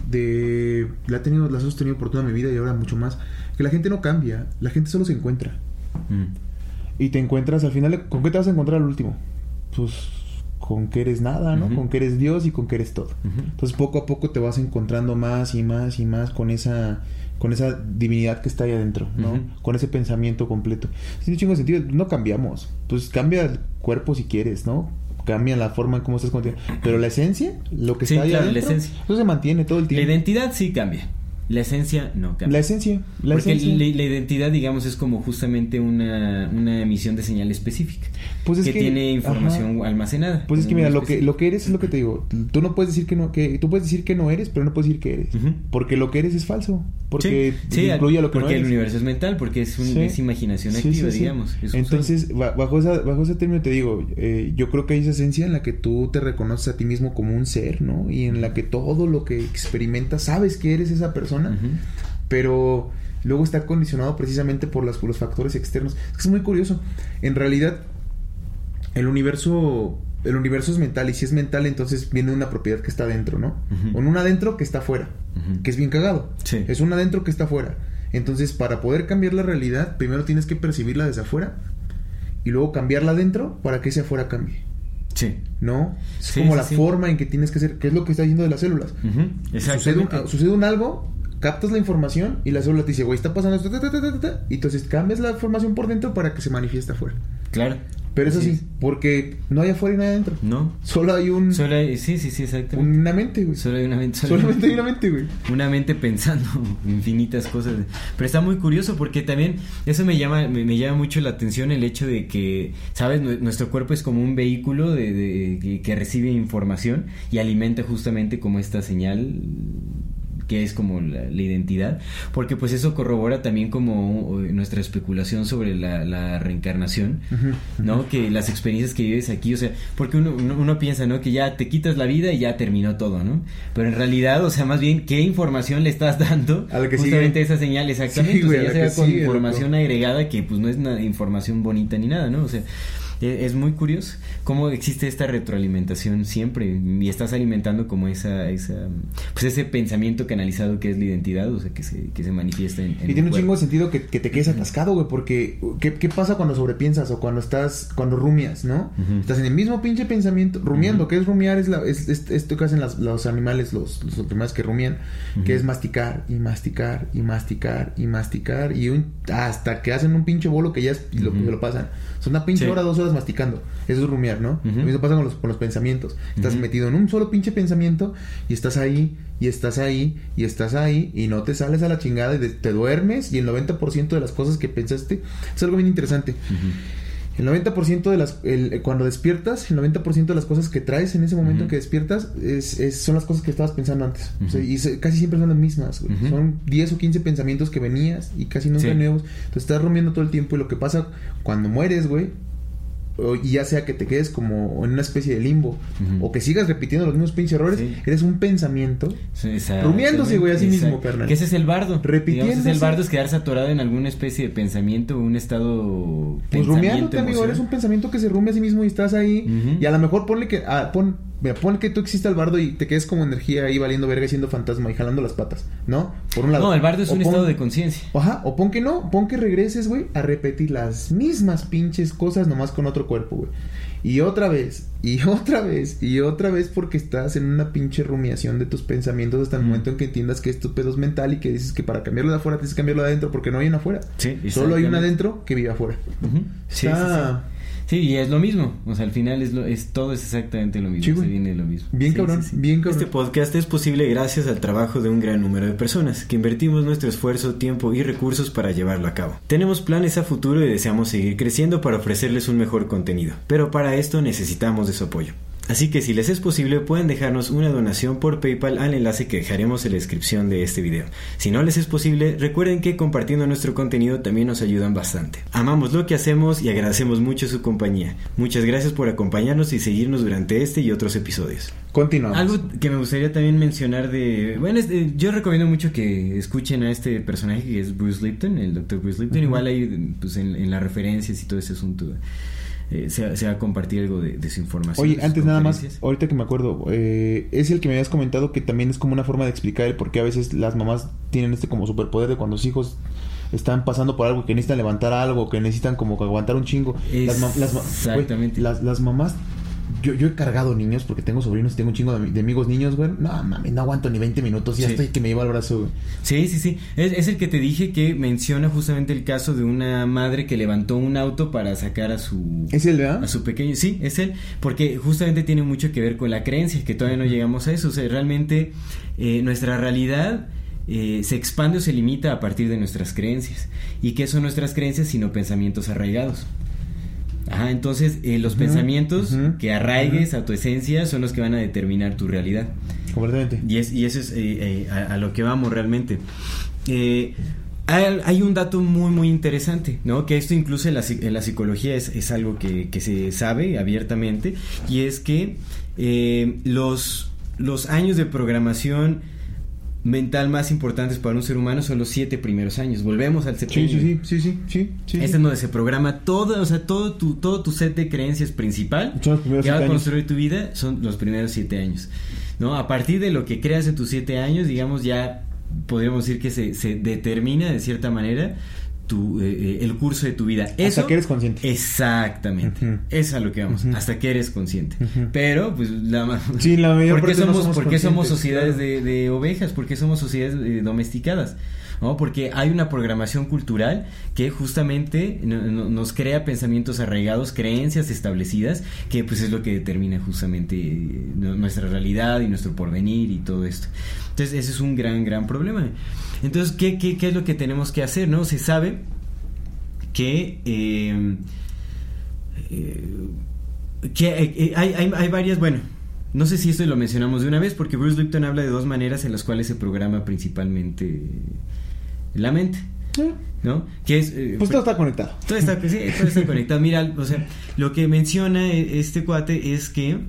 de... La, he tenido, la he sostenido por toda mi vida y ahora mucho más que la gente no cambia, la gente solo se encuentra. Mm. Y te encuentras al final, ¿con qué te vas a encontrar al último? Pues con que eres nada, ¿no? Con que eres Dios y con que eres todo. Entonces poco a poco te vas encontrando más y más y más con esa con esa divinidad que está ahí adentro, ¿no? Con ese pensamiento completo. Tiene chingo de sentido, no cambiamos. Pues cambia el cuerpo si quieres, ¿no? Cambia la forma en cómo estás contigo. Pero la esencia, lo que está ahí adentro, eso se mantiene todo el tiempo. La identidad sí cambia. La esencia no cambia. La esencia. La Porque La, identidad, digamos, es como justamente una, una emisión de señal específica. Pues que, tiene información almacenada. Pues es que mira, lo que, lo que eres es lo que te digo. Tú no puedes decir que no, que tú puedes decir que no eres, pero no puedes decir que eres. Porque lo que eres es falso. Porque incluye lo que porque el universo es mental, porque es, un, es imaginación activa, digamos. Entonces, bajo, esa, bajo ese término te digo, eh, yo creo que hay esa esencia en la que tú te reconoces a ti mismo como un ser, ¿no? Y en la que todo lo que experimentas sabes que eres esa persona pero luego está condicionado precisamente por, las, los factores externos. Es muy curioso. En realidad, el universo, el universo es mental y si es mental, entonces viene una propiedad que está dentro, ¿no? O un adentro que está afuera, que es bien cagado. Es un adentro que está afuera. Entonces, para poder cambiar la realidad, primero tienes que percibirla desde afuera y luego cambiarla adentro para que ese afuera cambie. Sí. ¿No? Es como la forma en que tienes que hacer, que es lo que está diciendo de las células. Sucede, un, sucede un algo, captas la información y la célula te dice, güey, está pasando esto, y entonces cambias la información por dentro para que se manifieste afuera. Claro. Pero eso sí, es. porque no hay afuera y hay adentro. ¿No? Solo hay un, Solo hay- sí, sí, sí, exactamente. una mente, güey. Solo hay una mente. solo- Solamente hay una mente, güey. una mente pensando infinitas cosas. Pero está muy curioso porque también eso me llama, me, me llama mucho la atención el hecho de que, ¿sabes? Nue- Nuestro cuerpo es como un vehículo de, de- que, que recibe información y alimenta justamente como esta señal que es como la, la identidad, porque pues eso corrobora también como eh, nuestra especulación sobre la, la reencarnación, ¿no? Que las experiencias que vives aquí, o sea, porque uno, uno, uno piensa, ¿no? Que ya te quitas la vida y ya terminó todo, ¿no? Pero en realidad, o sea, más bien, ¿qué información le estás dando? A la que justamente sigue. esa señal, exactamente. Sí, güey, o sea, ya sea con sigue, información loco. agregada que pues no es una información bonita ni nada, ¿no? O sea, es muy curioso cómo existe esta retroalimentación siempre y estás alimentando como esa, esa pues ese pensamiento canalizado que es la identidad, o sea, que se, que se manifiesta en, en Y tiene un cuerpo. chingo de sentido que, que te quedes atascado, güey, porque ¿qué, ¿qué pasa cuando sobrepiensas o cuando estás, cuando rumias, ¿no? Estás en el mismo pinche pensamiento, rumiando, Ujú. que es rumiar, es, la, es, es- esto que hacen las- los animales, los, los animales que rumian, que Ujú. es masticar y masticar y masticar y masticar y un, hasta que hacen un pinche bolo que ya es, y lo, que lo pasan. Son una pinche Sí. hora, dos horas masticando. Eso es rumiar, ¿no? Ujú. Lo mismo pasa con los, con los pensamientos. Estás metido en un solo pinche pensamiento y estás ahí y estás ahí y estás ahí y no te sales a la chingada y te duermes y el 90% de las cosas que pensaste es algo bien interesante. El 90% de las el- cuando despiertas, el 90% de las cosas que traes en ese momento Ujú. que despiertas es, es- son las cosas que estabas pensando antes. O sea, Ujú. y se- casi siempre son las mismas. Son 10 o 15 pensamientos que venías y casi nunca Sí. nuevos. Entonces estás rumiando todo el tiempo y lo que pasa cuando mueres, güey, y ya sea que te quedes como en una especie de limbo o que sigas repitiendo los mismos pinches errores, Sí. eres un pensamiento Sí. Rumiándose, güey, a sí mismo, carnal. Que ese es el bardo. Repitiéndose. Digamos, es el bardo es quedarse atorado en alguna especie de pensamiento, un estado Pues rumiándote, amigo, eres un pensamiento que se rumia a sí mismo y estás ahí. Y a lo mejor ponle que. ah, pon, mira, pon que tú existas al bardo y te quedes como energía ahí valiendo verga y siendo fantasma y jalando las patas, ¿no? Por un lado. No, el bardo es O un pon- estado de conciencia. Ajá, o pon que no, pon que regreses, güey, a repetir las mismas pinches cosas nomás con otro cuerpo, güey. Y otra vez, y otra vez, y otra vez porque estás en una pinche rumiación de tus pensamientos hasta el Mm. momento en que entiendas que esto pedo es mental y que dices que para cambiarlo de afuera tienes que cambiarlo de adentro porque no hay una afuera. Sí, Solo hay una adentro que vive afuera. Sí, Está- sí, sí. Sí, y es lo mismo. O sea, al final es, lo, es todo es exactamente lo mismo. Sí, se viene lo mismo. Bien Sí, cabrón, sí, sí. bien cabrón. Este podcast es posible gracias al trabajo de un gran número de personas que invertimos nuestro esfuerzo, tiempo y recursos para llevarlo a cabo. Tenemos planes a futuro y deseamos seguir creciendo para ofrecerles un mejor contenido, pero para esto necesitamos de su apoyo. Así que si les es posible pueden dejarnos una donación por PayPal al enlace que dejaremos en la descripción de este video. Si no les es posible, recuerden que compartiendo nuestro contenido también nos ayudan bastante. Amamos lo que hacemos y agradecemos mucho su compañía. Muchas gracias por acompañarnos y seguirnos durante este y otros episodios. Continuamos. Algo que me gustaría también mencionar de... Bueno, este, yo recomiendo mucho que escuchen a este personaje que es Bruce Lipton, el doctor Bruce Lipton. Igual ahí pues, en, en las referencias y todo ese asunto eh, se, va- se va a compartir algo de, de su información. Oye, antes nada más, ahorita que me acuerdo, eh, es el que me habías comentado que también es como una forma de explicar el por qué a veces las mamás tienen este como superpoder de cuando los hijos están pasando por algo, que necesitan levantar algo, que necesitan como que aguantar un chingo. Las, ma- las ma- güey, Exactamente. las, las mamás, yo, yo he cargado niños porque tengo sobrinos y tengo un chingo de, de amigos niños, güey. No, mami, no aguanto ni 20 minutos, ya Sí. estoy que me lleva al brazo, güey. Sí, sí, sí. Es, es el que te dije que menciona justamente el caso de una madre que levantó un auto para sacar a su... ¿Es el, verdad? A su pequeño, sí, es él, porque justamente tiene mucho que ver con la creencia, que todavía no llegamos a eso, o sea, realmente eh, nuestra realidad eh, se expande o se limita a partir de nuestras creencias. ¿Y qué son nuestras creencias sino pensamientos arraigados? Ajá, entonces eh, los pensamientos que arraigues a tu esencia son los que van a determinar tu realidad. Completamente. Y, es, y eso es eh, eh, a, a lo que vamos realmente. Hay, hay un dato muy, muy interesante, ¿no? Que esto incluso en la, en la psicología es, es algo que, que se sabe abiertamente, y es que los, los años de programación mental más importantes para un ser humano son los siete primeros años. Volvemos al septenio. sí, sí, sí, sí, sí, sí. Este es donde se programa todo, o sea, todo tu, todo tu set de creencias principal Son los primeros que va a años. construir tu vida son los primeros siete años. ¿No? A partir de lo que creas en tus siete años, digamos, ya podríamos decir que se, se determina de cierta manera tu, eh, eh, el curso de tu vida. Eso, Hasta que eres consciente. Exactamente. Ujú. Es a lo que vamos. Hasta que eres consciente. Pero, pues, la Sí, la mayor ¿Por qué parte no somos, somos por qué somos sociedades claro. de, de ovejas? ¿Por qué somos sociedades eh, domesticadas? ¿No? Porque hay una programación cultural que justamente no- no- nos crea pensamientos arraigados, creencias establecidas, que pues es lo que determina justamente eh, nu- nuestra realidad y nuestro porvenir y todo esto. Entonces, ese es un gran, gran problema. Entonces, ¿qué, qué, qué es lo que tenemos que hacer? ¿No? Se sabe que... eh, eh, que hay, hay, hay varias, bueno, no sé si esto lo mencionamos de una vez, porque Bruce Lipton habla de dos maneras en las cuales se programa principalmente la mente, ¿no? Que es... eh, Pues todo está conectado. todo está, sí, todo está conectado. Mira, o sea, lo que menciona eh, este cuate es que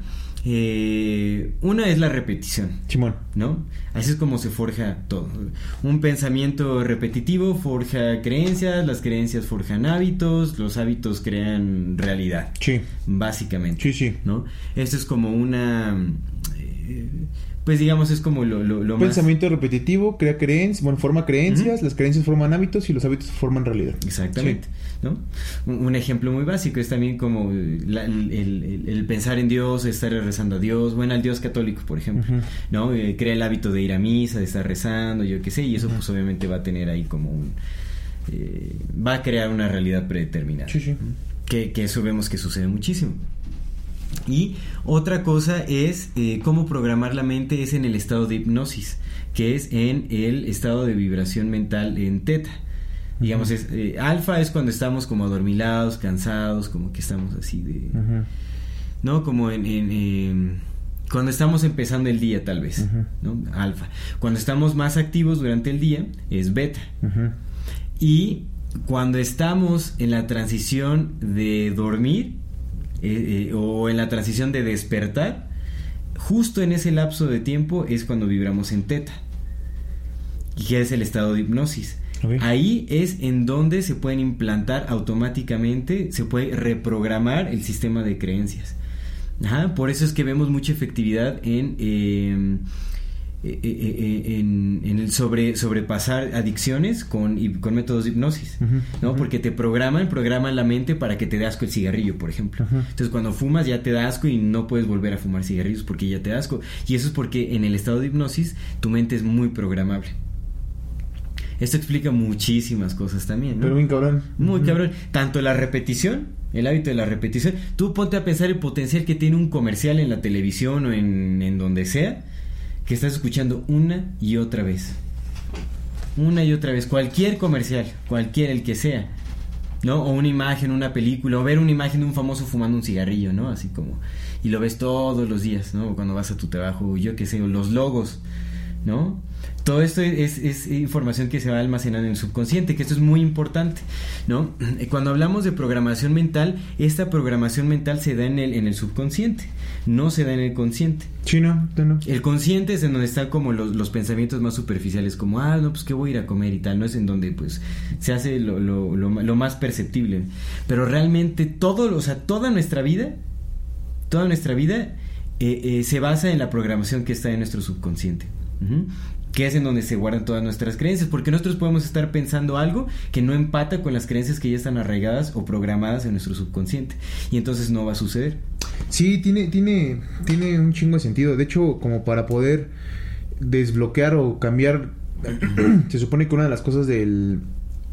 eh, una es la repetición. Simón. ¿no? Así es como se forja todo. Un pensamiento repetitivo forja creencias, las creencias forjan hábitos, los hábitos crean realidad, Sí. básicamente. Sí, sí. ¿no? Esto es como una... eh, pues digamos es como lo, lo, lo más... pensamiento repetitivo crea creencias, bueno, forma creencias, las creencias forman hábitos y los hábitos forman realidad. Exactamente, ¿no? Un, un ejemplo muy básico es también como la- el, el- el pensar en Dios, estar rezando a Dios, bueno, al Dios católico, por ejemplo. ¿no? Eh, crea el hábito de ir a misa, de estar rezando, yo qué sé, y eso pues obviamente va a tener ahí como un... eh, va a crear una realidad predeterminada. Sí, sí. Que, que eso vemos que sucede muchísimo. Y otra cosa es eh, cómo programar la mente es en el estado de hipnosis, que es en el estado de vibración mental en teta. Digamos, es, eh, alfa es cuando estamos como adormilados, cansados, como que estamos así de... ¿No? Como en... en, em, cuando estamos empezando el día, tal vez. ¿no? Alfa. Cuando estamos más activos durante el día, es beta. Y cuando estamos en la transición de dormir eh, eh, o en la transición de despertar, justo en ese lapso de tiempo es cuando vibramos en teta, y que es el estado de hipnosis. Ahí es en donde se pueden implantar automáticamente, se puede reprogramar el sistema de creencias. Ajá, por eso es que vemos mucha efectividad en, eh, eh, eh, eh, en, en el sobre, sobrepasar adicciones con, y- con métodos de hipnosis, ¿no? Porque te programan, programan la mente para que te dé asco el cigarrillo, por ejemplo. Entonces cuando fumas ya te da asco y no puedes volver a fumar cigarrillos porque ya te da asco. Y eso es porque en el estado de hipnosis tu mente es muy programable. Esto explica muchísimas cosas también, ¿no? Pero bien cabrón. Muy cabrón. Tanto la repetición, el hábito de la repetición. Tú ponte a pensar el potencial que tiene un comercial en la televisión o en, en donde sea, que estás escuchando una y otra vez. Una y otra vez. Cualquier comercial, cualquier el que sea. ¿No? O una imagen, una película, o ver una imagen de un famoso fumando un cigarrillo, ¿no? Así como. Y lo ves todos los días, ¿no? Cuando vas a tu trabajo, yo qué sé, o los logos, ¿no? Todo esto es, es información que se va almacenando en el subconsciente, que esto es muy importante, ¿no? Cuando hablamos de programación mental, esta programación mental se da en el, en el subconsciente, no se da en el consciente. Sí, no, no. El consciente es en donde están como los, los pensamientos más superficiales, como, ah, no, pues que voy a ir a comer y tal, no es en donde pues se hace lo, lo, lo más perceptible. Pero realmente todo, o sea, toda nuestra vida, toda nuestra vida eh, eh, se basa en la programación que está en nuestro subconsciente. Que es en donde se guardan todas nuestras creencias, porque nosotros podemos estar pensando algo que no empata con las creencias que ya están arraigadas o programadas en nuestro subconsciente, y entonces no va a suceder. Sí, tiene, tiene, tiene un chingo de sentido. De hecho, como para poder desbloquear o cambiar, se supone que una de las cosas del...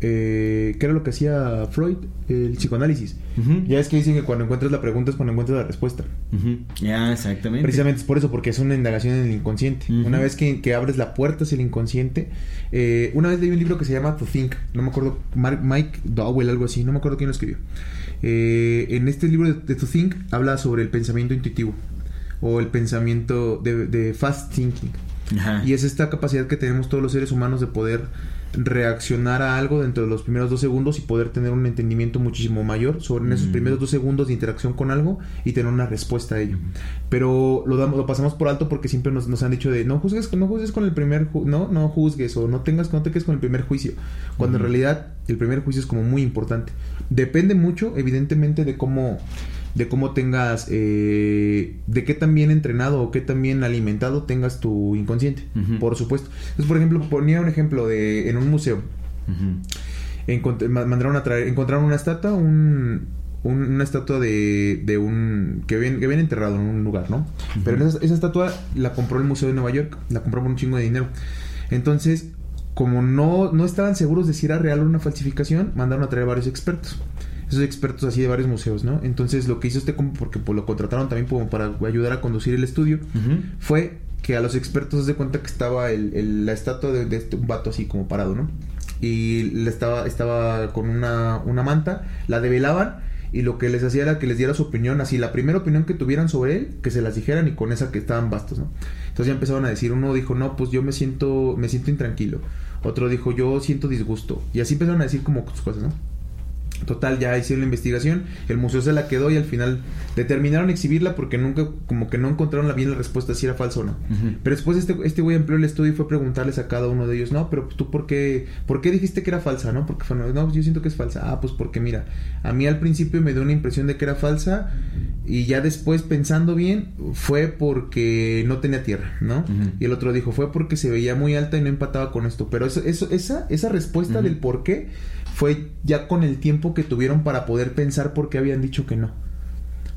Eh, ¿Qué era lo que hacía Freud? El psicoanálisis. Ya es que dicen que cuando encuentras la pregunta es cuando encuentras la respuesta. Ya, exactamente. Precisamente es por eso, porque es una indagación en el inconsciente. Una vez que, que abres la puerta hacia el inconsciente, eh, una vez leí un libro que se llama To Think, no me acuerdo, Mike Dowell, algo así, no me acuerdo quién lo escribió. Eh, en este libro de, de To Think habla sobre el pensamiento intuitivo o el pensamiento de, de fast thinking. Y es esta capacidad que tenemos todos los seres humanos de poder reaccionar a algo dentro de los primeros dos segundos y poder tener un entendimiento muchísimo mayor sobre en esos Mm. primeros dos segundos de interacción con algo y tener una respuesta a ello. Pero lo, damos, lo pasamos por alto porque siempre nos, nos han dicho de no juzgues, no juzgues con el primer ju- no, no juzgues o no tengas, no te quedes con el primer juicio. Cuando en realidad el primer juicio es como muy importante. Depende mucho, evidentemente, de cómo de cómo tengas, eh, de qué tan bien entrenado o qué tan bien alimentado tengas tu inconsciente, por supuesto. Entonces, por ejemplo, ponía un ejemplo de en un museo. Encont- mandaron a traer, encontraron una estatua, un, un- una estatua de, de un que habían, que habían enterrado en un lugar, ¿no? Pero esa, esa estatua la compró el Museo de Nueva York, la compró por un chingo de dinero. Entonces, como no, no estaban seguros de si era real o una falsificación, mandaron a traer varios expertos. Esos expertos así de varios museos, ¿no? Entonces lo que hizo este porque pues, lo contrataron también como para ayudar a conducir el estudio, fue que a los expertos se de cuenta que estaba el, el- la estatua de, de este, un vato así como parado, ¿no? Y le estaba, estaba con una, una manta, la develaban y lo que les hacía era que les diera su opinión, así la primera opinión que tuvieran sobre él, que se las dijeran y con esa que estaban bastos, ¿no? Entonces ya empezaron a decir, uno dijo, no, pues yo me siento, me siento intranquilo. Otro dijo, yo siento disgusto. Y así empezaron a decir como sus cosas, ¿no? Total, ya hicieron la investigación, el museo se la quedó y al final determinaron exhibirla porque nunca, como que no encontraron la bien la respuesta si era falso o no. Pero después este, este güey amplió el estudio y fue a preguntarles a cada uno de ellos, no, pero tú por qué, por qué dijiste que era falsa, no? Porque fue, no, yo siento que es falsa. Ah, pues porque mira, a mí al principio me dio una impresión de que era falsa y ya después pensando bien fue porque no tenía tierra, ¿no? Y el otro dijo, fue porque se veía muy alta y no empataba con esto. Pero eso, eso, esa, esa respuesta del por qué fue ya con el tiempo que tuvieron para poder pensar por qué habían dicho que no.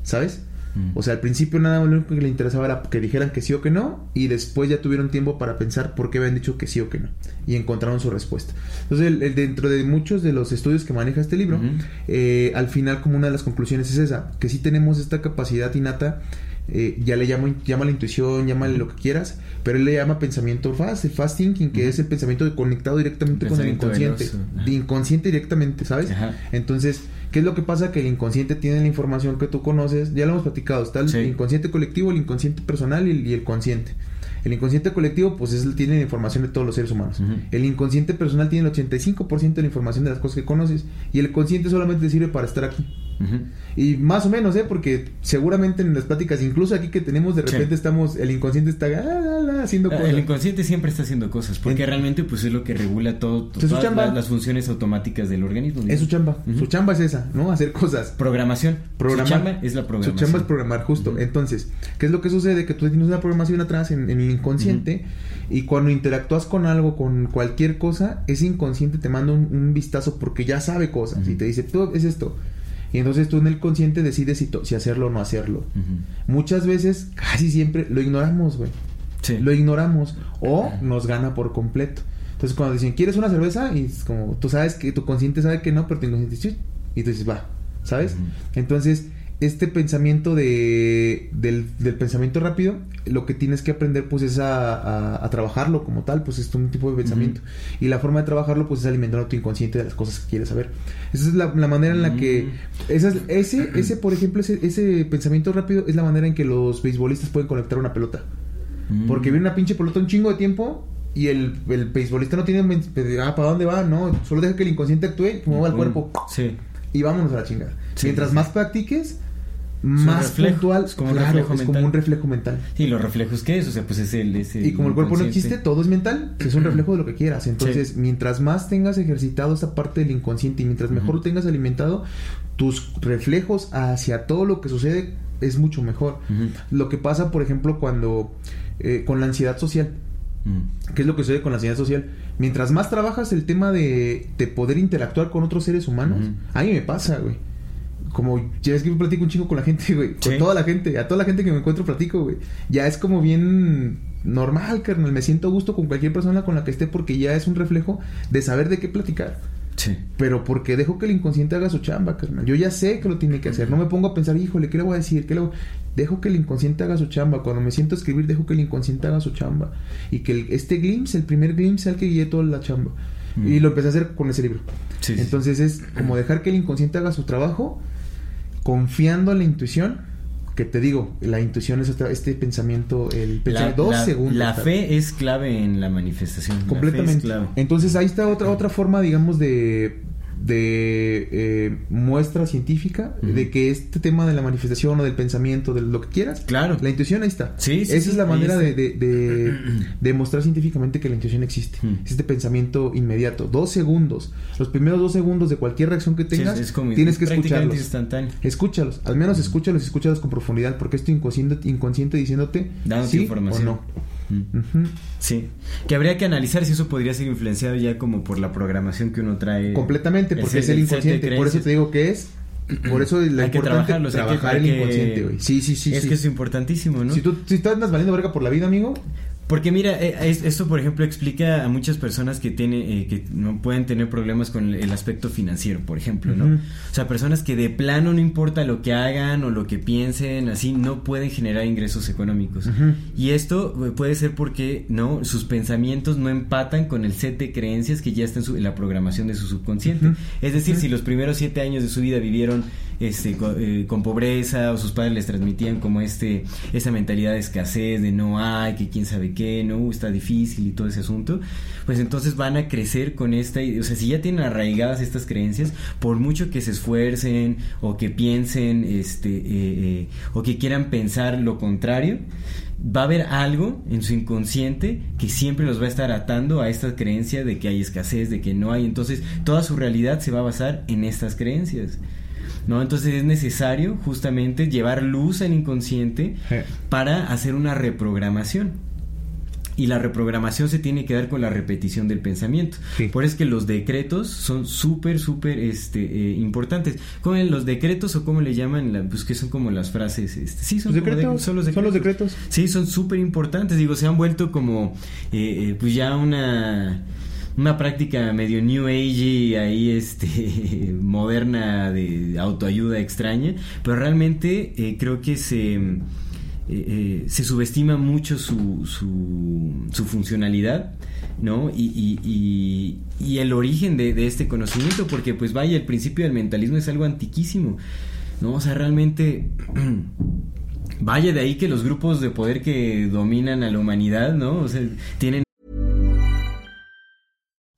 ¿Sabes? Mm. O sea, al principio nada más lo único que le interesaba era que dijeran que sí o que no, y después ya tuvieron tiempo para pensar por qué habían dicho que sí o que no, y encontraron su respuesta. Entonces, el- el- dentro de muchos de los estudios que maneja este libro, eh, al final como una de las conclusiones es esa, que sí tenemos esta capacidad innata, eh, ya le llamo, llama la intuición, llámale lo que quieras, pero él le llama pensamiento fast, fast thinking, que es el pensamiento conectado directamente con el inconsciente, de inconsciente directamente, ¿sabes? Ajá. Entonces, ¿qué es lo que pasa? Que el inconsciente tiene la información que tú conoces, ya lo hemos platicado, está el Sí. inconsciente colectivo, el inconsciente personal y el, y el consciente. El inconsciente colectivo, pues es, tiene la información de todos los seres humanos. El inconsciente personal tiene el 85% de la información de las cosas que conoces y el consciente solamente te sirve para estar aquí. Y más o menos, ¿eh? Porque seguramente en las pláticas, incluso aquí que tenemos, de Sí. repente estamos, el inconsciente está ah, haciendo Ah, cosas. El inconsciente siempre está haciendo cosas, porque En- realmente pues es lo que regula todo, todas las, las funciones automáticas del organismo. Es su chamba. Su chamba es esa, ¿no? Hacer cosas. Programación. Programar. Su chamba es la programación. Su chamba es programar, justo. Entonces, ¿qué es lo que sucede? Que tú tienes una programación atrás en, en el inconsciente y cuando interactúas con algo, con cualquier cosa, ese inconsciente te manda un, un vistazo porque ya sabe cosas y te dice, tú es esto. Y entonces tú en el consciente decides si, si hacerlo o no hacerlo. Muchas veces, casi siempre, lo ignoramos, güey. Sí. Lo ignoramos o nos gana por completo. Entonces cuando dicen, ¿quieres una cerveza? Y es como, tú sabes que tu consciente sabe que no, pero tu inconsciente y tú dices, va, ¿sabes? Entonces, este pensamiento de, del, del pensamiento rápido, lo que tienes que aprender pues es a, a- a trabajarlo como tal, pues es un tipo de pensamiento. Y la forma de trabajarlo pues es alimentando tu inconsciente de las cosas que quieres saber. Esa es la, la manera en la que... Mm. Ese, ese, por ejemplo, ese, ese pensamiento rápido es la manera en que los beisbolistas pueden conectar una pelota. Mm. Porque viene una pinche pelota un chingo de tiempo y el, el beisbolista no tiene... Ah, ¿para dónde va? No, solo deja que el inconsciente actúe, que mueva el Pum. cuerpo Sí. y vámonos a la chingada. Sí, Mientras más practiques, más reflejo, puntual, es como un claro, reflejo es como un reflejo mental. Sí, los reflejos que es, o sea, pues es el... es Y como el cuerpo no existe, todo es mental, es un reflejo de lo que quieras. Entonces, Sí. mientras más tengas ejercitado esa parte del inconsciente y mientras mejor lo tengas alimentado, tus reflejos hacia todo lo que sucede es mucho mejor. Lo que pasa, por ejemplo, cuando eh, con la ansiedad social, Mm. ¿Qué es lo que sucede con la ansiedad social? Mientras más trabajas el tema de, de poder interactuar con otros seres humanos, a mí me pasa, güey. Como ya es que yo platico un chingo con la gente, güey. Con Sí. toda la gente, a toda la gente que me encuentro platico, güey. Ya es como bien normal, carnal. Me siento a gusto con cualquier persona con la que esté porque ya es un reflejo de saber de qué platicar. Sí. Pero porque dejo que el inconsciente haga su chamba, carnal. Yo ya sé que lo tiene que hacer. No me pongo a pensar, híjole, ¿qué le voy a decir? ¿Qué le voy-?" Dejo que el inconsciente haga su chamba. Cuando me siento a escribir, dejo que el inconsciente haga su chamba. Y que el- este glimpse, el primer glimpse, sea el que guíe toda la chamba. Mm. Y lo empecé a hacer con ese libro. Sí, sí. Entonces es como dejar que el inconsciente haga su trabajo, confiando en la intuición. Que te digo, la intuición es este pensamiento, el La, pensamiento, dos la- segundos. la fe es clave en la manifestación. Completamente. Entonces ahí está otra otra forma, digamos, de de eh, muestra científica de que este tema de la manifestación o del pensamiento, de lo que quieras, Claro. la intuición ahí está. Sí, sí, Esa sí, es la manera de, de, de- de mostrar científicamente que la intuición existe. Es este pensamiento inmediato. Dos segundos. Los primeros dos segundos de cualquier reacción que tengas, como- tienes que escucharlos. Escúchalos, al menos escúchalos y escúchalos con profundidad, porque es tu inconsciente, inconsciente diciéndote Dándote sí información. o no. Sí, que habría que analizar si eso podría ser influenciado ya como por la programación que uno trae. Completamente, porque es el inconsciente. Por eso te digo que es. Por eso la Hay que trabajarlo, hay que- trabajar hay el que- inconsciente, güey. Sí, sí, sí. es sí. que es importantísimo, ¿no? Si tú, si tú andas valiendo verga por la vida, amigo, Porque mira, eh, es- esto por ejemplo explica a muchas personas que tienen, eh, que no pueden tener problemas con el, aspecto financiero, por ejemplo, ¿no? O sea, personas que de plano no importa lo que hagan o lo que piensen, así no pueden generar ingresos económicos. Y esto eh, puede ser porque, ¿no? Sus pensamientos no empatan con el set de creencias que ya está en, su- en la programación de su subconsciente. Es decir, si los primeros siete años de su vida vivieron este, eh, con, pobreza o sus padres les transmitían como este esa mentalidad de escasez, de no hay, que quién sabe qué, no, está difícil y todo ese asunto, pues entonces van a crecer con esta, o sea, si ya tienen arraigadas estas creencias, por mucho que se esfuercen o que piensen, este, eh, eh, o que quieran pensar lo contrario, va a haber algo en su inconsciente que siempre los va a estar atando a esta creencia de que hay escasez, de que no hay. Entonces, toda su realidad se va a basar en estas creencias. ¿No? Entonces es necesario justamente llevar luz al inconsciente para hacer una reprogramación. Y la reprogramación se tiene que dar con la repetición del pensamiento. Sí. Por eso es que los decretos son súper, súper este, eh, importantes. ¿Cómo los decretos o cómo le llaman? La- pues que son como las frases. Este, sí, son, los como de- decretos. son los decretos. Son los decretos. Sí, son súper importantes. Digo, se han vuelto como, eh, eh, pues ya una, una práctica medio New Age ahí, este, moderna de autoayuda extraña. Pero realmente eh, creo que se, eh, eh, se subestima mucho su, su, su funcionalidad. ¿no? Y, y, y, y el origen de, de este conocimiento, porque pues vaya, el principio del mentalismo es algo antiquísimo, ¿no? O sea, realmente Vaya de ahí que los grupos de poder que dominan a la humanidad, ¿no? O sea, tienen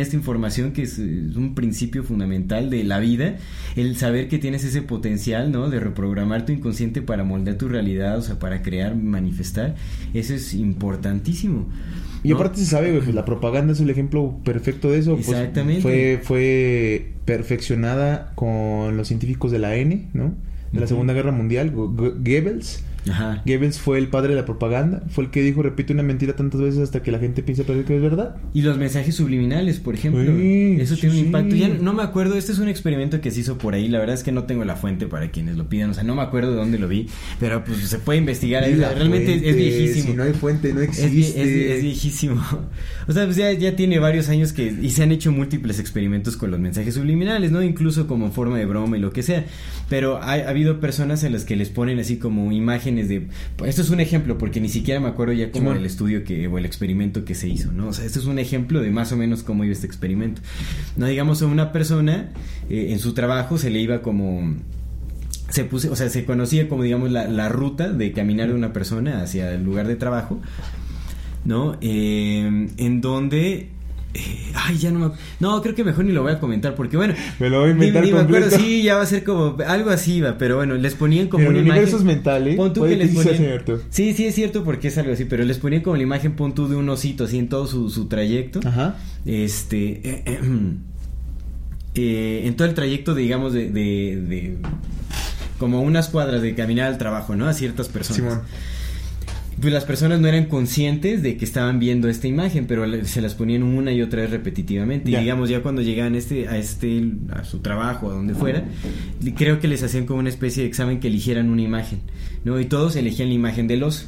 Esta información que es, es, un principio fundamental de la vida, el saber que tienes ese potencial, ¿no? De reprogramar tu inconsciente para moldear tu realidad, o sea, para crear, manifestar, eso es importantísimo. Y ¿no? aparte se sabe, güey, pues la propaganda es el ejemplo perfecto de eso. Exactamente. Pues, fue, fue perfeccionada con los científicos de la N, ¿no? De la Segunda Guerra Mundial, Goebbels. Ajá. Goebbels fue el padre de la propaganda, fue el que dijo repite una mentira tantas veces hasta que la gente piensa que es verdad. Y los mensajes subliminales, por ejemplo, sí, eso tiene sí. un impacto. Ya no me acuerdo, este es un experimento que se hizo por ahí, la verdad es que no tengo la fuente para quienes lo pidan, o sea, no me acuerdo de dónde lo vi, pero pues se puede investigar, es, realmente fuente, es viejísimo. Si no hay fuente, no existe. Es, es, es viejísimo. O sea, pues ya, ya, tiene varios años que y se han hecho múltiples experimentos con los mensajes subliminales, ¿no? Incluso como forma de broma y lo que sea. Pero ha, ha habido personas en las que les ponen así como imágenes de esto es un ejemplo porque ni siquiera me acuerdo ya como el estudio que o el experimento que se hizo, ¿no? O sea, esto es un ejemplo de más o menos cómo iba este experimento. No digamos a una persona eh, en su trabajo se le iba como se puse, o sea, se conocía como digamos la, la ruta de caminar de una persona hacia el lugar de trabajo, ¿no? Eh, en donde eh, ay, ya no me... No, creo que mejor ni lo voy a comentar porque, bueno... Me lo voy a inventar ni, ni me acuerdo, sí, ya va a ser como... Algo así va, pero bueno, les ponían como pero una universos imagen... mentales... Pon tú que les ponían... cierto. Sí, sí es cierto porque es algo así, pero les ponían como la imagen, pon tú de un osito así en todo su, su trayecto. Ajá. Este... Eh, eh, eh, en todo el trayecto, digamos, de, de, de... Como unas cuadras de caminar al trabajo, ¿no? A ciertas personas. Simón. Pues las personas no eran conscientes de que estaban viendo esta imagen, pero se las ponían una y otra vez repetitivamente. Ya. Y digamos, ya cuando llegaban este, a este, a su trabajo, a donde fuera, creo que les hacían como una especie de examen que eligieran una imagen, ¿no? Y todos elegían la imagen del oso.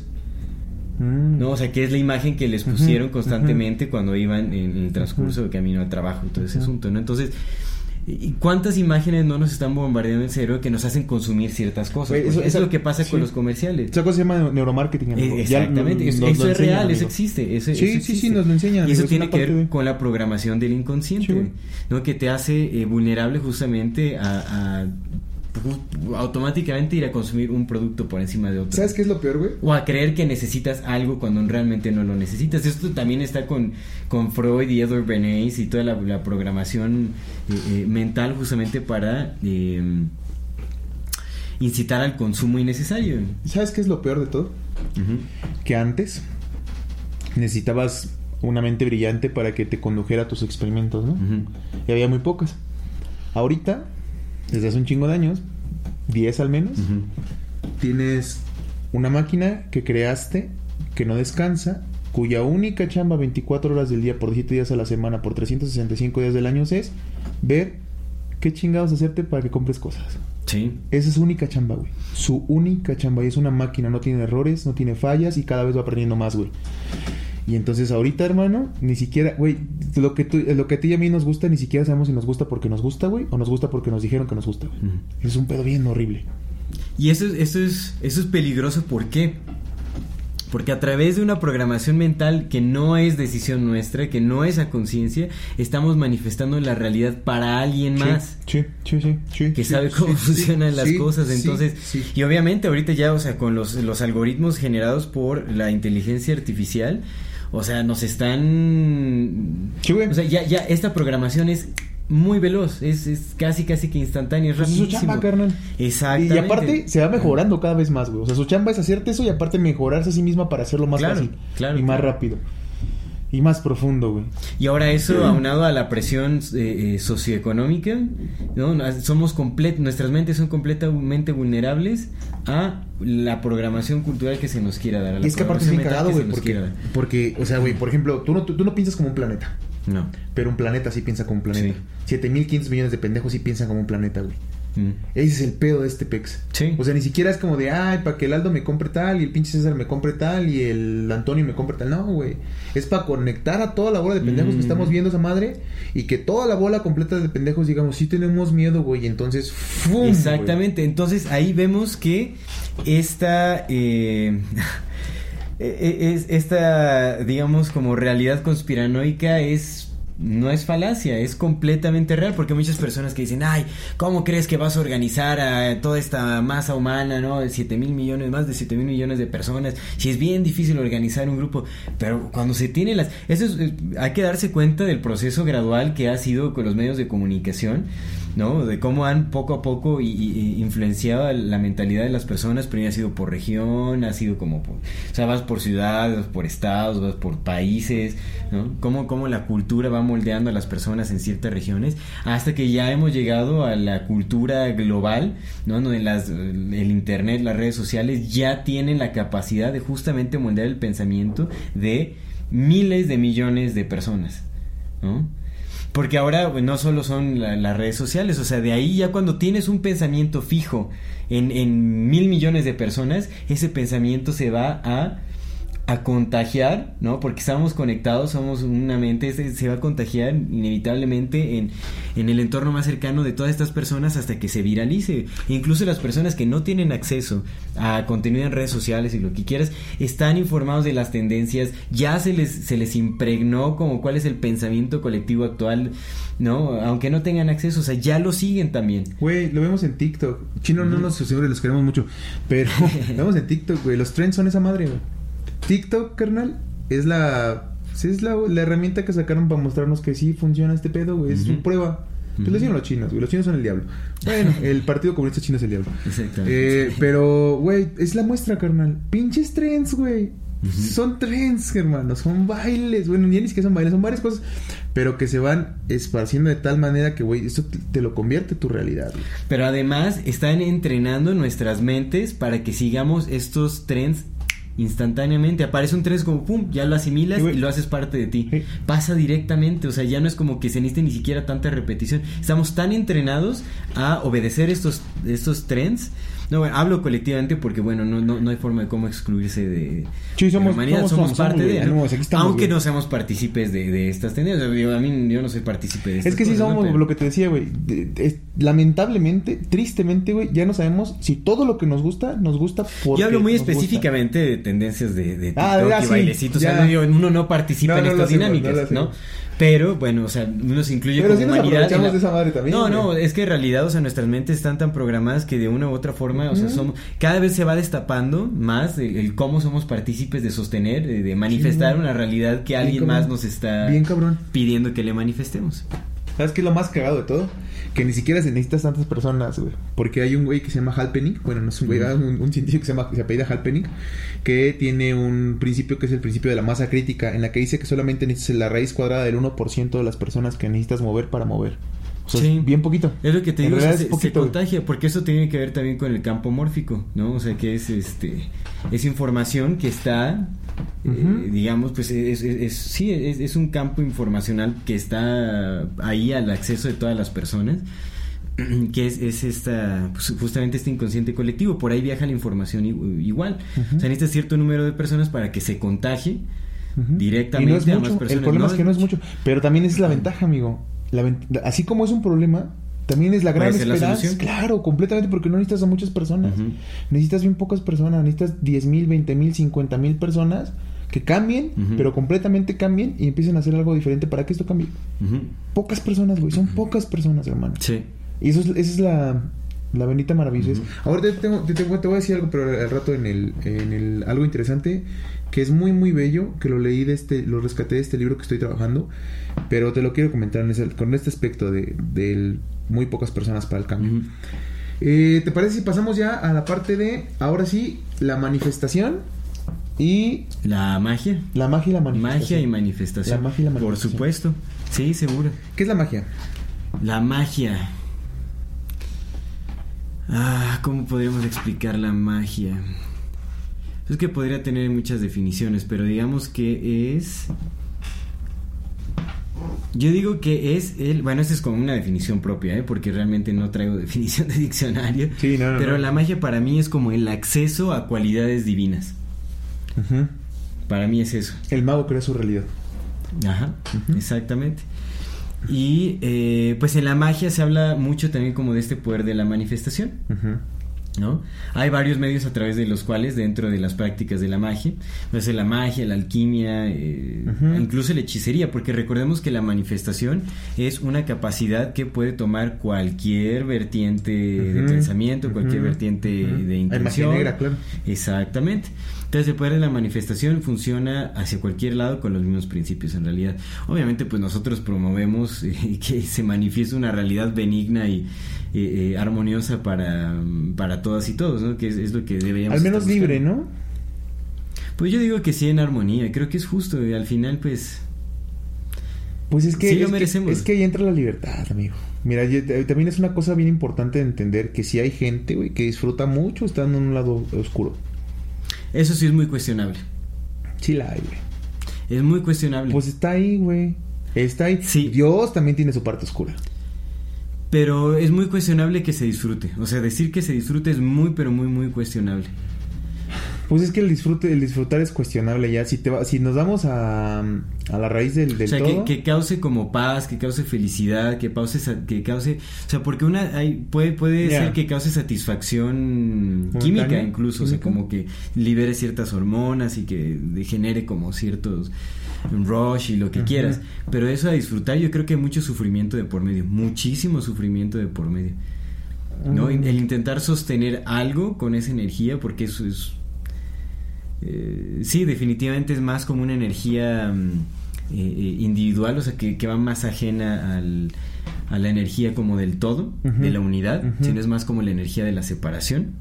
Mm. ¿no? O sea, que es la imagen que les pusieron constantemente cuando iban en, en el transcurso de camino al trabajo y todo ese asunto, ¿no? Entonces, ¿y cuántas imágenes no nos están bombardeando el cerebro que nos hacen consumir ciertas cosas? Eso- es esa- lo que pasa sí. con los comerciales. Esa cosa se llama neuromarketing, amigo. Eh, Ya Exactamente, nos- eso, nos eso es enseñan, real, eso existe. Eso, Sí, eso sí, sí, nos lo enseñan, Y eso es tiene que ver de- con la programación del inconsciente, Sí. ¿no? que te hace eh, vulnerable justamente a, automáticamente ir a consumir un producto por encima de otro. ¿Sabes qué es lo peor, güey? O a creer que necesitas algo cuando realmente no lo necesitas. Esto también está con, con Freud y Edward Bernays y toda la, la programación eh, eh, mental justamente para eh, incitar al consumo innecesario. ¿Sabes qué es lo peor de todo? Que antes necesitabas una mente brillante para que te condujera a tus experimentos, ¿no? Y había muy pocas. Ahorita, desde hace un chingo de años, 10 al menos, tienes una máquina que creaste que no descansa, cuya única chamba 24 horas del día por 17 días a la semana por 365 días del año es ver qué chingados hacerte para que compres cosas. Sí. Esa es su única chamba, güey. Su única chamba. Y es una máquina, no tiene errores, no tiene fallas y cada vez va aprendiendo más, güey. Y entonces ahorita, hermano, ni siquiera, güey, lo que, tú, lo que a ti y a mí nos gusta, ni siquiera sabemos si nos gusta porque nos gusta, güey, o nos gusta porque nos dijeron que nos gusta, güey. Es un pedo bien horrible. Y eso, es- eso, es, eso es peligroso, ¿por qué? Porque a través de una programación mental que no es decisión nuestra, que no es a conciencia, estamos manifestando la realidad para alguien más. Sí, sí, sí, sí. que sí, sabe cómo sí, funcionan las cosas. Entonces, y obviamente ahorita ya, o sea, con los, los algoritmos generados por la inteligencia artificial, o sea, nos están... Sí, güey. O sea, ya, ya esta programación es muy veloz, es, es casi, casi que instantánea, es Pues es su rapidísimo. chamba, carnal. Exactamente. Y aparte se va mejorando cada vez más, güey. O sea, su chamba es hacerte eso y aparte mejorarse a sí misma para hacerlo más Claro, fácil. claro, y más claro. rápido. Y más profundo, güey. Y ahora eso aunado a la presión eh, eh, socioeconómica, ¿no? Somos complet nuestras mentes son completamente vulnerables a la programación cultural que se nos quiera dar. a la Y es que aparte es bien cagado, güey, porque, nos quiera porque, o sea, güey, por ejemplo, tú no, tú, tú no piensas como un planeta. No. pero un planeta sí piensa como un planeta. Sí. 7500 millones de pendejos sí piensan como un planeta, güey. Mm. Ese es el pedo de este pex. Sí. O sea, ni siquiera es como de, ay, para que el Aldo me compre tal y el pinche César me compre tal y el Antonio me compre tal. No, güey. Es para conectar a toda la bola de pendejos Mm. que estamos viendo esa madre y que toda la bola completa de pendejos digamos, sí tenemos miedo, güey. Y entonces, ¡fum! güey. Exactamente, entonces ahí vemos que esta, eh, e- es, esta, digamos, como realidad conspiranoica es... No es falacia, es completamente real, porque muchas personas que dicen, ay, ¿cómo crees que vas a organizar a toda esta masa humana, no? De 7 mil millones, más de 7 mil millones de personas, si es bien difícil organizar un grupo, pero cuando se tiene las... Eso es, eh, hay que darse cuenta del proceso gradual que ha sido con los medios de comunicación, ¿no? De cómo han poco a poco y, influenciado la mentalidad de las personas, pero ya ha sido por región, ha sido como por, o sea, vas por ciudades, vas por estados, vas por países, ¿no? Cómo, cómo la cultura va moldeando a las personas en ciertas regiones, hasta que ya hemos llegado a la cultura global, ¿no? Donde las, el internet, las redes sociales ya tienen la capacidad de justamente moldear el pensamiento de miles de millones de personas, ¿no? Porque ahora no solo son la- las redes sociales, o sea, de ahí ya cuando tienes un pensamiento fijo en, en mil millones de personas, ese pensamiento se va a, a contagiar, ¿no? Porque estamos conectados, somos una mente, se, se va a contagiar inevitablemente en, en el entorno más cercano de todas estas personas hasta que se viralice. Incluso las personas que no tienen acceso a contenido en redes sociales y lo que quieras, están informados de las tendencias, ya se les, se les impregnó como cuál es el pensamiento colectivo actual, ¿no? Aunque no tengan acceso, o sea, ya lo siguen también. Güey, lo vemos en TikTok. Chino no nos asegura, los queremos mucho. Pero lo vemos en TikTok, güey. Los trends son esa madre, güey. TikTok, carnal, es la. sí, es la, la herramienta que sacaron para mostrarnos que sí funciona este pedo, güey. Es su prueba. Pues lo hicieron los chinos, güey. Los chinos son el diablo. Bueno, el Partido Comunista Chino es el diablo. Exactamente. Eh, pero, güey, es la muestra, carnal. Pinches trends, güey. Son trends, hermano. Son bailes. Bueno, ni siquiera son bailes, son varias cosas. Pero que se van esparciendo de tal manera que, güey, esto te, te lo convierte tu realidad, güey. Pero además están entrenando nuestras mentes para que sigamos estos trends instantáneamente. Aparece un tren, es como pum, ya lo asimilas y lo haces parte de ti. Sí. Pasa directamente, o sea, ya no es como que se necesite ni siquiera tanta repetición. Estamos tan entrenados a obedecer estos, estos trends. No, bueno, hablo colectivamente porque, bueno, no, no, no hay forma de cómo excluirse de, Sí, de somos- la humanidad. somos- Somos, somos, parte de, ¿no? Aunque no seamos partícipes de, de estas tendencias. Yo, a mí, yo no soy partícipe de estas Es que sí somos Pero- lo que te decía, güey. Lamentablemente, tristemente, güey, ya no sabemos si todo lo que nos gusta, nos gusta porque Yo hablo muy gusta. específicamente de tendencias de, de Ah, TikTok y sí, bailecitos. O sea, uno no participa en estas dinámicas, no. Pero, bueno, o sea, uno se incluye Pero como sí nos humanidad. la- de esa madre también, No, no, es que en realidad, o sea, nuestras mentes están tan programadas que de una u otra forma, o sea, somos, cada vez se va destapando más el, el cómo somos partícipes de sostener, de, de manifestar una realidad que alguien cabrón. más nos está Bien cabrón. pidiendo que le manifestemos. ¿Sabes qué es lo más cagado de todo? Que ni siquiera se necesitas tantas personas, güey. Porque hay un güey que se llama Halpenick. Bueno, no es un güey, un, un científico que se llama, que se apellida Halpenick. Que tiene un principio que es el principio de la masa crítica. En la que dice que solamente necesitas la raíz cuadrada del 1% de las personas que necesitas mover para mover. O sea, Sí. bien poquito. Es lo que te En digo, o sea, realidad se, es poquito, se contagia, porque eso tiene que ver también con el campo mórfico, ¿no? O sea, que es este es información que está eh, Ujú. digamos, pues es, es- es- sí, es, es un campo informacional que está ahí al acceso de todas las personas, que es, es esta, pues, justamente este inconsciente colectivo, por ahí viaja la información igual. O sea, necesita cierto número de personas para que se contagie Ujú. directamente Y no es a más mucho. personas. El problema No, es que no es mucho. Pero también esa es la ventaja, amigo. La Así como es un problema, también es la gran la esperanza. Claro, completamente, porque no necesitas a muchas personas. Necesitas bien pocas personas. Necesitas 10 mil, 20 mil, 50 mil personas que cambien, pero completamente cambien y empiecen a hacer algo diferente para que esto cambie. Pocas personas, güey. Son pocas personas, hermano. Sí. Y eso es, esa es la, la bendita maravilla. Ujú. Ahora te, tengo- te, tengo- te voy a decir algo, pero al rato en el, en el algo interesante que es muy muy bello, que lo leí de este, lo rescaté de este libro que estoy trabajando, pero te lo quiero comentar en ese- con este aspecto de, muy pocas personas para el cambio. Eh, ¿Te parece si pasamos ya a la parte de, ahora sí, la manifestación y La magia. la magia y la manifestación? Magia y manifestación. La magia y la Por manifestación. supuesto. Sí, seguro. ¿Qué es la magia? La magia. Ah, ¿cómo podríamos explicar la magia? Es que podría tener muchas definiciones, pero digamos que es... Yo digo que es el... Bueno, esta es como una definición propia, ¿eh? porque realmente no traigo definición de diccionario. Sí, no, no, pero no. la magia para mí es como el acceso a cualidades divinas. Ujú. Para mí es eso. El mago crea su realidad. Ajá, exactamente. Y eh, pues en la magia se habla mucho también como de este poder de la manifestación, Ujú. ¿No? Hay varios medios a través de los cuales dentro de las prácticas de la magia, pues la magia, la alquimia, eh, incluso la hechicería, porque recordemos que la manifestación es una capacidad que puede tomar cualquier vertiente de pensamiento, cualquier vertiente de Hay magia intención. negra, claro. Exactamente. Entonces el poder de la manifestación funciona hacia cualquier lado con los mismos principios en realidad. Obviamente pues nosotros promovemos eh, que se manifieste una realidad benigna y eh, eh, armoniosa para, para todas y todos, ¿no? Que es, es lo que deberíamos Al menos libre. ¿no? Pues yo digo que sí en armonía, creo que es justo y al final pues... Pues es que, Sí lo es, que merecemos. es que ahí entra la libertad, amigo. Mira, yo- también es una cosa bien importante de entender que si hay gente, güey, que disfruta mucho estando en un lado oscuro. Eso sí es muy cuestionable. Sí la hay, güey. Es muy cuestionable. Pues está ahí, güey. Está ahí. Sí. Dios también tiene su parte oscura. Pero es muy cuestionable que se disfrute. O sea, decir que se disfrute es muy, pero muy, muy cuestionable. Pues es que el disfrute, el disfrutar es cuestionable ya. Si te va, si nos vamos a, a la raíz del, del o sea, todo. que, que cause como paz, que cause felicidad, que cause, sa- que cause, o sea, porque una hay, puede puede ser que cause satisfacción química incluso, o sea, química. como que libere ciertas hormonas y que genere como ciertos rush y lo que quieras, pero eso a disfrutar yo creo que hay mucho sufrimiento de por medio, muchísimo sufrimiento de por medio. ¿no? El intentar sostener algo con esa energía, porque eso es. Eh, sí, definitivamente es más como una energía mm, eh, eh, individual, o sea, que, que va más ajena al, a la energía como del todo, de la unidad, sino es más como la energía de la separación.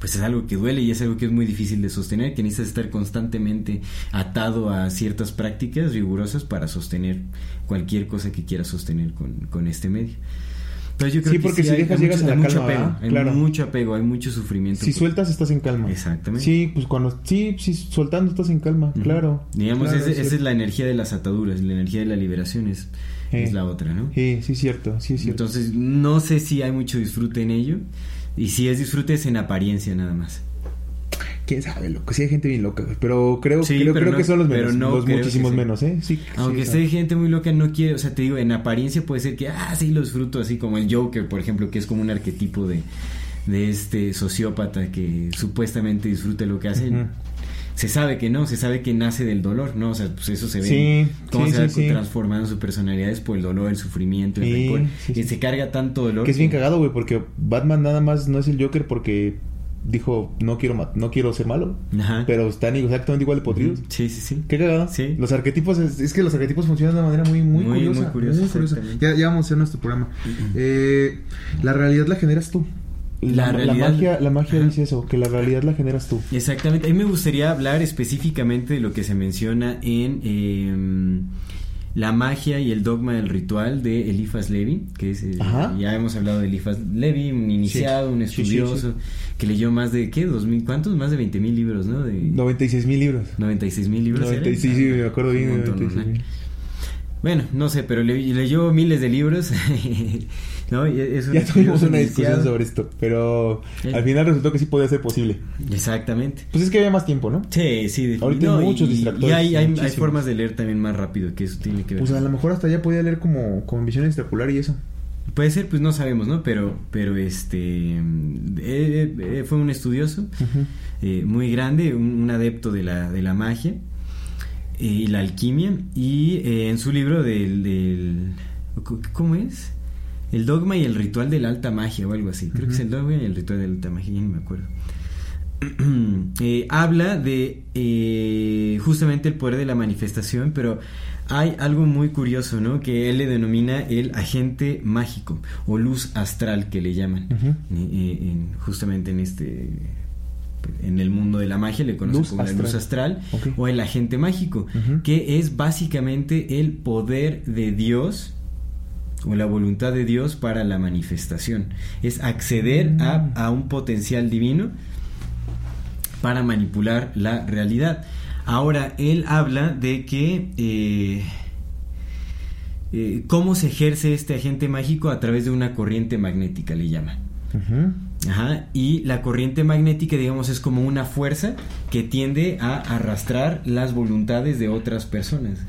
Pues es algo que duele y es algo que es muy difícil de sostener, que necesitas estar constantemente atado a ciertas prácticas rigurosas para sostener cualquier cosa que quieras sostener con, con este medio. Pero yo creo Sí, que porque si hay- dejas hay llegas mucho, a la mucho calma, hay Claro. mucho apego, hay mucho sufrimiento. Si sueltas, estás en calma. Exactamente. Sí, pues cuando. Sí, sí, soltando estás en calma, claro. Digamos, Claro, ese- esa es la energía de las ataduras, la energía de la liberación es, es la otra, ¿no? Sí, sí, cierto, sí, cierto. Entonces, no sé si hay mucho disfrute en ello. Y si es disfrute es en apariencia nada más. Quién sabe, loco. Sí, hay gente bien loca, güey. Pero creo, Sí, creo, pero creo no- que son los menos. no los que muchísimos sí. menos, ¿eh? Sí, Aunque esté gente muy loca, no quiere, o sea, te digo, en apariencia puede ser que, ah, sí, lo disfruto, así como el Joker, por ejemplo, que es como un arquetipo de, de este sociópata que supuestamente disfruta lo que hace. Se sabe que no, se sabe que nace del dolor, ¿no? O sea, pues eso se ve. Sí, cómo sí, se va sí, transformando su personalidad es por el dolor, el sufrimiento, el Sí, rencor. sí. se carga tanto dolor. Que es bien cagado, güey, porque Batman nada más no es el Joker porque dijo, no quiero no quiero ser malo. Ajá. Pero están exactamente igual de podridos. Sí, sí, sí. Qué cagado. Sí. Los arquetipos, es, es que los arquetipos funcionan de una manera muy, muy, Muy, curiosa. muy curiosa, curiosa. exactamente. Ya, ya vamos a hacer nuestro programa. Eh, la realidad la generas tú. La realidad- magia, la magia Ajá. dice eso, que la realidad la generas tú. Exactamente. A mí me gustaría hablar específicamente de lo que se menciona en eh, La magia y el dogma del ritual de Eliphas Levi, que es, eh, ya hemos hablado de Eliphas Levi, un iniciado, un Sí, estudioso, sí, que leyó más de, ¿qué? ¿Dos mil, ¿Cuántos? Más de 20 mil libros, ¿no? De 96 mil libros. 96 mil libros. ¿era? 96, sí, me acuerdo bien. Un de montón, 96 ¿no? Bueno, no sé, pero le- leyó miles de libros. ¿no? Y es un Ya tuvimos una discusión sobre esto, pero al final resultó que sí podía ser posible. Exactamente. Pues es que había más tiempo, ¿no? Sí, sí. Ahorita hay muchos y- distractores, Y hay, hay, hay formas de leer también más rápido, que eso tiene que ver. Pues a lo mejor hasta ya podía leer como con visión extracular y eso. Puede ser, pues no sabemos, ¿no? Pero, pero este. eh, eh, fue un estudioso eh, muy grande, un, un adepto de la, de la magia y la alquimia. Y eh, en su libro del, del. ¿Cómo es? El dogma y el ritual de la alta magia o algo así. Creo que es el dogma y el ritual de la alta magia, ya ni me acuerdo. Eh, habla de eh, justamente el poder de la manifestación, pero hay algo muy curioso, ¿no? Que él le denomina el agente mágico o luz astral que le llaman. Eh, eh, en- justamente en este en el mundo de la magia le conocen Luz como la luz astral o el agente mágico, que es básicamente el poder de Dios o la voluntad de Dios para la manifestación. Es acceder a, Mm. a un potencial divino para manipular la realidad. Ahora, él habla de que eh, eh, cómo se ejerce este agente mágico a través de una corriente magnética, le llama. Ajá, y la corriente magnética, digamos, es como una fuerza que tiende a arrastrar las voluntades de otras personas.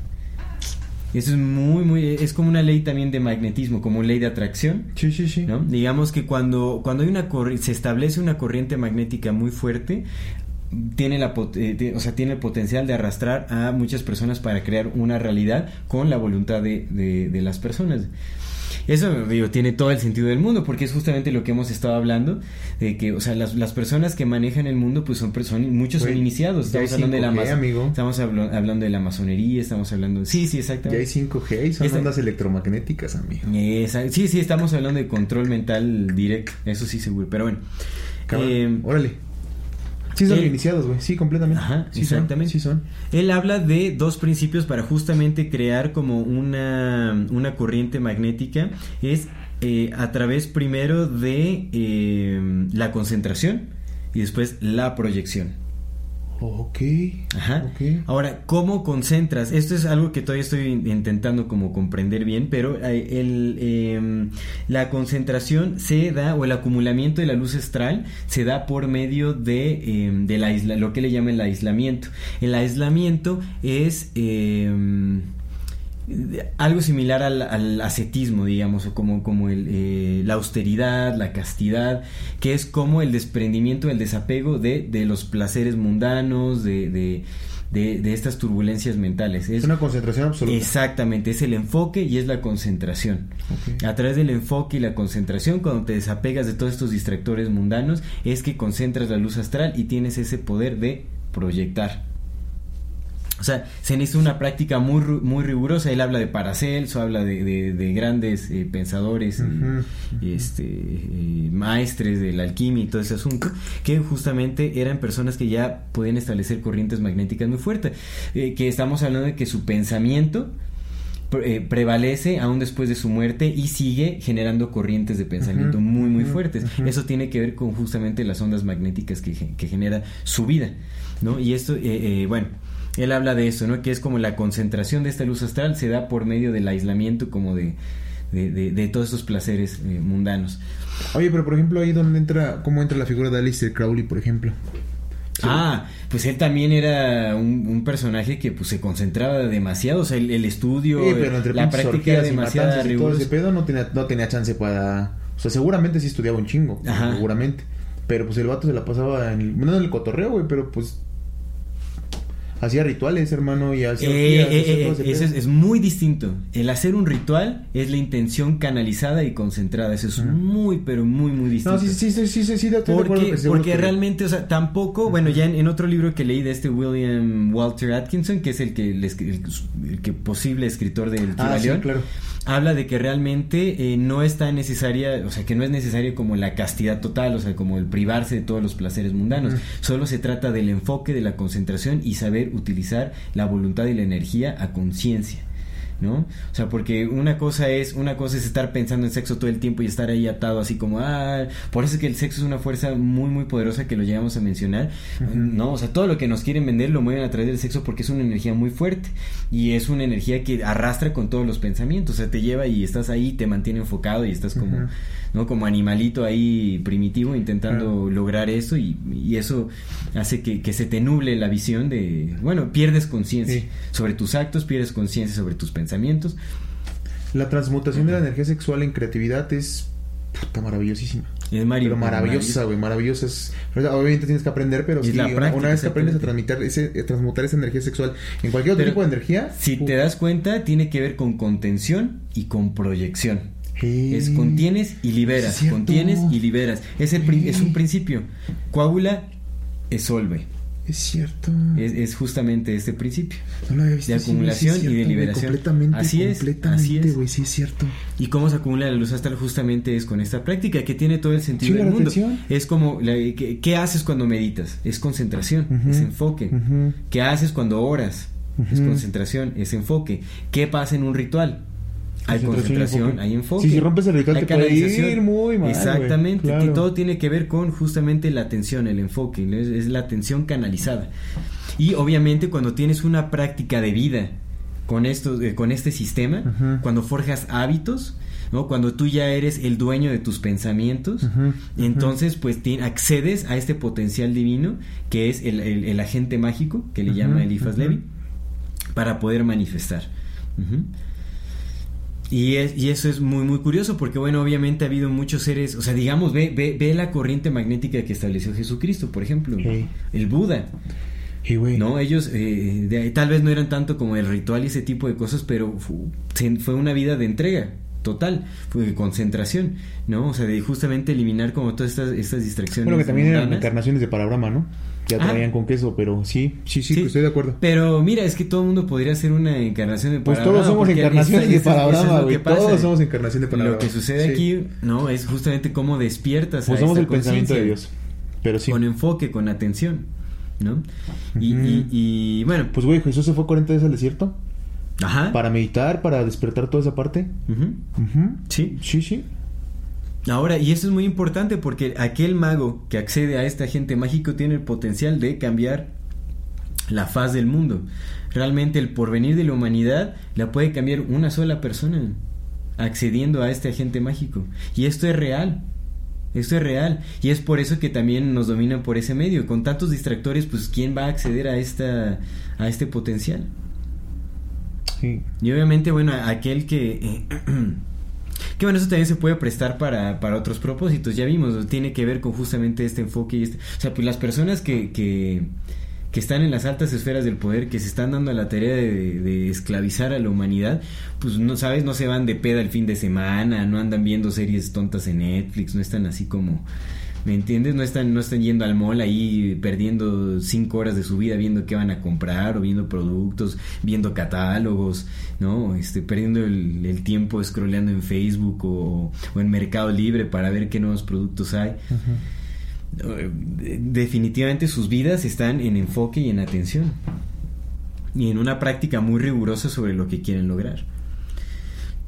Eso es muy, muy, es como una ley también de magnetismo, como ley de atracción. Sí, sí, sí. ¿no? Digamos que cuando, cuando hay una se establece una corriente magnética muy fuerte, tiene la eh, o sea, tiene el potencial de arrastrar a muchas personas para crear una realidad con la voluntad de, de- de las personas. Eso, digo, tiene todo el sentido del mundo, porque es justamente lo que hemos estado hablando, de que, o sea, las, las personas que manejan el mundo, pues son personas, muchos son iniciados. ya Estamos hablando de la 5G, maso- amigo. Estamos hablo- hablando de la masonería, estamos hablando... Sí, sí, Ya exactamente. hay 5G y son Esta- ondas electromagnéticas, amigo. Esa- sí, sí, estamos hablando de control mental directo, eso sí seguro, pero bueno. Cabrón. Eh, Órale. Sí son él- iniciados, güey. Sí, completamente. Ajá, sí exactamente. Son, sí son. Él habla de dos principios para justamente crear como una, una corriente magnética. Es eh, a través primero de eh, la concentración y después la proyección. Ok. Ajá. Ok. Ahora, ¿cómo concentras? Esto es algo que todavía estoy in- intentando como comprender bien, pero eh, el, eh, la concentración se da, o el acumulamiento de la luz astral se da por medio de, eh, del aisla- lo que le llaman el aislamiento. El aislamiento es... eh, algo similar al, al ascetismo, digamos, o como, como el, eh, la austeridad, la castidad, que es como el desprendimiento, el desapego de, de los placeres mundanos, de, de, de- de estas turbulencias mentales. Es una concentración absoluta. Exactamente, es el enfoque y es la concentración. A través del enfoque y la concentración, cuando te desapegas de todos estos distractores mundanos, es que concentras la luz astral y tienes ese poder de proyectar. O sea, se necesita una práctica muy, muy rigurosa. Él habla de Paracelso, habla de, de- de grandes eh, pensadores, eh, este, eh, maestres de la alquimia y todo ese asunto, que justamente eran personas que ya podían establecer corrientes magnéticas muy fuertes. Eh, que estamos hablando de que su pensamiento pre- prevalece aún después de su muerte y sigue generando corrientes de pensamiento muy muy fuertes. Eso tiene que ver con justamente las ondas magnéticas que, que genera su vida, ¿no? Y esto, eh, eh, bueno, él habla de eso, ¿no? Que es como la concentración de esta luz astral se da por medio del aislamiento como de, de, de- de todos estos placeres eh, mundanos. Oye, pero por ejemplo, ahí donde entra, ¿cómo entra la figura de Aleister Crowley, por ejemplo? Ah, pues él también era un, un personaje que pues se concentraba demasiado, o sea, el, el estudio, Sí, pero entre la práctica era demasiado rigurosa. pedo no tenía, no tenía chance para... O sea, seguramente sí estudiaba un chingo, Ajá. seguramente. Pero pues el vato se la pasaba en el... No en el cotorreo, güey, pero pues... Hacía rituales, hermano, y hacía Eh, eh, eh, es, es muy distinto. El hacer un ritual es la intención canalizada y concentrada. Eso es muy, pero muy, muy distinto. No, sí, sí, sí, sí, sí, Porque, porque que- realmente, o sea, tampoco, bueno, ya en, en otro libro que leí de este William Walter Atkinson, que es el que, el, escri- el- el que posible escritor del Ah, sí, Kybalión, claro. Habla de que realmente eh, no es tan necesaria, o sea, que no es necesario como la castidad total, o sea, como el privarse de todos los placeres mundanos. Solo se trata del enfoque, de la concentración y saber utilizar la voluntad y la energía a conciencia. ¿No? O sea, porque una cosa es una cosa es estar pensando en sexo todo el tiempo y estar ahí atado así como ah, por eso es que el sexo es una fuerza muy muy poderosa que lo llegamos a mencionar, ¿no? O sea, todo lo que nos quieren vender lo mueven a través del sexo porque es una energía muy fuerte y es una energía que arrastra con todos los pensamientos, o sea, te lleva y estás ahí, te mantiene enfocado y estás como. ¿No? Como animalito ahí primitivo intentando lograr eso y, y eso hace que, que se te nuble la visión de, bueno, pierdes conciencia Sí. sobre tus actos, pierdes conciencia sobre tus pensamientos. La transmutación de la energía sexual en creatividad es puta maravillosísima. Es mari- Pero maravillosa, güey, maravillosa. Es, obviamente tienes que aprender, pero sí, la una, una vez que aprendes a transmitir ese, a transmutar esa energía sexual en cualquier otro Pero tipo de energía. Si te das cuenta, tiene que ver con contención y con proyección. Hey, Es contienes y liberas, cierto. contienes y liberas. Es, el es un principio. Coagula, esolve. Es cierto. Es, es justamente este principio. no lo había visto de sí acumulación es y de liberación. Completamente, Así es, completamente, es. güey, sí es cierto. ¿Y cómo se acumula la luz astral? Justamente es con esta práctica que tiene todo el sentido del la mundo. Es como, la- ¿qué, qué haces cuando meditas? Es concentración, es enfoque. ¿Qué haces cuando oras? Es concentración, es enfoque. ¿Qué pasa en un ritual? Hay Concentración hay enfoque. Sí, si rompes el Hay puede ir muy mal. Exactamente. Claro. Todo tiene que ver con justamente la atención, el enfoque. ¿no? Es, es la atención canalizada. Y obviamente cuando tienes una práctica de vida con, esto, eh, con este sistema, cuando forjas hábitos, ¿no? cuando tú ya eres el dueño de tus pensamientos, entonces pues accedes a este potencial divino que es el, el- el agente mágico que le llama Eliphas ujú. Levi para poder manifestar. Y, es, y eso es muy muy curioso porque bueno obviamente ha habido muchos seres, o sea digamos ve, ve, ve la corriente magnética que estableció Jesucristo por ejemplo, el Buda. ¿no? Ellos eh, de ahí, tal vez no eran tanto como el ritual y ese tipo de cosas, pero fue una vida de entrega total, fue de concentración, ¿no? O sea, de justamente eliminar como todas estas, estas distracciones. Bueno, que también eran encarnaciones de Parabrama, ¿no? Ya Ah. traían con queso, pero sí, sí, sí, Sí. estoy de acuerdo. Pero mira, es que todo el mundo podría ser una encarnación de Pues todos somos encarnaciones de lo güey. Todos somos encarnación de Parabrama. Lo que sucede Sí. aquí, ¿no? Es justamente cómo despiertas Pues a somos esta el pensamiento de. Dios. Pero sí. Con enfoque, con atención, ¿no? Y, y, y, bueno, Pues, güey, Jesús se fue 40 días al desierto ajá. para meditar, para despertar toda esa parte. Ujú. Ujú. Sí. Sí, sí. Ahora, y eso es muy importante porque aquel mago que accede a este agente mágico tiene el potencial de cambiar la faz del mundo. Realmente el porvenir de la humanidad la puede cambiar una sola persona accediendo a este agente mágico. Y esto es real. Esto es real. Y es por eso que también nos dominan por ese medio. Con tantos distractores, pues ¿quién va a acceder a esta a este potencial? Sí. Y obviamente, bueno, aquel que... eh, que bueno, eso también se puede prestar para, para otros propósitos. Ya vimos, tiene que ver con justamente este enfoque y este... O sea, pues las personas que, que, que están en las altas esferas del poder, que se están dando a la tarea de, de esclavizar a la humanidad, pues no sabes, no se van de peda el fin de semana, no andan viendo series tontas en Netflix, no están así como... ¿Me entiendes? No están, no están yendo al mall ahí perdiendo cinco horas de su vida viendo qué van a comprar o viendo productos, viendo catálogos, ¿no? Este, perdiendo el, el tiempo scrolleando en Facebook o, o en Mercado Libre para ver qué nuevos productos hay. Eh, Definitivamente sus vidas están en enfoque y en atención. Y en una práctica muy rigurosa sobre lo que quieren lograr.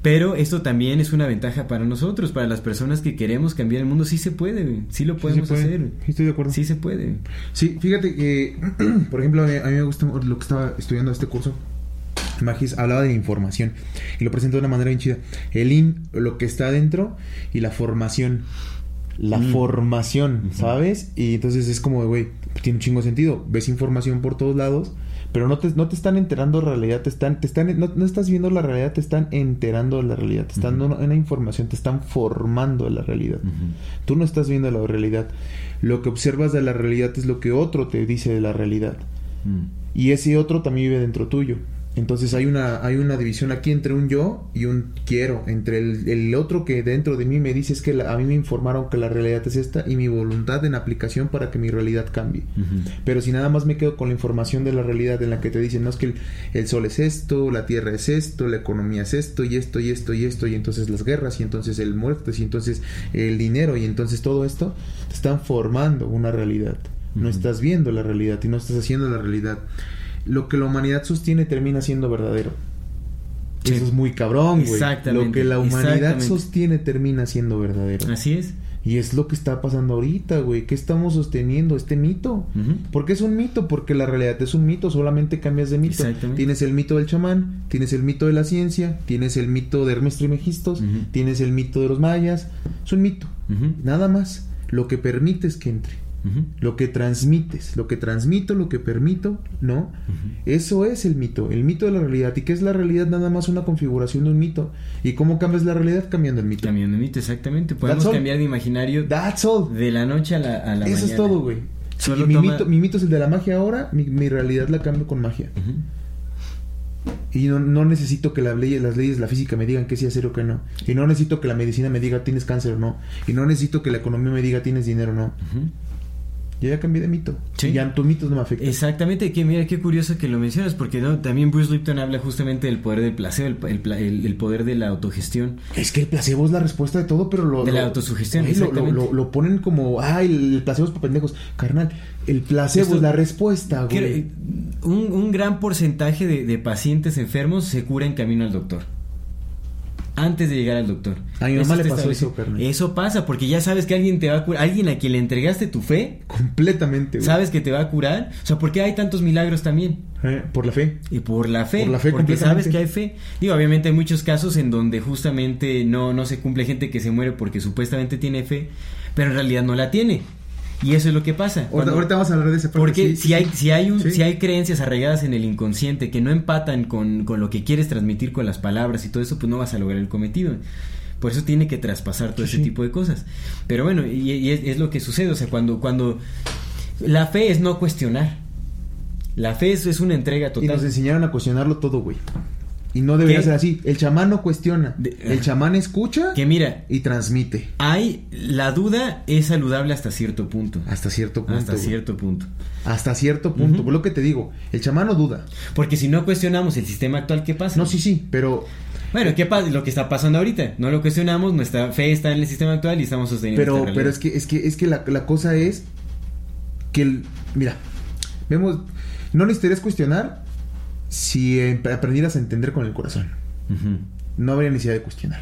Pero esto también es una ventaja para nosotros, para las personas que queremos cambiar el mundo. Sí se puede, güey. sí lo podemos Sí puede. hacer. Sí, estoy de acuerdo. Sí se puede. Sí, fíjate que, por ejemplo, a mí, me gusta lo que estaba estudiando este curso. Magis hablaba de la información y lo presentó de una manera bien chida. El IN, lo que está dentro y la formación. La Mm. formación. ¿sabes? Y entonces es como, güey, tiene un chingo de sentido. Ves información por todos lados, pero no te, no te están enterando de la realidad, te están, te están, no, no estás viendo la realidad, te están enterando de la realidad, te están dando una información, te están formando de la realidad. Tú no estás viendo la realidad. Lo que observas de la realidad es lo que otro te dice de la realidad. Mm. Y ese otro también vive dentro tuyo. Entonces hay una, hay una división aquí entre un yo y un quiero. Entre el, el otro que dentro de mí me dice es que la- a mí me informaron que la realidad es esta y mi voluntad en aplicación para que mi realidad cambie. Pero si nada más me quedo con la información de la realidad en la que te dicen, no es que el, el sol es esto, la tierra es esto, la economía es esto, y esto, y esto, y esto, y entonces las guerras, y entonces el muerto, y entonces el dinero, y entonces todo esto, te están formando una realidad. No estás viendo la realidad y no estás haciendo la realidad. Lo que la humanidad sostiene termina siendo verdadero. Sí. Eso es muy cabrón, güey. Exactamente, Lo que la humanidad sostiene termina siendo verdadero. Así es. Y es lo que está pasando ahorita, güey. ¿Qué estamos sosteniendo? Este mito. Ujú. ¿Por qué es un mito? Porque la realidad es un mito, solamente cambias de mito. Tienes el mito del chamán, tienes el mito de la ciencia, tienes el mito de Hermes Trismegistos, Ujú. tienes el mito de los mayas. Es un mito, nada más. Lo que permites que entre, Lo que transmites, lo que transmito, lo que permito, ¿no? Eso es el mito, el mito de la realidad. ¿Y qué es la realidad? Nada más una configuración de un mito. ¿Y cómo cambias la realidad? Cambiando el mito. Cambiando de mito, exactamente. Podemos all. cambiar de imaginario That's all. de la noche a la, a la Eso mañana. es todo, güey. Solo y mi, toma- mito, mi mito es el de la magia ahora, mi, mi realidad la cambio con magia. Y no, no necesito que las leyes, las leyes de la física me digan qué sí hacer o qué no. Y no necesito que la medicina me diga tienes cáncer o no. Y no necesito que la economía me diga tienes dinero o no. Ujú. Yo ya cambié de mito. Sí. Ya tus mitos no me afectan. Exactamente, que mira qué curioso que lo mencionas, porque no también Bruce Lipton habla justamente del poder del placebo, el, poder de la autogestión. Es que el placebo es la respuesta de todo, pero lo. De la autosugestión, lo, lo, exactamente. lo- lo ponen como. Ay, el placebo es para pendejos. Carnal, el placebo Esto- es la respuesta, güey. Un, un gran porcentaje de, de pacientes enfermos se cura en camino al doctor. Antes de llegar al doctor. A mi mamá le pasó eso. Eso pasa porque ya sabes que alguien te va a curar. Alguien a quien le entregaste tu fe, Completamente, güey. sabes que te va a curar. O sea, ¿por qué hay tantos milagros también? Eh, por la fe. Y por la fe, Por la fe porque completamente. sabes que hay fe. Digo, obviamente hay muchos casos en donde justamente no, no se cumple gente que se muere porque supuestamente tiene fe, pero en realidad no la tiene. Y eso es lo que pasa. Cuando- ahorita vamos a hablar de parte. porque sí, si sí, hay, si hay un, Sí. si hay creencias arraigadas en el inconsciente que no empatan con, con lo que quieres transmitir con las palabras y todo eso, pues no vas a lograr el cometido. Por eso tiene que traspasar todo ese tipo de cosas. Pero bueno, y, y es, es lo que sucede. O sea, cuando, cuando la fe es no cuestionar. La fe es, es una entrega Y total. nos enseñaron a cuestionarlo todo, güey. Y no debería ¿Qué? ser así. El chamán no cuestiona. De- el chamán escucha Que mira, y transmite. hay la duda es saludable hasta cierto punto. Hasta cierto punto. Hasta güey. cierto punto. Hasta cierto punto. Por lo que te digo, el chamán no duda. Porque si no cuestionamos el sistema actual, ¿qué pasa? No, sí, sí, pero, Bueno, ¿qué pasa? Lo que está pasando ahorita. No lo cuestionamos, nuestra fe está en el sistema actual y estamos sosteniendo pero, esta pero es que, es que, es que la, la cosa es que el, mira, vemos, no necesitarías cuestionar si eh, aprendieras a entender con el corazón. No habría necesidad de cuestionar.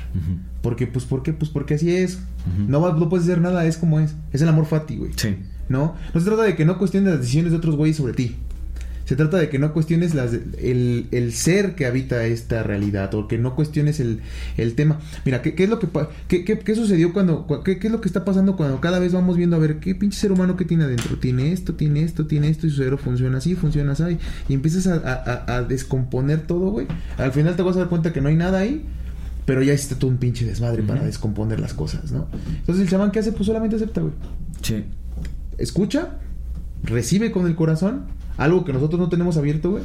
Porque, pues, ¿por qué? Pues porque así es. No, no puedes hacer nada, es como es. Es el amor fati, güey. Sí. ¿No? No se trata de que no cuestiones las decisiones de otros güeyes sobre ti. Se trata de que no cuestiones las, el, el ser que habita esta realidad o que no cuestiones el, el tema. Mira, ¿qué, qué es lo que qué, qué- qué sucedió cuando cua- qué, qué es lo que está pasando cuando cada vez vamos viendo a ver qué pinche ser humano que tiene adentro? Tiene esto, tiene esto, tiene esto y su cerebro funciona así, funciona así y empiezas a, a- a- descomponer todo, güey. Al final te vas a dar cuenta que no hay nada ahí. Pero ya hiciste todo un pinche desmadre para descomponer las cosas, ¿no? Entonces el chamán, ¿qué hace? Pues solamente acepta, güey Sí. escucha, recibe con el corazón, algo que nosotros no tenemos abierto, güey.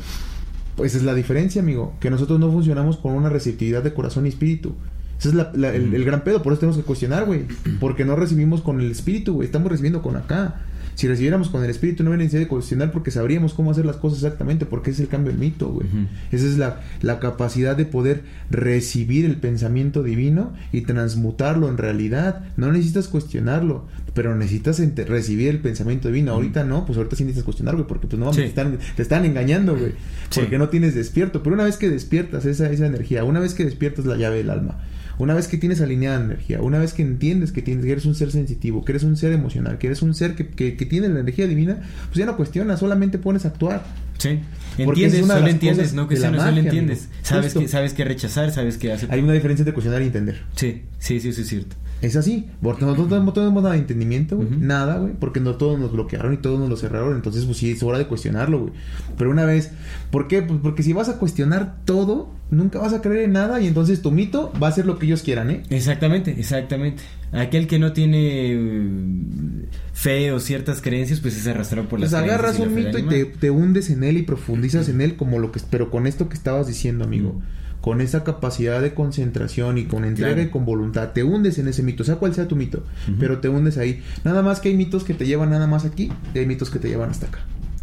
Pues es la diferencia, amigo, que nosotros no funcionamos con una receptividad de corazón y espíritu. Ese es la- la- el, el gran pedo, por eso tenemos que cuestionar, güey. Porque no recibimos con el espíritu, güey. Estamos recibiendo con acá. Si recibiéramos con el espíritu no habría necesidad de cuestionar porque sabríamos cómo hacer las cosas exactamente, porque es el cambio del mito, güey. Esa es la, la capacidad de poder recibir el pensamiento divino y transmutarlo en realidad. No necesitas cuestionarlo, pero necesitas recibir el pensamiento divino. Ahorita no, pues ahorita sí necesitas cuestionar, güey, porque pues no, Sí. te, están, te están engañando, güey. Sí. Porque no tienes despierto. Pero una vez que despiertas esa, esa energía, una vez que despiertas la llave del alma, una vez que tienes alineada la energía, una vez que entiendes que, tienes, que eres un ser sensitivo, que eres un ser emocional, que eres un ser que, que, que tiene la energía divina, pues ya no cuestionas, solamente pones a actuar. Sí. Entiendes, solo entiendes, no la cuestionas, solo magia, entiendes. amigo. Sabes que, sabes que rechazar, sabes que hacer. Hay una diferencia entre cuestionar y entender. Sí, sí, sí, eso es cierto. Es así, porque nosotros no tenemos nada de entendimiento, güey, nada, güey, porque no todos nos bloquearon y todos nos lo cerraron, entonces pues sí, es hora de cuestionarlo, güey. Pero una vez, ¿por qué? Pues porque si vas a cuestionar todo, nunca vas a creer en nada y entonces tu mito va a ser lo que ellos quieran, ¿eh? Exactamente, exactamente. Aquel que no tiene eh, fe o ciertas creencias, pues es arrastrado por las Pues agarras un mito y te, te hundes en él y profundizas en él como lo que, pero con esto que estabas diciendo, amigo. Mm. Con esa capacidad de concentración y con entrega Claro. y con voluntad, te hundes en ese mito, sea cual sea tu mito, pero te hundes ahí. Nada más que hay mitos que te llevan nada más aquí y hay mitos que te llevan hasta acá.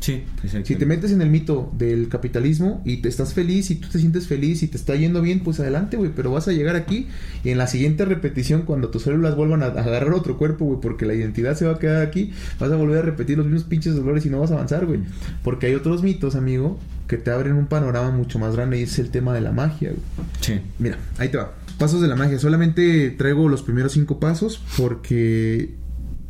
Sí. Si te metes en el mito del capitalismo y te estás feliz y tú te sientes feliz y te está yendo bien, pues adelante, güey. Pero vas a llegar aquí y en la siguiente repetición, cuando tus células vuelvan a a agarrar otro cuerpo, güey, porque la identidad se va a quedar aquí, vas a volver a repetir los mismos pinches dolores y no vas a avanzar, güey. Porque hay otros mitos, amigo, que te abren un panorama mucho más grande y es el tema de la magia, güey. Sí. Mira, ahí te va. Pasos de la magia. Solamente traigo los primeros cinco pasos porque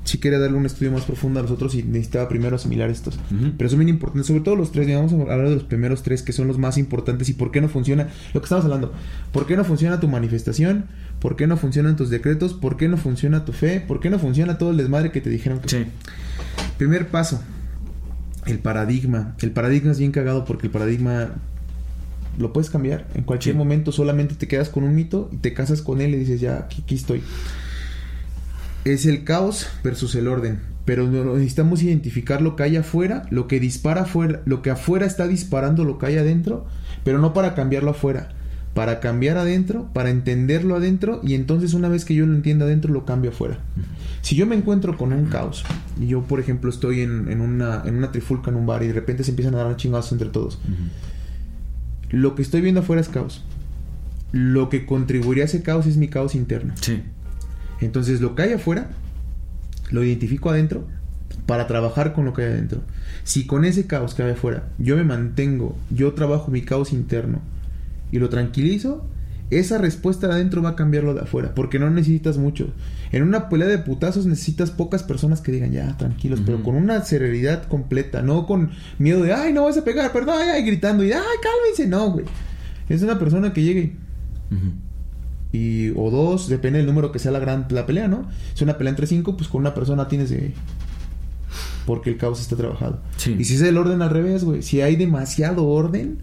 si quería darle un estudio más profundo a los otros y necesitaba primero asimilar estos. Pero son bien importantes, sobre todo los tres. Vamos a hablar de los primeros tres que son los más importantes y por qué no funciona lo que estamos hablando. ¿Por qué no funciona tu manifestación? ¿Por qué no funcionan tus decretos? ¿Por qué no funciona tu fe? ¿Por qué no funciona todo el desmadre que te dijeron que Sí. Primer paso, el paradigma. El paradigma es bien cagado porque el paradigma lo puedes cambiar. En cualquier Sí. momento solamente te quedas con un mito y te casas con él y dices, ya, aquí, aquí estoy. Es el caos versus el orden. Pero necesitamos identificar lo que hay afuera, lo que dispara afuera, lo que afuera está disparando lo que hay adentro, pero no para cambiarlo afuera, para cambiar adentro, para entenderlo adentro y entonces una vez que yo lo entienda adentro lo cambio afuera. Si yo me encuentro con un caos y yo por ejemplo estoy en, en una, en una trifulca en un bar y de repente se empiezan a dar chingados entre todos, lo que estoy viendo afuera es caos. Lo que contribuiría a ese caos es mi caos interno. Sí. Entonces lo que hay afuera lo identifico adentro para trabajar con lo que hay adentro. Si con ese caos que hay afuera yo me mantengo, yo trabajo mi caos interno y lo tranquilizo, esa respuesta de adentro va a cambiar lo de afuera, porque no necesitas mucho. En una pelea de putazos necesitas pocas personas que digan, ya, tranquilos, pero con una serenidad completa, no con miedo de, ay, no vas a pegar, perdón, ay, ay", gritando y, ay, cálmense, no, güey. Es una persona que llegue. Y o dos, depende del número que sea la gran la pelea, ¿no? Si una pelea entre cinco, pues con una persona tienes de porque el caos está trabajado. Sí. Y si es el orden al revés, güey, si hay demasiado orden,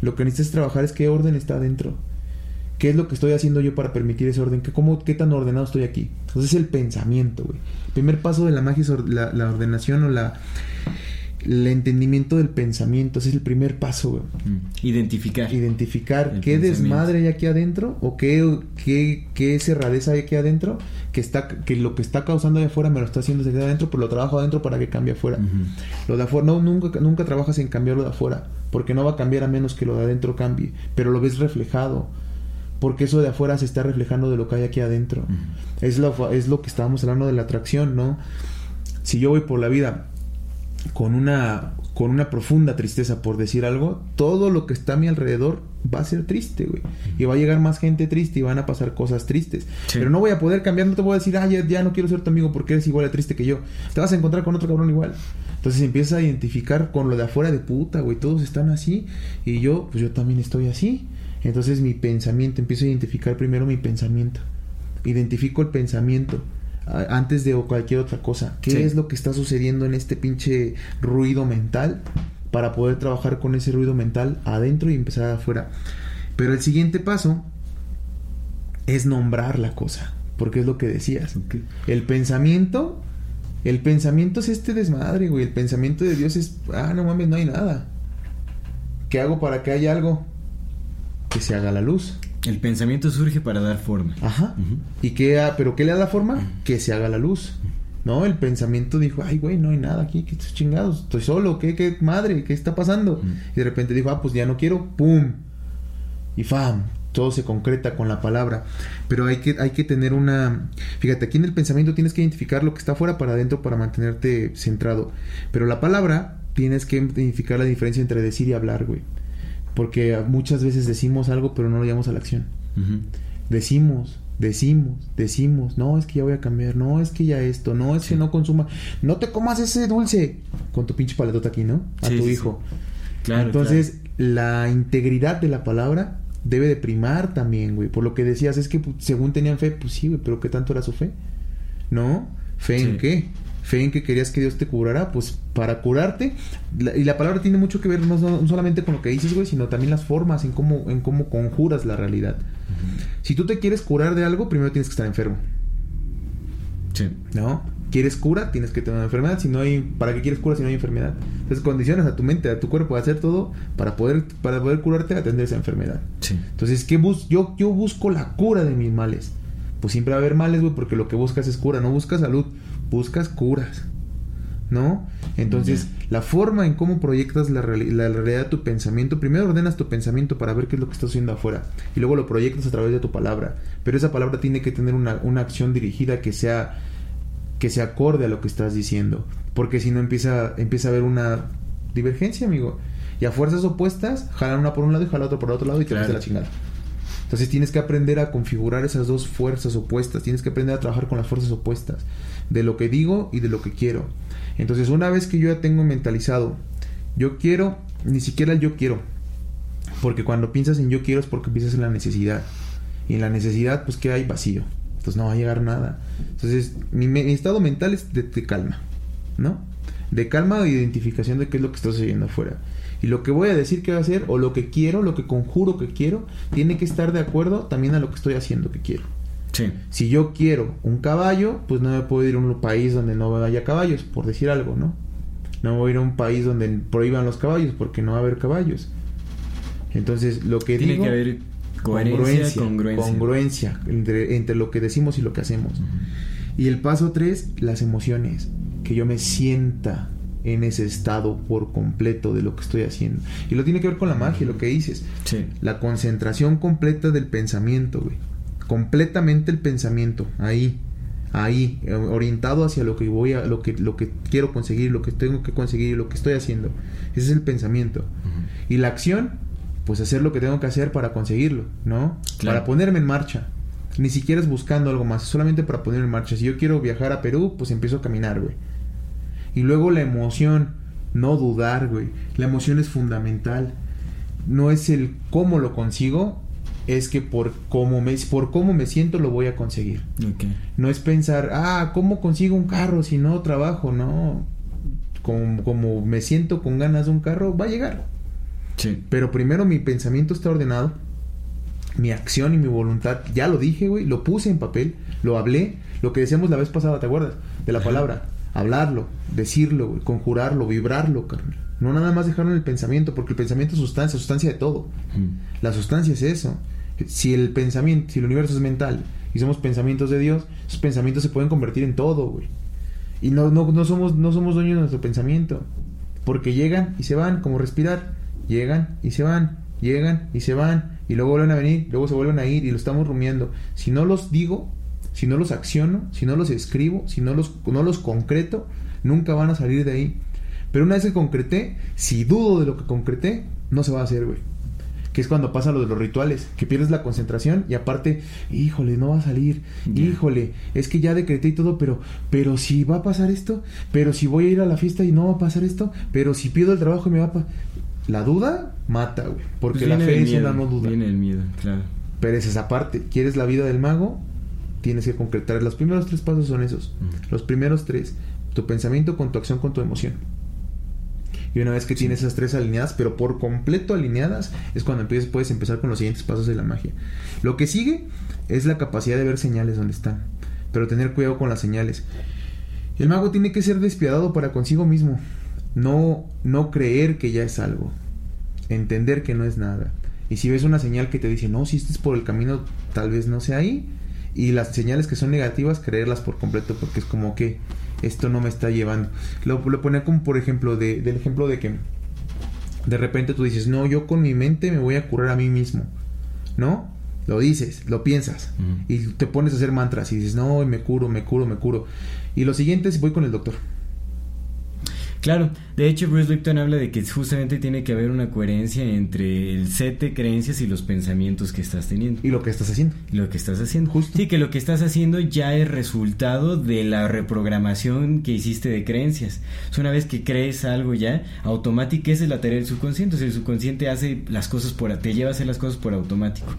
lo que necesitas trabajar es qué orden está adentro. ¿Qué es lo que estoy haciendo yo para permitir ese orden? ¿Qué, cómo, ¿Qué tan ordenado estoy aquí? Entonces es el pensamiento, güey. El primer paso de la magia es or- la, la ordenación o la el entendimiento del pensamiento. Ese es el primer paso, güey Mm. Identificar. identificar El qué desmadre hay aquí adentro o qué, qué, qué cerradez hay aquí adentro que está que lo que está causando allá afuera me lo está haciendo desde adentro pero lo trabajo adentro para que cambie afuera lo de afuera no nunca nunca trabajas en cambiarlo de afuera porque no va a cambiar a menos que lo de adentro cambie pero lo ves reflejado porque eso de afuera se está reflejando de lo que hay aquí adentro es lo, es lo que estábamos hablando de la atracción, ¿no? Si yo voy por la vida con una, con una profunda tristeza, por decir algo, todo lo que está a mi alrededor va a ser triste, güey. Y va a llegar más gente triste y van a pasar cosas tristes. Sí. Pero no voy a poder cambiar, no te voy a decir, ah, ya, ya no quiero ser tu amigo porque eres igual de triste que yo. Te vas a encontrar con otro cabrón igual. Entonces empiezas a identificar con lo de afuera de puta, güey. Todos están así y yo, pues yo también estoy así. Entonces mi pensamiento, empiezo a identificar primero mi pensamiento. Identifico el pensamiento antes de cualquier otra cosa. ¿Qué Sí. es lo que está sucediendo en este pinche ruido mental? Para poder trabajar con ese ruido mental adentro y empezar afuera. Pero el siguiente paso es nombrar la cosa. Porque es lo que decías. El pensamiento, el pensamiento es este desmadre, güey. El pensamiento de Dios es, ah, no mames, no hay nada. ¿Qué hago para que haya algo? Que se haga la luz. El pensamiento surge para dar forma. Ajá. Ujú. ¿Y qué, ha- pero qué le da la forma? Que se haga la luz. No, el pensamiento dijo, ay, güey, no hay nada aquí, que estos chingados, estoy solo, ¿qué, qué madre, qué está pasando? Y de repente dijo, ah, pues ya no quiero, pum. Y fam, todo se concreta con la palabra. Pero hay que, hay que tener una... Fíjate, aquí en el pensamiento tienes que identificar lo que está fuera para adentro para mantenerte centrado. Pero la palabra tienes que identificar la diferencia entre decir y hablar, güey. Porque muchas veces decimos algo pero no lo llevamos a la acción. Decimos, decimos, decimos, no, es que ya voy a cambiar, no, es que ya esto, no, es que no consuma, no te comas ese dulce con tu pinche paletota aquí, ¿no? A tu hijo. Claro. Entonces, la integridad de la palabra debe de primar también, güey. Por lo que decías, es que pues, según tenían fe, pues sí, güey, pero ¿qué tanto era su fe? ¿No? ¿Fe en qué? Fe en que querías que Dios te curara, pues para curarte. y la palabra tiene mucho que ver no, solamente con lo que dices, güey, sino también las formas en cómo, en cómo conjuras la realidad. Si tú te quieres curar de algo, primero tienes que estar enfermo. Sí. ¿No? ¿Quieres cura? Tienes que tener una enfermedad. Si no hay, ¿para qué quieres cura si no hay enfermedad? Entonces condiciones a tu mente, a tu cuerpo a hacer todo para poder, para poder curarte, atender esa enfermedad. Sí. Entonces, ¿qué bus yo, yo busco la cura de mis males. Pues siempre va a haber males, güey, porque lo que buscas es cura, no buscas salud buscas curas, ¿no? Entonces, la forma en cómo proyectas la, la, realidad de tu pensamiento, primero ordenas tu pensamiento para ver qué es lo que estás haciendo afuera, y luego lo proyectas a través de tu palabra, pero esa palabra tiene que tener una, una acción dirigida que sea que se acorde a lo que estás diciendo, porque si no empieza, empieza a haber una divergencia, amigo, y a fuerzas opuestas, jalan una por un lado y jalan otra por otro lado y te vas de la chingada. Entonces tienes que aprender a configurar esas dos fuerzas opuestas, tienes que aprender a trabajar con las fuerzas opuestas, de lo que digo y de lo que quiero. Entonces una vez que yo ya tengo mentalizado, yo quiero, ni siquiera el yo quiero, porque cuando piensas en yo quiero es porque piensas en la necesidad. Y en la necesidad, pues que hay vacío. Entonces no va a llegar nada. Entonces mi, estado mental es de, calma, ¿no? De calma de identificación de qué es lo que está sucediendo afuera. Y lo que voy a decir que va a hacer, o lo que quiero, lo que conjuro que quiero, tiene que estar de acuerdo también a lo que estoy haciendo que quiero. Sí. Si yo quiero un caballo, pues no me puedo ir a un país donde no haya caballos, por decir algo, ¿no? No voy a ir a un país donde prohíban los caballos, porque no va a haber caballos. Entonces, lo que tiene digo... que haber coherencia, congruencia. Congruencia, entre, entre, lo que decimos y lo que hacemos. Y el paso tres, las emociones. Que yo me sienta en ese estado por completo de lo que estoy haciendo. Y lo tiene que ver con la magia, lo que dices. Sí. La concentración completa del pensamiento, güey. Completamente el pensamiento, ahí, ahí, orientado hacia lo que voy a, lo que, lo que quiero conseguir, lo que tengo que conseguir, lo que estoy haciendo. Ese es el pensamiento. Y la acción, pues hacer lo que tengo que hacer para conseguirlo, ¿no? Para ponerme en marcha. Ni siquiera es buscando algo más, solamente para ponerme en marcha. Si yo quiero viajar a Perú, pues empiezo a caminar, güey y luego la emoción, no dudar, güey. La emoción es fundamental. No es el cómo lo consigo, es que por cómo me, por cómo me siento lo voy a conseguir. No es pensar, ah, ¿cómo consigo un carro si no trabajo? No. Como, como me siento con ganas de un carro, va a llegar. Sí. Pero primero mi pensamiento está ordenado. Mi acción y mi voluntad, ya lo dije, güey, lo puse en papel, lo hablé, lo que decíamos la vez pasada, ¿te acuerdas? De la palabra hablarlo, decirlo, conjurarlo, vibrarlo, carnal. No nada más dejarlo en el pensamiento, porque el pensamiento es sustancia, sustancia de todo. La sustancia es eso. Si el pensamiento, si el universo es mental y somos pensamientos de Dios, esos pensamientos se pueden convertir en todo, güey. Y no, no, no, somos, no somos dueños de nuestro pensamiento. Porque llegan y se van, como respirar. Llegan y se van, llegan y se van, y luego vuelven a venir, luego se vuelven a ir y lo estamos rumiando. Si no los digo, si no los acciono, si no los escribo, si no los, no los concreto, nunca van a salir de ahí. Pero una vez que concreté, si dudo de lo que concreté, no se va a hacer, güey. Que es cuando pasa lo de los rituales, que pierdes la concentración y aparte, híjole, no va a salir, híjole, es que ya decreté y todo, pero, pero si va a pasar esto, pero si voy a ir a la fiesta y no va a pasar esto, pero si pido el trabajo y me va a pasar. La duda mata, güey, porque pues la fe es una no duda. Viene el miedo, claro. Pero es esa parte, ¿quieres la vida del mago? tienes que concretar. Los primeros tres pasos son esos. Los primeros tres. Tu pensamiento con tu acción, con tu emoción. Y una vez que tienes esas tres alineadas, pero por completo alineadas, es cuando empiezas, puedes empezar con los siguientes pasos de la magia. Lo que sigue es la capacidad de ver señales donde están. Pero tener cuidado con las señales. El mago tiene que ser despiadado para consigo mismo. No, no creer que ya es algo. Entender que no es nada. Y si ves una señal que te dice, no, si estás por el camino, tal vez no sea ahí, y las señales que son negativas creerlas por completo porque es como que esto no me está llevando. Lo, lo ponía como por ejemplo de, del ejemplo de que de repente tú dices, no, yo con mi mente me voy a curar a mí mismo, ¿no? Lo dices, lo piensas y te pones a hacer mantras y dices, no, me curo, me curo, me curo. Y lo siguiente es voy con el doctor. Claro, de hecho Bruce Lipton habla de que justamente tiene que haber una coherencia entre el set de creencias y los pensamientos que estás teniendo. Y lo que estás haciendo. Y lo que estás haciendo. Justo. Sí, que lo que estás haciendo ya es resultado de la reprogramación que hiciste de creencias. Es una vez que crees algo ya, automático, esa es la tarea del subconsciente. O sea, el subconsciente hace las cosas por, te lleva a hacer las cosas por automático.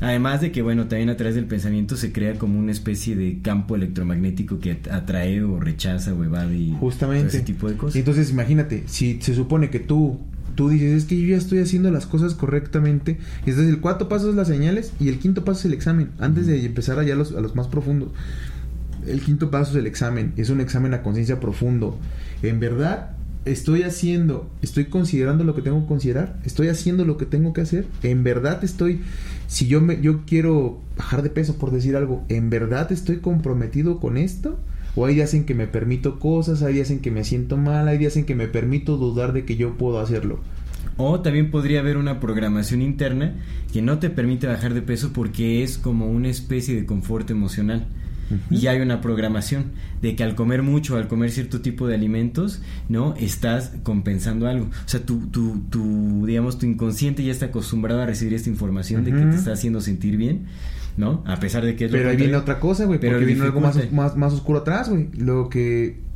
Además de que, bueno, también a través del pensamiento se crea como una especie de campo electromagnético que atrae o rechaza o evade y Justamente. ese tipo de cosas. Y entonces imagínate, si se supone que tú tú dices, es que yo ya estoy haciendo las cosas correctamente. Y entonces el cuarto paso es las señales y el quinto paso es el examen. Antes de empezar allá a los, a los más profundos. El quinto paso es el examen. Es un examen a conciencia profundo. En verdad, estoy haciendo, estoy considerando lo que tengo que considerar. Estoy haciendo lo que tengo que hacer. En verdad estoy, si yo me, yo quiero bajar de peso por decir algo, en verdad estoy comprometido con esto. O hay días en que me permito cosas, hay días en que me siento mal, hay días en que me permito dudar de que yo puedo hacerlo. O también podría haber una programación interna que no te permite bajar de peso porque es como una especie de confort emocional. Y hay una programación de que al comer mucho, al comer cierto tipo de alimentos, ¿no? Estás compensando algo. O sea, tu, tu, tu digamos, tu inconsciente ya está acostumbrado a recibir esta información de que te está haciendo sentir bien. ¿No? A pesar de que es Pero ahí viene otra cosa, güey, Pero porque viene algo más, más, más oscuro atrás, güey. Lo que...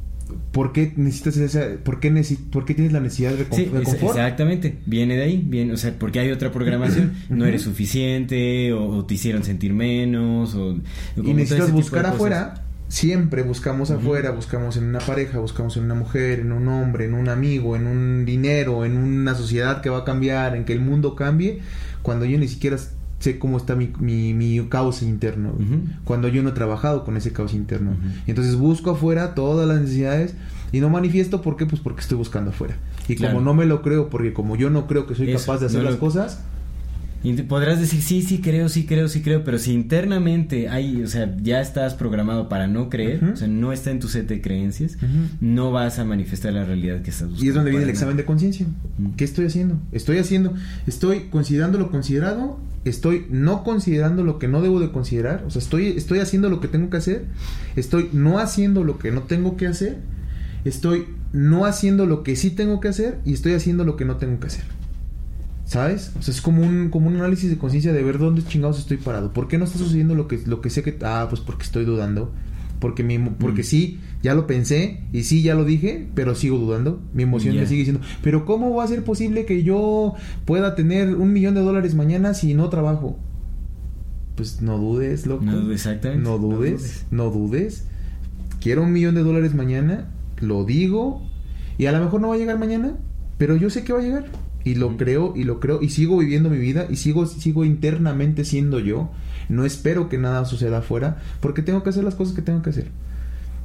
¿Por qué necesitas esa... ¿Por qué, necesi- por qué tienes la necesidad de, Sí, de es- confort? exactamente, viene de ahí, viene, o sea, porque hay otra programación, no eres suficiente, o, o te hicieron sentir menos, o... Y necesitas buscar afuera. Siempre buscamos afuera, buscamos en una pareja, buscamos en una mujer, en un hombre, en un amigo, en un dinero, en una sociedad que va a cambiar, en que el mundo cambie, cuando yo ni siquiera sé cómo está mi, mi, mi caos interno, cuando yo no he trabajado con ese caos interno. Entonces busco afuera todas las necesidades y no manifiesto, ¿por qué? Pues porque estoy buscando afuera. Y Claro. como no me lo creo, porque como yo no creo que soy Eso, capaz de hacer no las cosas, Y podrás decir, sí, sí creo, sí creo, sí creo, pero si internamente hay, o sea, ya estás programado para no creer, o sea, no está en tu set de creencias, no vas a manifestar la realidad que estás buscando. Y es donde viene el examen de conciencia. ¿Qué estoy haciendo? Estoy haciendo, estoy considerando lo considerado, estoy no considerando lo que no debo de considerar, o sea, estoy, estoy haciendo lo que tengo que hacer, estoy no haciendo lo que no tengo que hacer, estoy no haciendo lo que sí tengo que hacer y estoy haciendo lo que no tengo que hacer. ¿Sabes? O sea, es como un, como un análisis de conciencia de ver dónde chingados estoy parado. ¿Por qué no está sucediendo lo que, lo que sé que... Ah, pues porque estoy dudando. Porque, mi, porque Mm. sí, ya lo pensé y sí, ya lo dije, pero sigo dudando. Mi emoción me sigue diciendo, pero ¿cómo va a ser posible que yo pueda tener un millón de dólares mañana si no trabajo? Pues no dudes, loco. No exactamente. No No dudes, dudes. no dudes. Quiero un millón de dólares mañana, lo digo, y a lo mejor no va a llegar mañana, pero yo sé que va a llegar. Y lo creo, y lo creo, y sigo viviendo mi vida, y sigo, sigo internamente siendo yo. No espero que nada suceda afuera, porque tengo que hacer las cosas que tengo que hacer.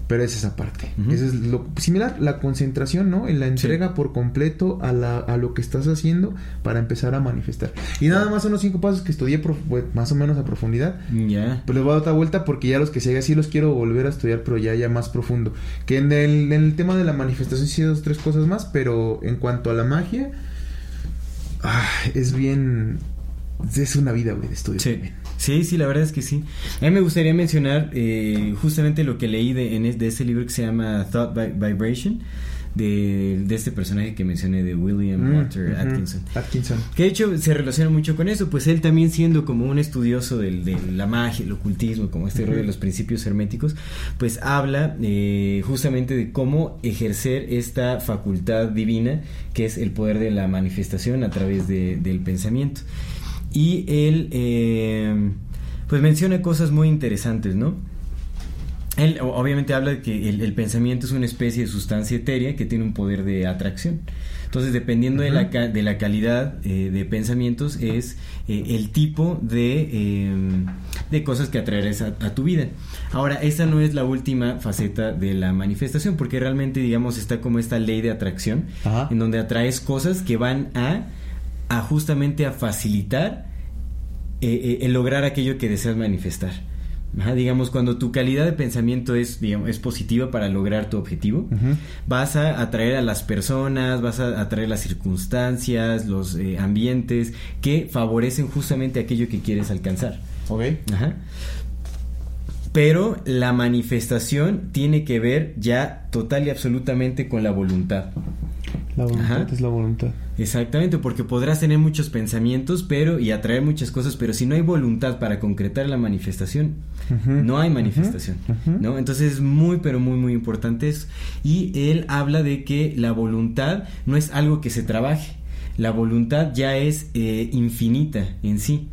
Pero es esa parte. Ujú. Eso es lo similar, la concentración, ¿no? En la entrega por completo a, la, a lo que estás haciendo para empezar a manifestar. Y nada más son los cinco pasos que estudié pues, más o menos a profundidad. Ya. Pues les voy a dar otra vuelta porque ya los que sigue así los quiero volver a estudiar, pero ya, ya más profundo. Que en el, en el tema de la manifestación sí dos, tres cosas más, pero en cuanto a la magia, ah, es bien... Es una vida, güey, de estudio. Sí. sí, la verdad es que sí. A mí me gustaría mencionar eh, justamente lo que leí de, en de este libro que se llama Thought Vi- Vibration, de, de este personaje que mencioné, de William Mm, Walter. Atkinson. Atkinson. Que de hecho se relaciona mucho con eso, pues él también siendo como un estudioso del- de la magia, el ocultismo, como este rollo de los principios herméticos, pues habla eh, justamente de cómo ejercer esta facultad divina que es el poder de la manifestación a través de- del pensamiento. Y él eh, pues menciona cosas muy interesantes, ¿no? Él obviamente habla de que el, el pensamiento es una especie de sustancia etérea que tiene un poder de atracción. Entonces, dependiendo de, la, ca- de la calidad eh, de pensamientos, es eh, el tipo de, eh, de cosas que atraerás a, a tu vida. Ahora, esta no es la última faceta de la manifestación, porque realmente, digamos, está como esta ley de atracción, en donde atraes cosas que van a, a justamente a facilitar eh, eh, el lograr aquello que deseas manifestar. Ajá, digamos, cuando tu calidad de pensamiento es, digamos, es positiva para lograr tu objetivo, vas a atraer a las personas, vas a atraer las circunstancias, los eh, ambientes que favorecen justamente aquello que quieres alcanzar. Ok. Ajá. Pero la manifestación tiene que ver ya total y absolutamente con la voluntad. La voluntad Ajá. es la voluntad. Exactamente, porque podrás tener muchos pensamientos, pero y atraer muchas cosas, pero si no hay voluntad para concretar la manifestación, no hay manifestación. ¿no? Entonces es muy, pero muy, muy importante eso. Y él habla de que la voluntad no es algo que se trabaje, la voluntad ya es eh, infinita en sí.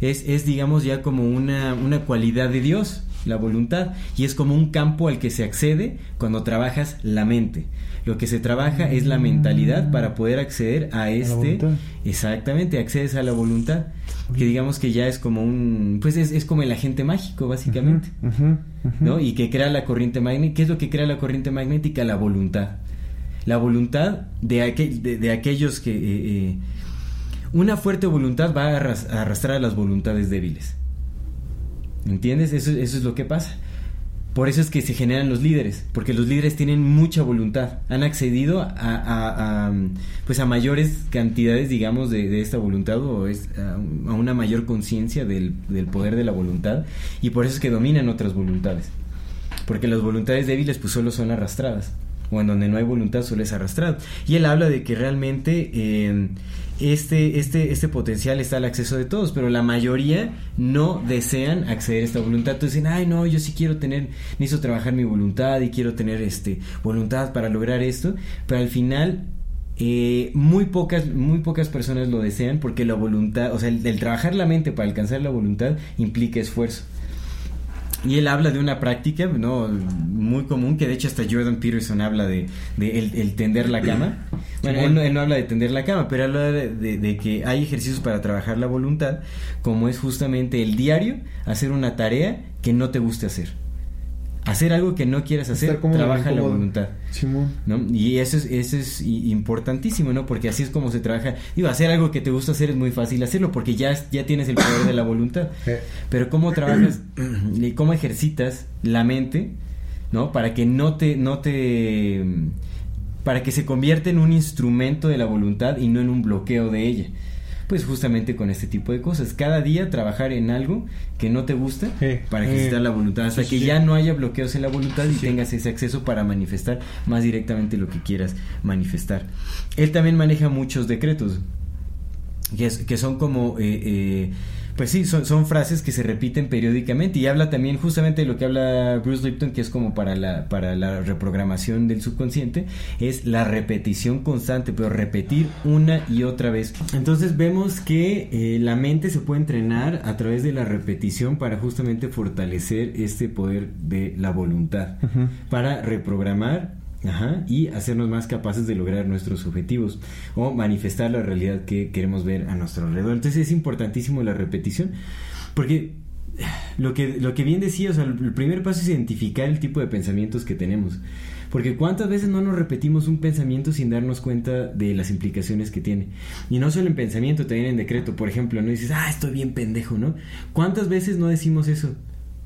Es, es, digamos, ya como una, una cualidad de Dios, la voluntad, y es como un campo al que se accede cuando trabajas la mente. Lo que se trabaja es la mentalidad para poder acceder a este... Exactamente, accedes a la voluntad, que digamos que ya es como un... Pues es, es como el agente mágico, básicamente. ¿no? Y que crea la corriente magnética. ¿Qué es lo que crea la corriente magnética? La voluntad. La voluntad de, aquel- de, de aquellos que... eh, eh, una fuerte voluntad va a arrastrar a las voluntades débiles. ¿Entiendes? Eso, eso es lo que pasa. Por eso es que se generan los líderes, porque los líderes tienen mucha voluntad, han accedido a, a, pues a mayores cantidades, digamos, de, esta voluntad o es, a, a una mayor conciencia del, del poder de la voluntad y por eso es que dominan otras voluntades, porque las voluntades débiles pues solo son arrastradas o en donde no hay voluntad solo es arrastrado. Y él habla de que realmente eh, este, este, este potencial está al acceso de todos, pero la mayoría no desean acceder a esta voluntad. Entonces dicen, ay no, yo sí quiero tener, necesito trabajar mi voluntad y quiero tener este voluntad para lograr esto, pero al final eh, muy pocas, muy pocas personas lo desean porque la voluntad, o sea, el, el trabajar la mente para alcanzar la voluntad implica esfuerzo. Y él habla de una práctica ¿no? muy común, que de hecho hasta Jordan Peterson habla de, de el, el tender la cama. Bueno, él no, él no habla de tender la cama, pero habla de, de- de que hay ejercicios para trabajar la voluntad, como es justamente el diario, hacer una tarea que no te guste hacer. Hacer algo que no quieras hacer, trabaja la voluntad. Simón. ¿no? Y eso es, eso es importantísimo, ¿no? Porque así es como se trabaja. Digo, hacer algo que te gusta hacer es muy fácil hacerlo porque ya, ya tienes el poder de la voluntad. Pero cómo trabajas y cómo ejercitas la mente, ¿no? Para que no te, no te, para que se convierta en un instrumento de la voluntad y no en un bloqueo de ella. Pues justamente con este tipo de cosas. Cada día trabajar en algo que no te gusta Eh, para eh, ejercitar la voluntad. Hasta sí, que sí. ya no haya bloqueos en la voluntad y tengas ese acceso para manifestar más directamente lo que quieras manifestar. Él también maneja muchos decretos que, es- que son como, eh, eh, pues sí, son, son frases que se repiten periódicamente y habla también justamente de lo que habla Bruce Lipton, que es como para la, para la reprogramación del subconsciente, es la repetición constante, pero repetir una y otra vez. Entonces vemos que eh, la mente se puede entrenar a través de la repetición para justamente fortalecer este poder de la voluntad, para reprogramar Y hacernos más capaces de lograr nuestros objetivos o manifestar la realidad que queremos ver a nuestro alrededor. Entonces es importantísimo la repetición porque lo que, lo que bien decía, o sea, el primer paso es identificar el tipo de pensamientos que tenemos. Porque cuántas veces no nos repetimos un pensamiento sin darnos cuenta de las implicaciones que tiene. Y no solo en pensamiento, también en decreto. Por ejemplo, no dices, ah, estoy bien pendejo, ¿no? ¿Cuántas veces no decimos eso?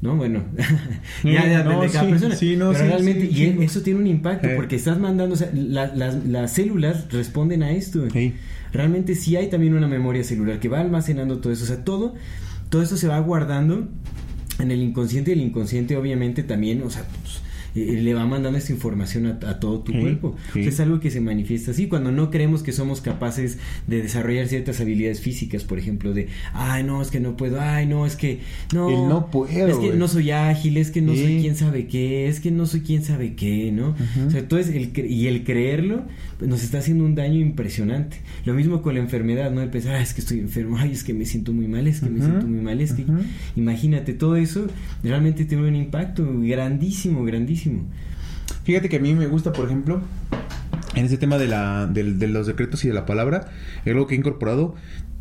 ¿No? Bueno, ya Eh, depende no, de cada sí, persona. sí, no, Pero sí, realmente, y eso tiene un impacto Eh. porque estás mandando, o sea, la- las, las células responden a esto. Realmente sí hay también una memoria celular que va almacenando todo eso. O sea, todo, todo eso se va guardando en el inconsciente y el inconsciente obviamente también, o sea, pues, eh, le va mandando esta información a, a todo tu Sí, cuerpo. sí. O sea, es algo que se manifiesta así. Cuando no creemos que somos capaces de desarrollar ciertas habilidades físicas, por ejemplo, de, ay, no, es que no puedo, ay, no, es que no, El no puedo, es que no soy ágil, es que no Sí. soy quién sabe qué, es que no soy quién sabe qué, ¿no? O sea, entonces, el cre- y el creerlo pues, nos está haciendo un daño impresionante. Lo mismo con la enfermedad, ¿no? El pensar, "Ah, es que estoy enfermo, ay, es que me siento muy mal, es que me siento muy mal, es que... Imagínate, todo eso realmente tiene un impacto grandísimo, grandísimo. Fíjate que a mí me gusta, por ejemplo, en ese tema de, la, del- de los decretos y de la palabra, es algo que he incorporado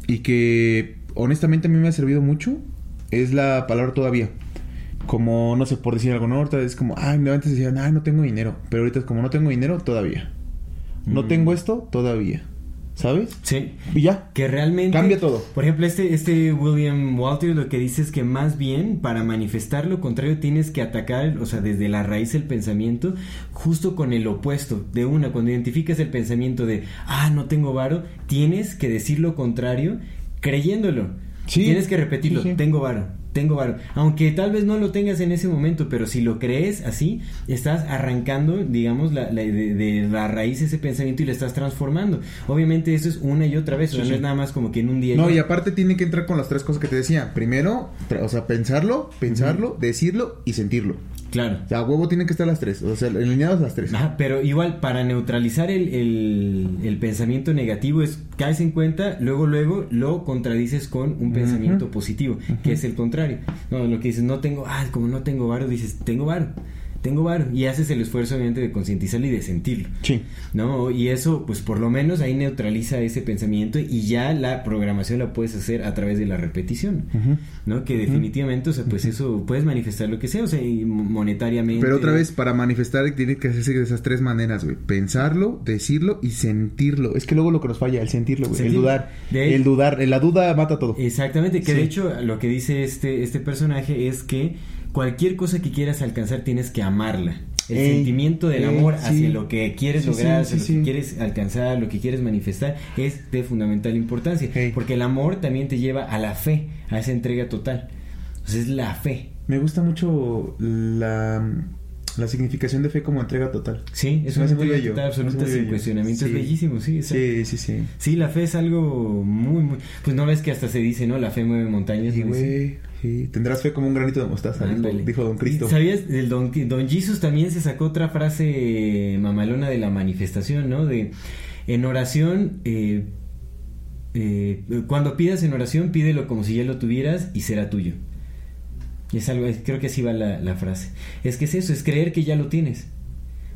y que honestamente a mí me ha servido mucho, es la palabra todavía. Como, no sé, por decir algo, ¿no? Ahorita es como, ay, no, antes decían, ay, no tengo dinero, pero ahorita es como, no tengo dinero, todavía. No Mm. tengo esto, todavía. ¿Sabes? Sí. Y ya. Que realmente... Cambia todo. Por ejemplo, este, este William Walter lo que dice es que más bien para manifestar lo contrario tienes que atacar, o sea, desde la raíz del pensamiento, justo con el opuesto. De una, cuando identificas el pensamiento de, ah, no tengo varo, tienes que decir lo contrario creyéndolo. Sí. Tienes que repetirlo, Sí, sí. tengo varo. Tengo varo. Aunque tal vez no lo tengas en ese momento, pero si lo crees así, estás arrancando, digamos, la, la- de, de la raíz ese pensamiento y lo estás transformando. Obviamente eso es una y otra vez, o sea, Sí, no es nada más como que en un día... No, y aparte tiene que entrar con las tres cosas que te decía. Primero, o sea, pensarlo, pensarlo, decirlo y sentirlo. Claro. O sea, a huevo tienen que estar las tres. O sea, alineadas las tres. Ajá, pero igual para neutralizar el, el- el pensamiento negativo es caes en cuenta, luego luego lo contradices con un pensamiento positivo, que es el contrario. No, lo que dices, no tengo, ah, como no tengo varo, dices, tengo varo, tengo varo, y haces el esfuerzo obviamente de concientizarlo y de sentirlo. Sí. ¿no? Y eso, pues por lo menos ahí neutraliza ese pensamiento y ya la programación la puedes hacer a través de la repetición, ¿no? Que definitivamente, o sea, pues eso puedes manifestar lo que sea, o sea, y monetariamente. Pero otra vez, para manifestar tiene que hacerse de esas tres maneras, güey. Pensarlo, decirlo y sentirlo. Es que luego lo que nos falla, el sentirlo, güey. El dudar. De El dudar. La duda mata todo. Exactamente, que Sí. de hecho lo que dice este, este personaje es que cualquier cosa que quieras alcanzar tienes que amarla. El Ey, sentimiento del ey, amor sí. hacia lo que quieres Sí, lograr, sí, hacia lo que quieres alcanzar, lo que quieres manifestar, es de fundamental importancia. Ey. Porque el amor también te lleva a la fe, a esa entrega total. Entonces es la fe. Me gusta mucho la, la significación de fe como entrega total. Sí, es una entrega bello, total absoluta sin cuestionamiento. Sí. Es bellísimo, sí. Sí, sí, sí. Sí, la fe es algo muy, muy... Pues no ves que hasta se dice, ¿no? La fe mueve montañas. Sí. güey. Sí. Tendrás fe como un granito de mostaza, dijo, Don Cristo. ¿Sabías? El don, don Jesus también se sacó otra frase mamalona de la manifestación, ¿no? De en oración, eh, eh, cuando pidas en oración, pídelo como si ya lo tuvieras y será tuyo. Y es algo, creo que así va la, la frase. Es que es eso, es creer que ya lo tienes.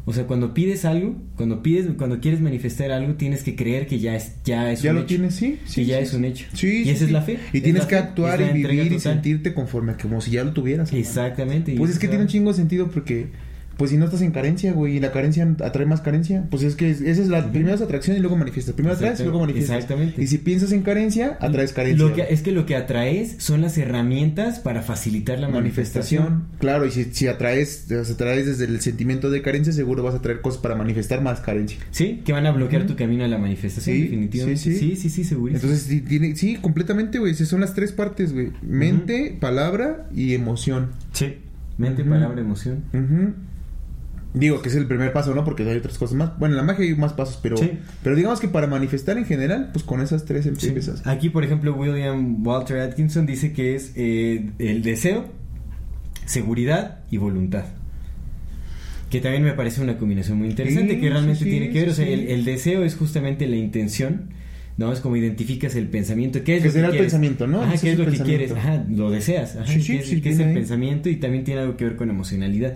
O sea, cuando pides algo, cuando pides, cuando quieres manifestar algo, tienes que creer que ya es, ya es ¿Ya un lo hecho. tienes? Sí, sí, Que ya sí, es un hecho. Sí, y sí, esa es la fe. Y Es tienes que fe, actuar y vivir y sentirte conforme como si ya lo tuvieras. Exactamente. Pues es que tiene un chingo de sentido porque, pues si no estás en carencia, güey, y la carencia atrae más carencia, pues es que es- esa es la primera es atracción y luego manifiestas. Primero atraes y luego manifiestas. Exactamente. Y si piensas en carencia, atraes carencia. Lo que, es que lo que atraes son las herramientas para facilitar la manifestación. manifestación. Claro, y si, si atraes, atraes desde el sentimiento de carencia, seguro vas a traer cosas para manifestar más carencia. Sí, que van a bloquear tu camino a la manifestación, Sí, definitivamente. sí, sí. sí, sí, sí, segurísimo. Entonces, sí, tiene, sí, completamente, güey. esas Son las tres partes, güey. Mente, palabra y emoción. sí. Mente, palabra, emoción. Digo que es el primer paso, ¿no? Porque hay otras cosas más. Bueno, en la magia hay más pasos, pero, Sí. pero digamos que para manifestar en general, pues con esas tres Sí. empiezas. Aquí, por ejemplo, William Walter Atkinson dice que es eh, el deseo, seguridad y voluntad. Que también me parece una combinación muy interesante, Sí, que realmente tiene que ver. O sea, el, el deseo es justamente la intención, ¿no? Es como identificas el pensamiento. ¿Qué es Que lo será que el quieres? pensamiento, ¿no? Ajá, ¿qué es lo que quieres? Ajá, lo deseas. Ajá, Sí, sí, ¿qué es, sí, qué es viene el ahí. pensamiento? Y también tiene algo que ver con emocionalidad.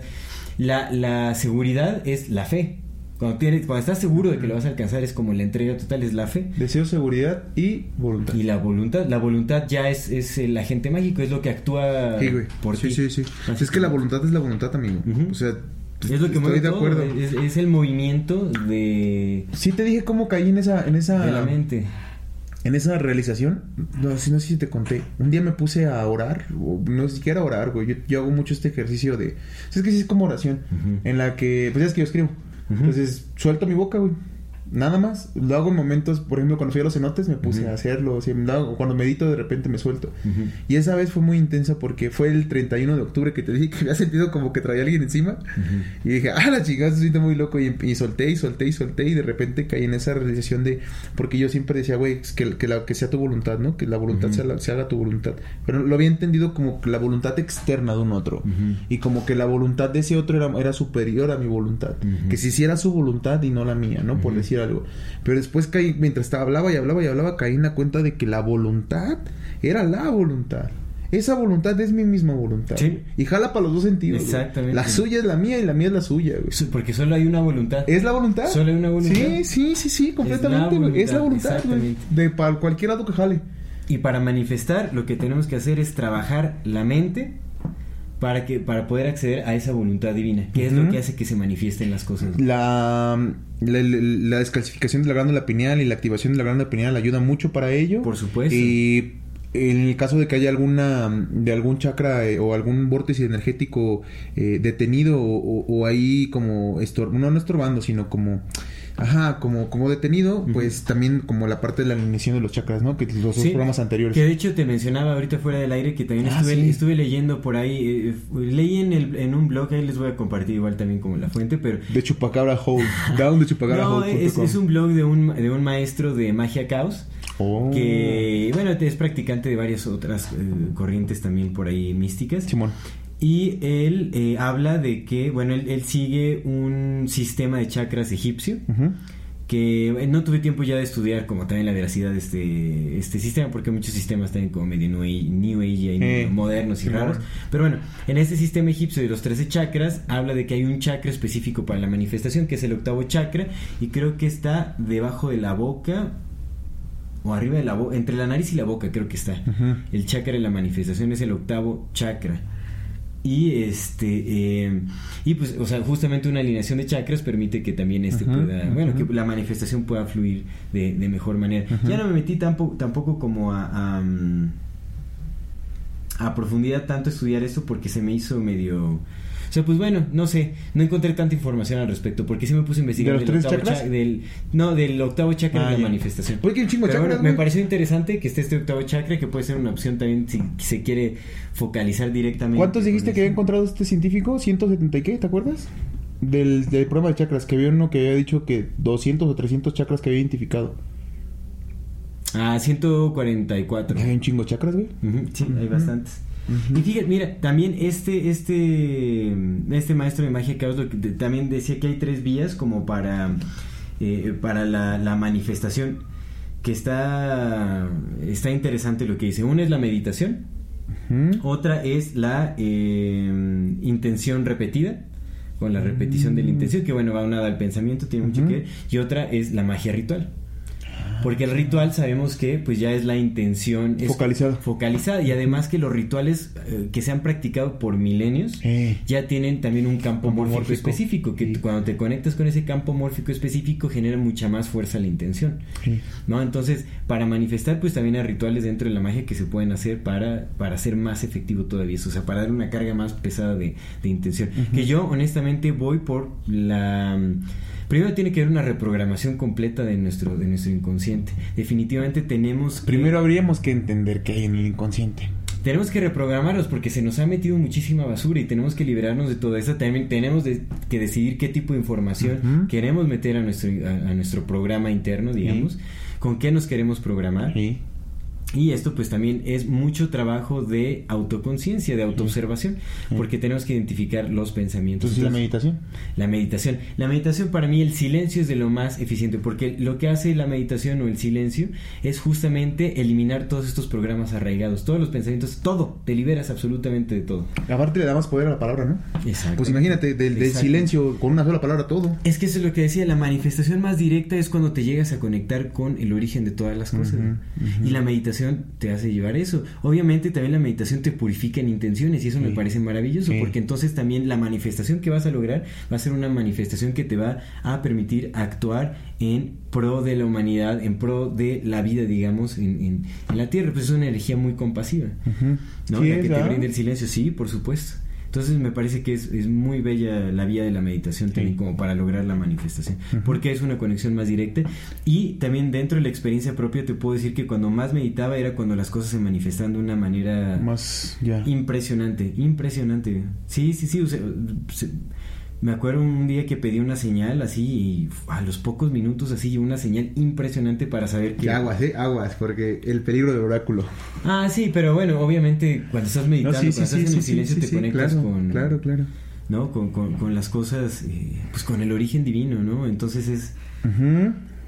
La, la seguridad es la fe. Cuando, tienes, cuando estás seguro de que lo vas a alcanzar, es como la entrega total, es la fe. Deseo, seguridad y voluntad. Y la voluntad, la voluntad ya es, es el agente mágico, es lo que actúa Sí, güey. por sí, ti. sí, sí. Es que la voluntad es la voluntad, amigo. O sea, Es lo que estoy de todo, acuerdo. Es, es el movimiento de, Sí te dije cómo caí en esa en esa de la mente. En esa realización. No, no sé si te conté. Un día me puse a orar, o no siquiera a orar, güey. Yo, yo hago mucho este ejercicio de es que sí es como oración en la que pues ya es que yo escribo. Entonces, suelto mi boca, güey. Nada más. Lo hago en momentos, por ejemplo, cuando fui a los cenotes me puse a hacerlo. lo hago. cuando medito de repente me suelto. Ujú. Y esa vez fue muy intensa porque fue el 31 de octubre que te dije que había sentido como que traía alguien encima. Y dije, ah, la chingada, se siente muy loco. Y, y solté y solté y solté. Y de repente caí en esa realización de. Porque yo siempre decía, güey, que, que, la, que sea tu voluntad, ¿no? Que la voluntad sea la- se haga tu voluntad. Pero lo había entendido como la voluntad externa de un otro. Y como que la voluntad de ese otro era, era superior a mi voluntad. Que se hiciera su voluntad y no la mía, ¿no? Por Ujú. Decir algo. Pero después caí, mientras estaba, hablaba y hablaba y hablaba, caí en la cuenta de que la voluntad era la voluntad. Esa voluntad es mi misma voluntad. Sí. Y jala para los dos sentidos. güey. Exactamente. La suya es la mía y la mía es la suya, güey. Porque solo hay una voluntad. ¿Es la voluntad? Solo hay una voluntad. Sí, sí, sí, sí, completamente. Es la voluntad, güey. De para cualquier lado que jale. Y para manifestar, lo que tenemos que hacer es trabajar la mente, para que para poder acceder a esa voluntad divina, que es lo que hace que se manifiesten las cosas. La, la, la descalcificación de la glándula pineal y la activación de la glándula pineal ayuda mucho para ello. Por supuesto. Y en el caso de que haya alguna de algún chakra eh, o algún vórtice energético eh, detenido o, o- o ahí como estor no, no estorbando, sino como ajá, como como detenido, pues también como la parte de la alineación de los chakras, ¿no? Que los dos programas anteriores. Que de hecho te mencionaba ahorita fuera del aire que también Ah, estuve, sí. estuve leyendo por ahí, eh, leí en, el, en un blog, ahí les voy a compartir igual también como la fuente, pero... De Chupacabra Hole. Down de Chupacabra No, Hole es un blog de un, de un maestro de magia caos Oh. que, bueno, es practicante de varias otras eh, corrientes también por ahí místicas. Simón. Y él eh, habla de que, bueno, él, él sigue un sistema de chakras egipcio que eh, no tuve tiempo ya de estudiar como también la veracidad de este, este sistema, porque muchos sistemas también como medio New Age, y Eh, modernos y raros. Pero bueno, en este sistema egipcio de los 13 chakras, habla de que hay un chakra específico para la manifestación, que es el octavo chakra, y creo que está debajo de la boca, o arriba de la boca, entre la nariz y la boca creo que está. El chakra de la manifestación es el octavo chakra. Y este eh, y pues o sea justamente una alineación de chakras permite que también este pueda bueno que la manifestación pueda fluir de, de mejor manera. Ya no me metí tampoco tampoco como a, a, mm, a profundidad tanto estudiar esto porque se me hizo medio o sea, pues bueno, no sé, no encontré tanta información al respecto, porque sí me puse a investigar ¿De los del tres octavo chakras? cha- del, no, del octavo chakra Ah, de la ya. manifestación. Oye, que un chingo Pero chakras, bueno, me pareció interesante que esté este octavo chakra, que puede ser una opción también si se quiere focalizar directamente. ¿Cuántos dijiste que había encontrado este científico? ¿170 y qué? ¿Te acuerdas? Del, del programa de chakras, que había uno que había dicho que 200 o 300 chakras que había identificado. Ah, 144. Hay un chingo de chakras, güey. Sí, hay Ujú. Y fíjate, mira, también este, este, este maestro de magia de- también decía que hay tres vías como para, eh, para la, la manifestación, que está, está interesante lo que dice. Una es la meditación, otra es la eh, intención repetida, con la repetición de la intención, que bueno, va unada al pensamiento, tiene mucho que ver, y otra es la magia ritual. Porque el ritual sabemos que pues ya es la intención es Focalizada. focalizada y además que los rituales eh, que se han practicado por milenios Eh. ya tienen también un campo, Campo mórfico, mórfico. específico que Sí. cuando te conectas con ese campo mórfico específico genera mucha más fuerza la intención. Sí. ¿no? Entonces, para manifestar, pues también hay rituales dentro de la magia que se pueden hacer para, para hacer más efectivo todavía eso, o sea, para dar una carga más pesada de, de intención. Que yo, honestamente, voy por la... Primero tiene que haber una reprogramación completa de nuestro, de nuestro inconsciente. Definitivamente tenemos Primero habríamos que entender qué hay en el inconsciente. tenemos que reprogramarlos porque se nos ha metido muchísima basura y tenemos que liberarnos de todo eso. También tenemos de- que decidir qué tipo de información queremos meter a nuestro, a, a nuestro programa interno, digamos, con qué nos queremos programar. Sí. Y esto pues también es mucho trabajo de autoconciencia, de autoobservación, porque tenemos que identificar los pensamientos. Entonces, ¿la meditación? la meditación. La meditación para mí el silencio es de lo más eficiente, porque lo que hace la meditación o el silencio es justamente eliminar todos estos programas arraigados, todos los pensamientos, todo, te liberas absolutamente de todo. Aparte le da más poder a la palabra, ¿no? Exacto. Pues imagínate, del, silencio con una sola palabra todo. Es que eso es lo que decía, la manifestación más directa es cuando te llegas a conectar con el origen de todas las cosas. Y la meditación te hace llevar eso. Obviamente también la meditación te purifica en intenciones y eso me parece maravilloso Sí. porque entonces también la manifestación que vas a lograr va a ser una manifestación que te va a permitir actuar en pro de la humanidad, en pro de la vida, digamos, en, en- en la Tierra. Pues es una energía muy compasiva. ¿no? Sí, la que te brinda el silencio, sí, por supuesto. Entonces me parece que es, es muy bella la vía de la meditación también como para lograr la manifestación, porque es una conexión más directa y también dentro de la experiencia propia te puedo decir que cuando más meditaba era cuando las cosas se manifestaban de una manera Más, ya. impresionante, impresionante. Sí, sí, sí, o sea, se- me acuerdo un día que pedí una señal así y a los pocos minutos así una señal impresionante para saber que Que aguas, eh, aguas, porque el peligro del oráculo. Ah, sí, pero bueno, obviamente cuando estás meditando, No, sí, sí, cuando estás sí, en el silencio sí, te sí, conectas claro, con, Claro, claro. ¿no? Con, con- con las cosas, eh, pues con el origen divino, ¿no? Entonces es...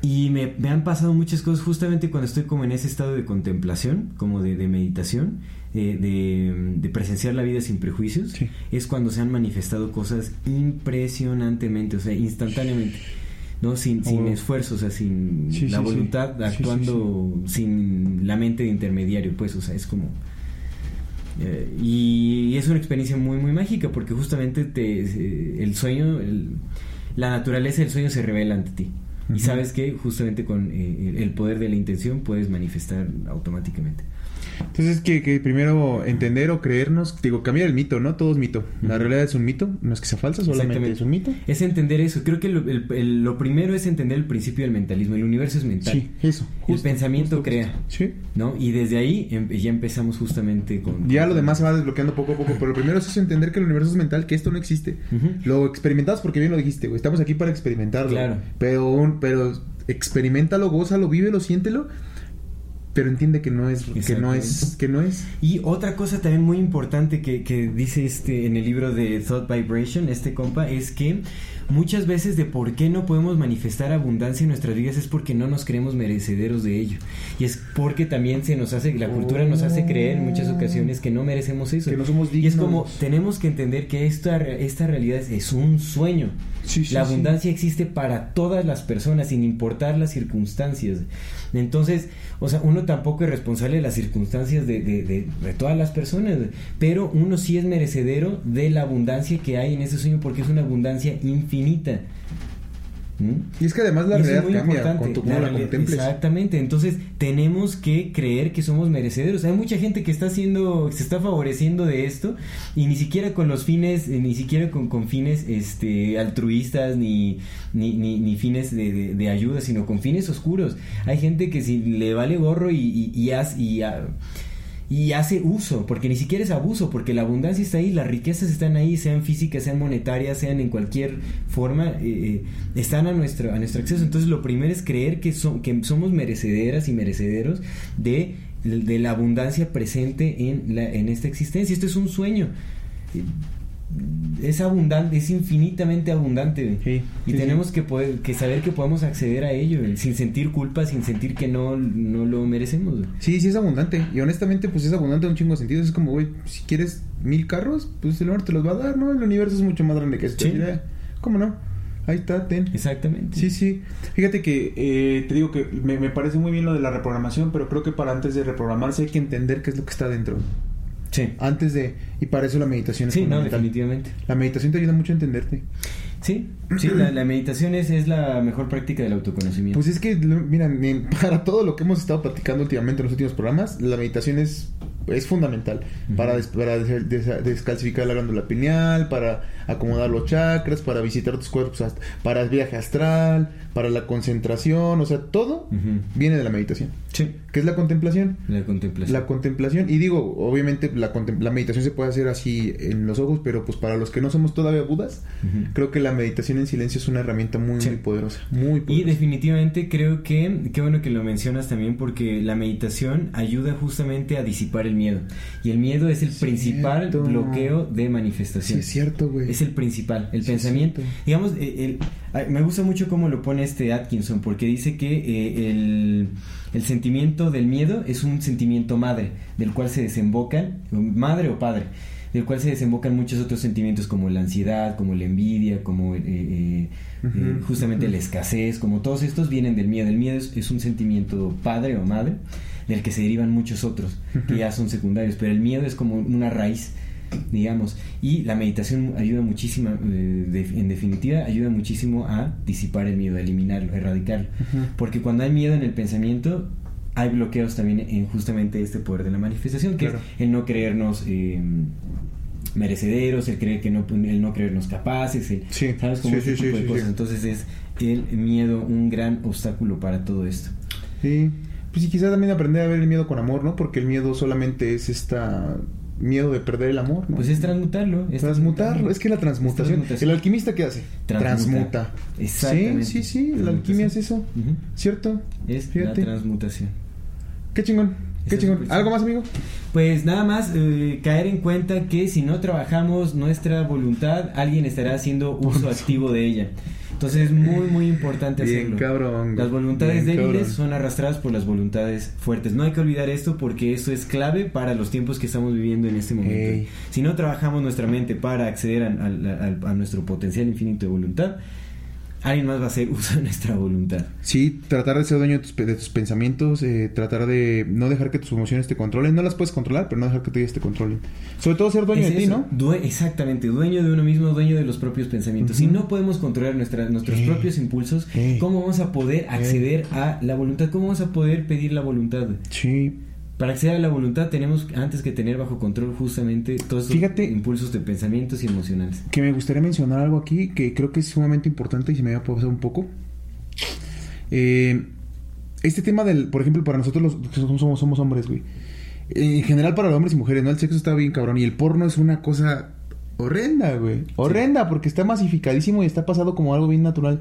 Y me, me han pasado muchas cosas justamente cuando estoy como en ese estado de contemplación, como de, de meditación, eh, de, de presenciar la vida sin prejuicios, Sí. es cuando se han manifestado cosas impresionantemente, o sea, instantáneamente. ¿no? Sin, sin Oh. esfuerzo, o sea, sin Sí, la sí, voluntad Sí, actuando sin la mente de intermediario, pues, o sea, es como Eh, y es una experiencia muy, muy mágica porque justamente te, el sueño, el- la naturaleza del sueño se revela ante ti. Y sabes que justamente con eh, el poder de la intención puedes manifestar automáticamente. Entonces, que, que primero entender o creernos, digo, cambiar el mito, ¿no? Todo es mito. La realidad es un mito, no es que sea falsa, solamente es un mito. Es entender eso. Creo que lo, el- el- lo primero es entender el principio del mentalismo. El universo es mental. Sí, eso. el pensamiento crea. Sí. ¿no? Y desde ahí em- ya empezamos justamente con... Ya lo demás se va desbloqueando poco a poco, pero lo primero es eso, entender que el universo es mental, que esto no existe. Lo experimentamos porque bien lo dijiste, güey. Estamos aquí para experimentarlo. Claro. Pero, pero experimentalo, gózalo, vívelo, siéntelo. Pero entiende que no es, que no es, que no es. Y otra cosa también muy importante que, que dice este en el libro de Thought Vibration, este compa, es que muchas veces de por qué no podemos manifestar abundancia en nuestras vidas es porque no nos creemos merecederos de ello. Y es porque también se nos hace, la cultura nos hace creer en muchas ocasiones que no merecemos eso. Que no somos Y es como, dignos. tenemos que entender que esta, esta realidad es, es un sueño. Sí, sí, la sí. abundancia existe para todas las personas, sin importar las circunstancias. Entonces, o sea, uno tampoco es responsable de las circunstancias de, de- de- de todas las personas, pero uno sí es merecedero de la abundancia que hay en ese sueño porque es una abundancia infinita. ¿Mm? Y es que además la es realidad muy cambia importante, con tu cómo la contemples. Exactamente, entonces tenemos que creer que somos merecederos. Hay mucha gente que está haciendo, se está favoreciendo de esto y ni siquiera con los fines, eh, ni siquiera con, con fines este, altruistas ni, ni, ni, ni fines de, de- de ayuda, sino con fines oscuros. Hay gente que si le vale gorro y, y, y haz- y, y hace uso, porque ni siquiera es abuso, porque la abundancia está ahí, las riquezas están ahí, sean físicas, sean monetarias, sean en cualquier forma, eh, eh, están a nuestro, a nuestro acceso. Entonces lo primero es creer que, que somos merecederas y merecederos de, de la abundancia presente en, la, en esta existencia. Esto es un sueño. Es abundante, es infinitamente abundante. Sí, y sí, tenemos sí. que poder, que saber que podemos acceder a ello, sin sentir culpa, sin sentir que no, no lo merecemos. Sí, sí es abundante. Y honestamente, pues es abundante en un chingo de sentidos. Es como, güey, si quieres mil carros, pues el hombre te los va a dar, ¿no? El universo es mucho más grande que esto. ¿Cómo no? Ahí está, ten. Exactamente. Sí, sí. Fíjate que eh, te digo que me, me parece muy bien lo de la reprogramación, pero creo que para antes de reprogramarse hay que entender qué es lo que está dentro. Sí. Antes de... Y para eso la meditación es Sí, no, definitivamente. La meditación te ayuda mucho a entenderte. Sí, sí, la, la meditación es, es la mejor práctica del autoconocimiento. Pues es que, mira, para todo lo que hemos estado platicando últimamente en los últimos programas, la meditación es, es fundamental para, des- para des- des- descalcificar la glándula pineal, para acomodar los chakras, para visitar tus cuerpos, para el viaje astral, para la concentración, o sea, todo viene de la meditación. Sí, ¿Qué es la contemplación? la contemplación. La contemplación, y digo, obviamente la, meditación se puede hacer así en los ojos, pero pues para los que no somos todavía budas, creo que la meditación en silencio es una herramienta muy, Sí. muy poderosa. Muy Y poderosa. definitivamente creo que, qué bueno que lo mencionas también porque la meditación ayuda justamente a disipar el miedo. Y el miedo es el Cierto. principal bloqueo de manifestación. Sí, es cierto, güey. Es el principal, el Sí, pensamiento. Digamos, eh, el- me gusta mucho cómo lo pone este Atkinson, porque dice que eh, el, el sentimiento del miedo es un sentimiento madre, del cual se desembocan, madre o padre, del cual se desembocan muchos otros sentimientos como la ansiedad, como la envidia, como eh, eh, eh, justamente la escasez, como todos estos vienen del miedo. El miedo es, es un sentimiento padre o madre, del que se derivan muchos otros, que ya son secundarios, pero el miedo es como una raíz digamos. Y la meditación ayuda muchísimo, eh, de- en definitiva, ayuda muchísimo a disipar el miedo, a eliminarlo, a erradicarlo. Porque cuando hay miedo en el pensamiento, hay bloqueos también en justamente este poder de la manifestación, que Claro. es el no creernos eh, merecederos, el creer que no, el no creernos capaces, el, Sí, ¿sabes? Como sí, sí, tipo de cosas. Entonces es el miedo un gran obstáculo para todo esto. Sí. Pues y quizás también aprender a ver el miedo con amor, ¿no? Porque el miedo solamente es esta miedo de perder el amor, ¿no? Pues es transmutarlo. es Transmutarlo, es que la transmutación. transmutación. El alquimista, ¿qué hace? Transmuta. Exactamente. Sí, sí, sí, la alquimia es eso. Ujú. ¿Cierto? Es Fíjate. la transmutación. Qué chingón, qué chingón. es súper ¿Algo más, amigo? Pues nada más eh, caer en cuenta que si no trabajamos nuestra voluntad, alguien estará haciendo uso activo de ella. Entonces es muy, muy importante Bien, hacerlo. cabrón. Las voluntades débiles cabrón. son arrastradas por las voluntades fuertes. No hay que olvidar esto porque esto es clave para los tiempos que estamos viviendo en este momento. Si no trabajamos nuestra mente para acceder a, a- a- a nuestro potencial infinito de voluntad, alguien más va a hacer uso de nuestra voluntad. Sí, tratar de ser dueño de tus, de tus pensamientos, eh, tratar de no dejar que tus emociones te controlen. No las puedes controlar, pero no dejar que ellas te controlen. Sobre todo ser dueño Es de ti, ¿no? exactamente, dueño de uno mismo, dueño de los propios pensamientos. Si no podemos controlar nuestra- nuestros Eh, propios impulsos, eh, ¿cómo vamos a poder acceder a la voluntad? ¿Cómo vamos a poder pedir la voluntad? Sí. Para acceder a la voluntad tenemos antes que tener bajo control justamente todos esos Fíjate- impulsos de pensamientos y emocionales. Que me gustaría mencionar algo aquí que creo que es sumamente importante y se me había pasado un poco. Eh, este tema del, por ejemplo, para nosotros los que somos, somos, somos hombres, güey. En general para los hombres y mujeres, ¿no? El sexo está bien cabrón y el porno es una cosa horrenda, güey. Horrenda porque está masificadísimo y está pasado como algo bien natural.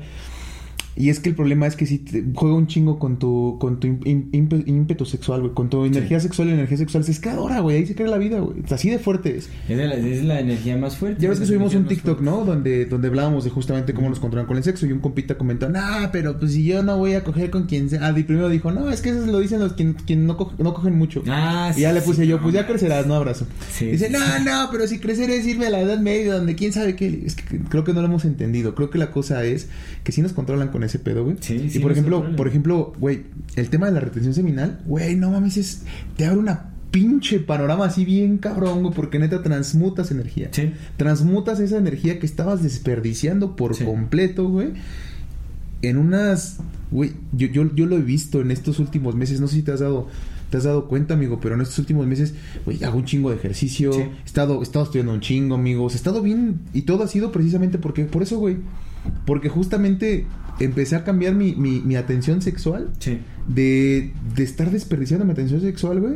Y es que el problema es que si te juega un chingo con tu, con tu ímpetu sexual, güey. Con tu energía sexual y energía sexual. Se escadora, güey. Ahí se crea la vida, güey. Así de fuerte es. Es, la, es la energía más fuerte. Ya ves que la subimos un TikTok, fuerte. ¿no? Donde, donde hablábamos de justamente cómo nos controlan con el sexo. Y un compita comentó, nah, pero pues si yo no voy a coger con quien sea. Ah, y primero dijo, no, es que eso lo dicen los quien, quien no, no cogen mucho. Ah, y ya sí, le puse sí, yo, no, pues ya crecerás, no abrazo. Dice, no, no, pero si crecer es irme a la edad media, donde quién sabe qué. Es que creo que no lo hemos entendido. Creo que la cosa es que sí nos controlan con ese pedo, güey. Sí, y sí por nos ejemplo, por ejemplo, güey, el tema de la retención seminal, güey, no mames, es, te abre una pinche panorama así bien cabrón, güey, porque neta transmutas energía. Sí. Transmutas esa energía que estabas desperdiciando por Sí. completo, güey. En unas, güey, yo, yo, yo lo he visto en estos últimos meses, no sé si te has dado, te has dado cuenta, amigo, pero en estos últimos meses, güey, hago un chingo de ejercicio, Sí. he estado, he estado estudiando un chingo, amigos, he estado bien, y todo ha sido precisamente porque, por eso, güey, porque justamente empecé a cambiar mi, mi, mi atención sexual Sí. de, de estar desperdiciando mi atención sexual, güey,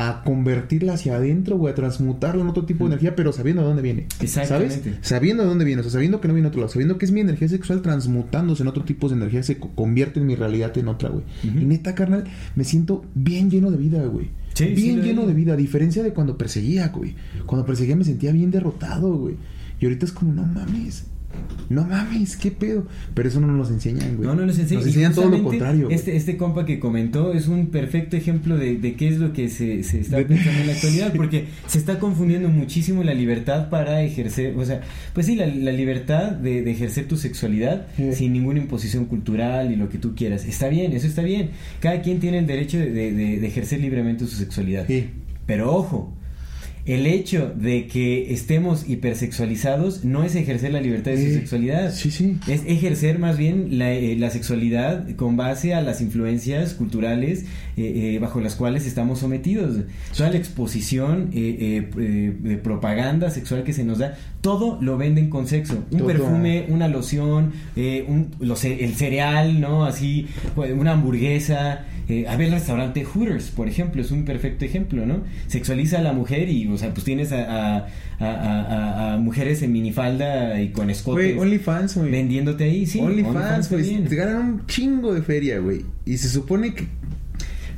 a convertirla hacia adentro, güey, a transmutarla en otro tipo de energía, pero sabiendo de dónde viene. Exactamente. ¿Sabes? Sabiendo de dónde viene, o sea, sabiendo que no viene de otro lado, sabiendo que es mi energía sexual transmutándose en otro tipo de energía, se co- convierte en mi realidad en otra, güey. Ujú. Y neta, carnal, me siento bien lleno de vida, güey. Sí, bien lleno de vida, a diferencia de cuando perseguía, güey. Cuando perseguía me sentía bien derrotado, güey. Y ahorita es como, no mames. No mames, qué pedo. Pero eso no nos enseñan, güey. No, no les enseñan. Nos enseñan todo lo contrario. Este, este compa que comentó es un perfecto ejemplo de, de qué es lo que se, se está pensando en la actualidad, porque se está confundiendo muchísimo la libertad para ejercer, o sea, pues sí, la, la libertad de, de ejercer tu sexualidad Sí. sin ninguna imposición cultural y lo que tú quieras. Está bien, eso está bien. Cada quien tiene el derecho de, de- de- de ejercer libremente su sexualidad. Sí. Pero ojo, el hecho de que estemos hipersexualizados no es ejercer la libertad de Eh, su sexualidad. Sí, sí. Es ejercer más bien la, eh, la sexualidad con base a las influencias culturales eh, eh, bajo las cuales estamos sometidos. Toda la exposición eh, eh, eh, de propaganda sexual que se nos da, todo lo venden con sexo. Un Todo. perfume, una loción, eh, un- el cereal, ¿no? Así, pues, una hamburguesa. Eh, a ver, el restaurante Hooters, por ejemplo, es un perfecto ejemplo, ¿no? Sexualiza a la mujer y, o sea, pues tienes a, a- a- a- a mujeres en minifalda y con escotes Güey, OnlyFans, güey. vendiéndote ahí, sí. OnlyFans, güey. Te ganan un chingo de feria, güey. Y se supone que.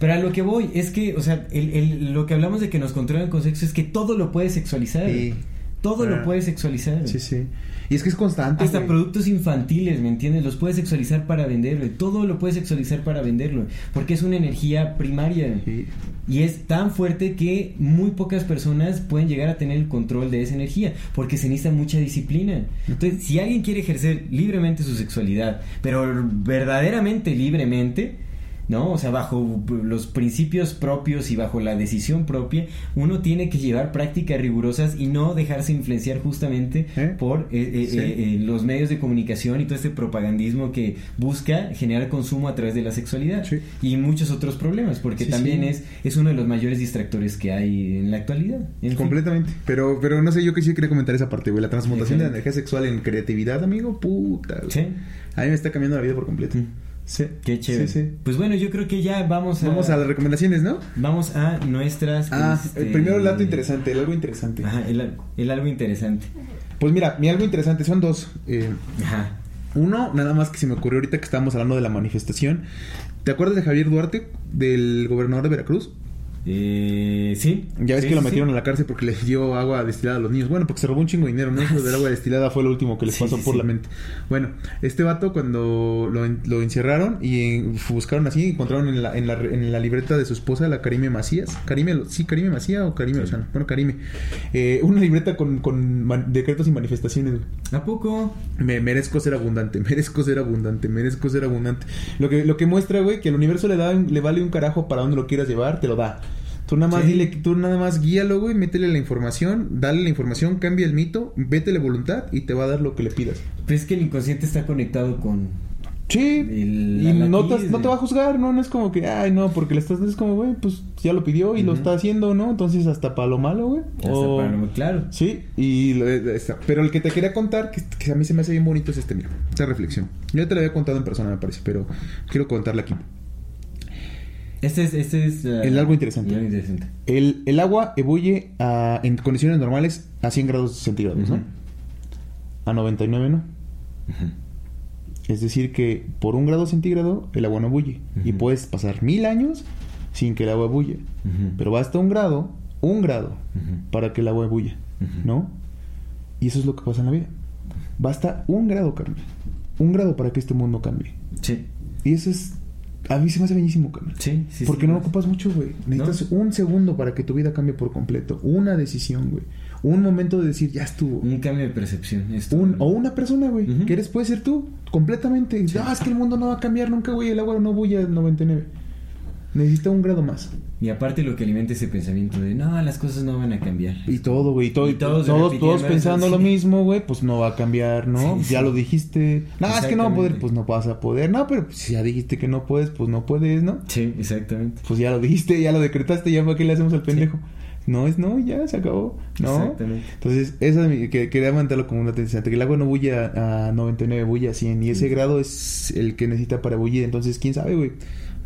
Pero a lo que voy es que, o sea, el, el- lo que hablamos de que nos controlan con sexo es que todo lo puedes sexualizar. Sí. Todo Ah. lo puedes sexualizar. Sí, sí. Y es que es constante. Hasta güey. productos infantiles, ¿me entiendes? Los puedes sexualizar para venderlo. Todo lo puedes sexualizar para venderlo. Porque es una energía primaria. Sí. Y es tan fuerte que muy pocas personas pueden llegar a tener el control de esa energía, porque se necesita mucha disciplina. Entonces, si alguien quiere ejercer libremente su sexualidad, pero verdaderamente libremente, ¿no? O sea, bajo los principios propios y bajo la decisión propia, uno tiene que llevar prácticas rigurosas y no dejarse influenciar justamente ¿Eh? por eh, eh, Sí. eh, los medios de comunicación y todo este propagandismo que busca generar consumo a través de la sexualidad Sí. y muchos otros problemas, porque Sí, también es es uno de los mayores distractores que hay en la actualidad. En fin. Completamente. Pero, pero no sé, yo que sí quería comentar esa parte, güey. La transmutación de la energía sexual en creatividad, amigo, puta, güey. A mí me está cambiando la vida por completo. Mm. Sí. Qué chévere. Sí, sí. Pues bueno, yo creo que ya vamos a Vamos a las recomendaciones, ¿no? vamos a nuestras Ah, este, el primero el dato interesante, el algo interesante. Ajá, el, el algo interesante. Pues mira, mi algo interesante son dos. Eh, Ajá. uno, nada más que se me ocurrió ahorita que estábamos hablando de la manifestación. ¿Te acuerdas de Javier Duarte, del gobernador de Veracruz? Eh, sí. Ya ves Sí, que lo metieron sí. a la cárcel porque les dio agua destilada a los niños. Bueno, porque se robó un chingo de dinero, ¿no? Eso del agua destilada fue lo último que les Sí, pasó por la mente. Bueno, este vato cuando lo, lo encerraron y en- buscaron así, encontraron en la, en, la, en la libreta de su esposa, la Karime Macías. Karime, sí, Karime Macías o Karime. Lozano. Bueno, Karime. Eh, una libreta con, con man- decretos y manifestaciones. ¿A poco? Me merezco ser abundante, merezco ser abundante, merezco ser abundante. Lo que, lo que muestra, güey, que al universo le, da, le vale un carajo para donde lo quieras llevar, te lo da. Tú nada más Sí. dile, tú nada más guíalo, güey, métele la información, dale la información, cambia el mito, vétele voluntad y te va a dar lo que le pidas. Pues es que el inconsciente está conectado con... Sí, El- y no te, no te va a juzgar, ¿no? No es como que, ay, no, porque le estás, es como, güey, pues ya lo pidió y lo está haciendo, ¿no? Entonces hasta para lo malo, güey. Hasta O- para lo- Claro. Sí, y lo- esta- pero el que te quería contar, que, que a mí se me hace bien bonito, es este, mira, esta reflexión. Yo ya te la había contado en persona, me parece, pero quiero contarla aquí. Este es... Este es ah, El algo interesante. el algo interesante. El, el agua ebulle a- en condiciones normales a 100 grados centígrados, ¿no? A 99 no. Ujú. Es decir, que por un grado centígrado el agua no ebulle. Y puedes pasar mil años sin que el agua ebulle. Ujú. Pero basta un grado, un grado, para que el agua Ujú. ¿no? Y eso es lo que pasa en la vida. Basta un grado, Carmen. Un grado para que este mundo cambie. Sí. Y eso es... A mí se me hace bellísimo, Carmen. Sí, sí. Porque sí. no lo ocupas mucho, güey. Necesitas un segundo para que tu vida cambie por completo. Una decisión, güey. Un momento de decir, ya estuvo. Un cambio de percepción. Esto, Un, o una persona, güey. Ujú. Que eres, puede ser tú. Completamente. Ah, es que el mundo no va a cambiar nunca, güey. El agua no bulle al 99. Necesita un grado más. Y aparte lo que alimenta ese pensamiento de, no, las cosas no van a cambiar. Y todo, güey. Y, todo, Y todos todos, todos, pensando lo mismo, güey. Pues no va a cambiar, ¿no? Sí, ya lo dijiste. No, es que no va a poder. Pues no vas a poder. No, pero pues, si ya dijiste que no puedes, pues no puedes, ¿no? Sí, exactamente. Pues ya lo dijiste, ya lo decretaste, ya para qué le hacemos al pendejo. No es no, ya se acabó. No. Exactamente. Entonces, esa es mi- que quería mantenerlo como una tendencia. Que el agua no bulle a, a 99, bulle a 100. Y ese grado es el que necesita para bullir. Entonces, quién sabe, güey.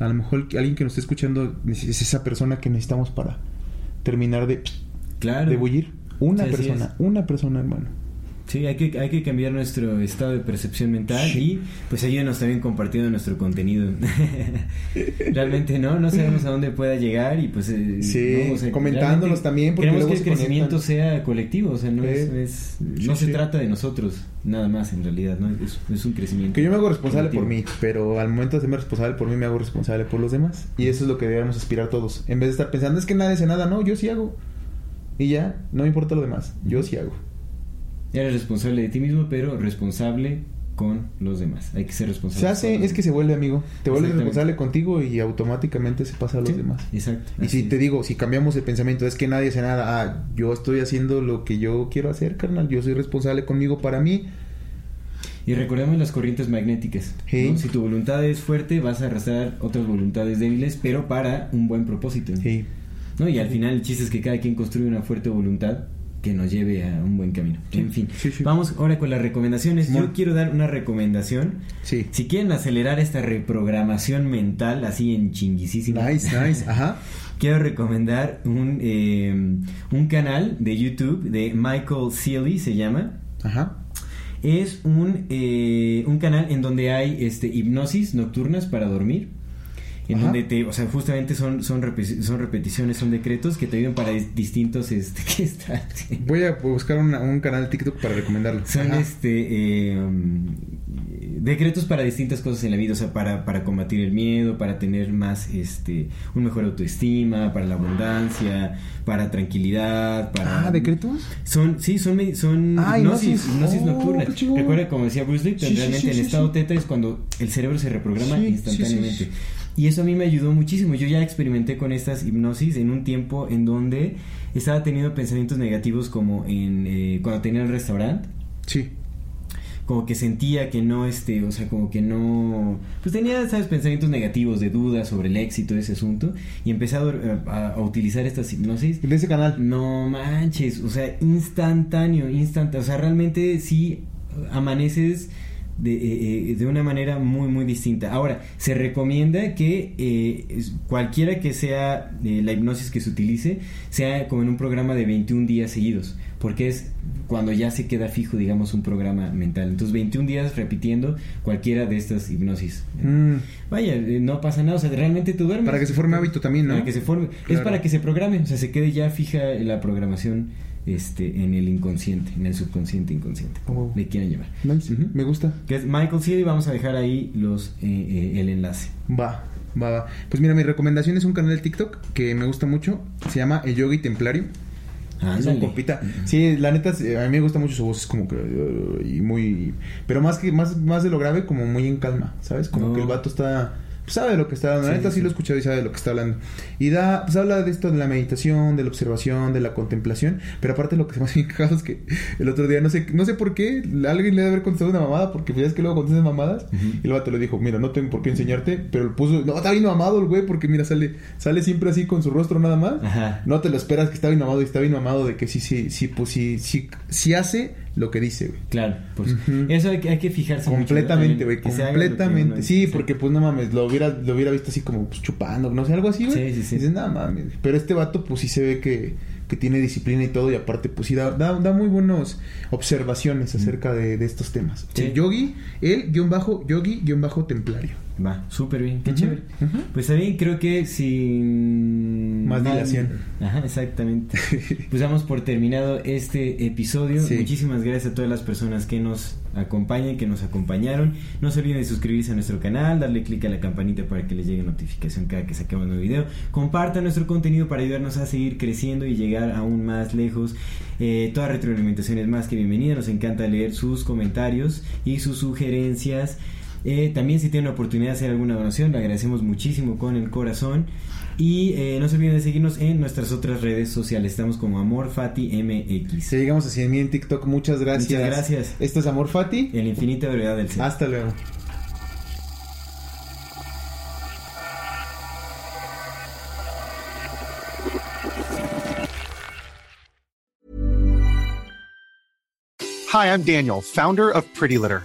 A lo mejor alguien que nos esté escuchando es esa persona que necesitamos para terminar de, Claro. de bullir. Una Sí, persona, una persona, hermano. Sí, hay que, hay que cambiar nuestro estado de percepción mental y pues ayúdenos también compartiendo nuestro contenido. Realmente no, no sabemos a dónde pueda llegar y pues... eh, Sí, no, o sea, comentándonos realmente también, porque Queremos luego que el se crecimiento sea colectivo, o sea, no, Sí. es, es- Sí, no se sí. trata de nosotros, nada más en realidad, ¿no? Es, es un crecimiento. Que yo me hago responsable por mí, pero al momento de serme responsable por mí, me hago responsable por los demás. Y eso es lo que debemos aspirar todos. En vez de estar pensando, es que nadie hace nada, no, yo sí hago. Y ya, no me importa lo demás, yo sí hago. Eres responsable de ti mismo, pero responsable con los demás. Hay que ser responsable. Se hace, es que se vuelve amigo. Te vuelves responsable contigo y automáticamente se pasa a los demás. Exacto. Y si te digo, si cambiamos el pensamiento, es que nadie hace nada, ah, yo estoy haciendo lo que yo quiero hacer, carnal, yo soy responsable conmigo para mí. Y recordemos las corrientes magnéticas. Sí. ¿no? Si tu voluntad es fuerte, vas a arrastrar otras voluntades débiles, pero para un buen propósito. Sí. ¿no? Y al final el chiste es que cada quien construye una fuerte voluntad que nos lleve a un buen camino. En fin, Sí, sí. vamos ahora con las recomendaciones. Yo quiero dar una recomendación. Sí. Si quieren acelerar esta reprogramación mental así en chinguisísima, Nice, nice, ajá. quiero recomendar un, eh, un canal de YouTube de Michael Sealy, se llama. Ajá. Es un, eh, un canal en donde hay este, hipnosis nocturnas para dormir. En Ajá. donde te, o sea, justamente son, son, son repeticiones, son decretos que te ayudan para dis- distintos, este, ¿qué está? Sí. Voy a buscar una- un canal de TikTok para recomendarlo. Son Ajá. este eh, um, decretos para distintas cosas en la vida, o sea, para, para combatir el miedo, para tener más este un mejor autoestima, para la abundancia, para tranquilidad, para Ah, ¿decretos? son, sí, son, son Ah, hipnosis, hipnosis. Oh, chingón. Recuerda, como decía Bruce Lee, Sí, sí, realmente sí, en sí, estado teta es cuando el cerebro se reprograma instantáneamente. Y eso a mí me ayudó muchísimo. Yo ya experimenté con estas hipnosis en un tiempo en donde estaba teniendo pensamientos negativos como en eh, cuando tenía el restaurante Sí. como que sentía que no este o sea como que no pues tenía sabes pensamientos negativos de dudas sobre el éxito de ese asunto y empecé a, dor- a- a utilizar estas hipnosis De ese canal. no manches o sea instantáneo instantáneo o sea realmente sí amaneces de, de, una manera muy muy distinta. Ahora, se recomienda que cualquiera que sea la hipnosis que se utilice, sea como en un programa de 21 días seguidos porque es cuando ya se queda fijo, digamos, un programa mental. Entonces, 21 días repitiendo cualquiera de estas hipnosis. Mm. Vaya, eh, no pasa nada, o sea, realmente tú duermes. Para que se forme hábito también, ¿no? Para que se forme. Es para que se programe, o sea, se quede ya fija la programación este, en el inconsciente, en el subconsciente inconsciente, como le quieran llamar. Me gusta. Que es Michael City, vamos a dejar ahí los eh, eh, el enlace. Va, va, va. Pues mira, mi recomendación es un canal de TikTok que me gusta mucho, se llama El Yogi Templario. Ah, es un compita. Sí, la neta, a mí me gusta mucho su voz, es como que. y muy. Pero más que más, más de lo grave, como muy en calma, ¿sabes? Como que el vato está sabe de lo que está hablando. La neta sí, lo he escuchado y sabe de lo que está hablando. Y da, pues habla de esto de la meditación, de la observación, de la contemplación. Pero aparte lo que se me hace bien cagado es que el otro día, no sé, no sé por qué, alguien le debe haber contestado una mamada, porque pues, ya es que luego contestas mamadas. Y el vato le dijo, mira, no tengo por qué enseñarte, pero lo puso, no, está bien mamado el güey, porque mira, sale, sale siempre así con su rostro nada más. No te lo esperas que está bien mamado y está bien mamado de que sí, sí, sí, pues sí, sí, sí hace lo que dice, güey. Claro, pues eso hay, hay, que fijarse completamente, güey, completamente. sí, porque pues no mames, lo hubiera lo hubiera visto así como pues, chupando, no sé, algo así, güey. Sí, sí, sí. Dices, nada mames. Pero este vato pues sí se ve que, que tiene disciplina y todo y aparte pues sí da, da, da muy buenas observaciones acerca de, de, estos temas. El yogi, el guion bajo yogi guion bajo templario. Va, súper bien, qué chévere. Pues también creo que sin más dilación. Ajá, exactamente. pues damos por terminado este episodio. Muchísimas gracias a todas las personas que nos acompañan, que nos acompañaron. No se olviden de suscribirse a nuestro canal, darle clic a la campanita para que les llegue notificación cada que saquemos un nuevo video. Compartan nuestro contenido para ayudarnos a seguir creciendo y llegar aún más lejos. Eh, toda retroalimentación es más que bienvenida. Nos encanta leer sus comentarios y sus sugerencias. Eh, también si tienen la oportunidad de hacer alguna donación, le agradecemos muchísimo con el corazón. Y eh, no se olviden de seguirnos en nuestras otras redes sociales. Estamos como Amor Fati MX. Si llegamos a 100 mil en TikTok, muchas gracias. Muchas gracias. Esto es Amor Fati. El infinita verdad del ser. Hasta luego. Hi, I'm Daniel, founder of Pretty Litter.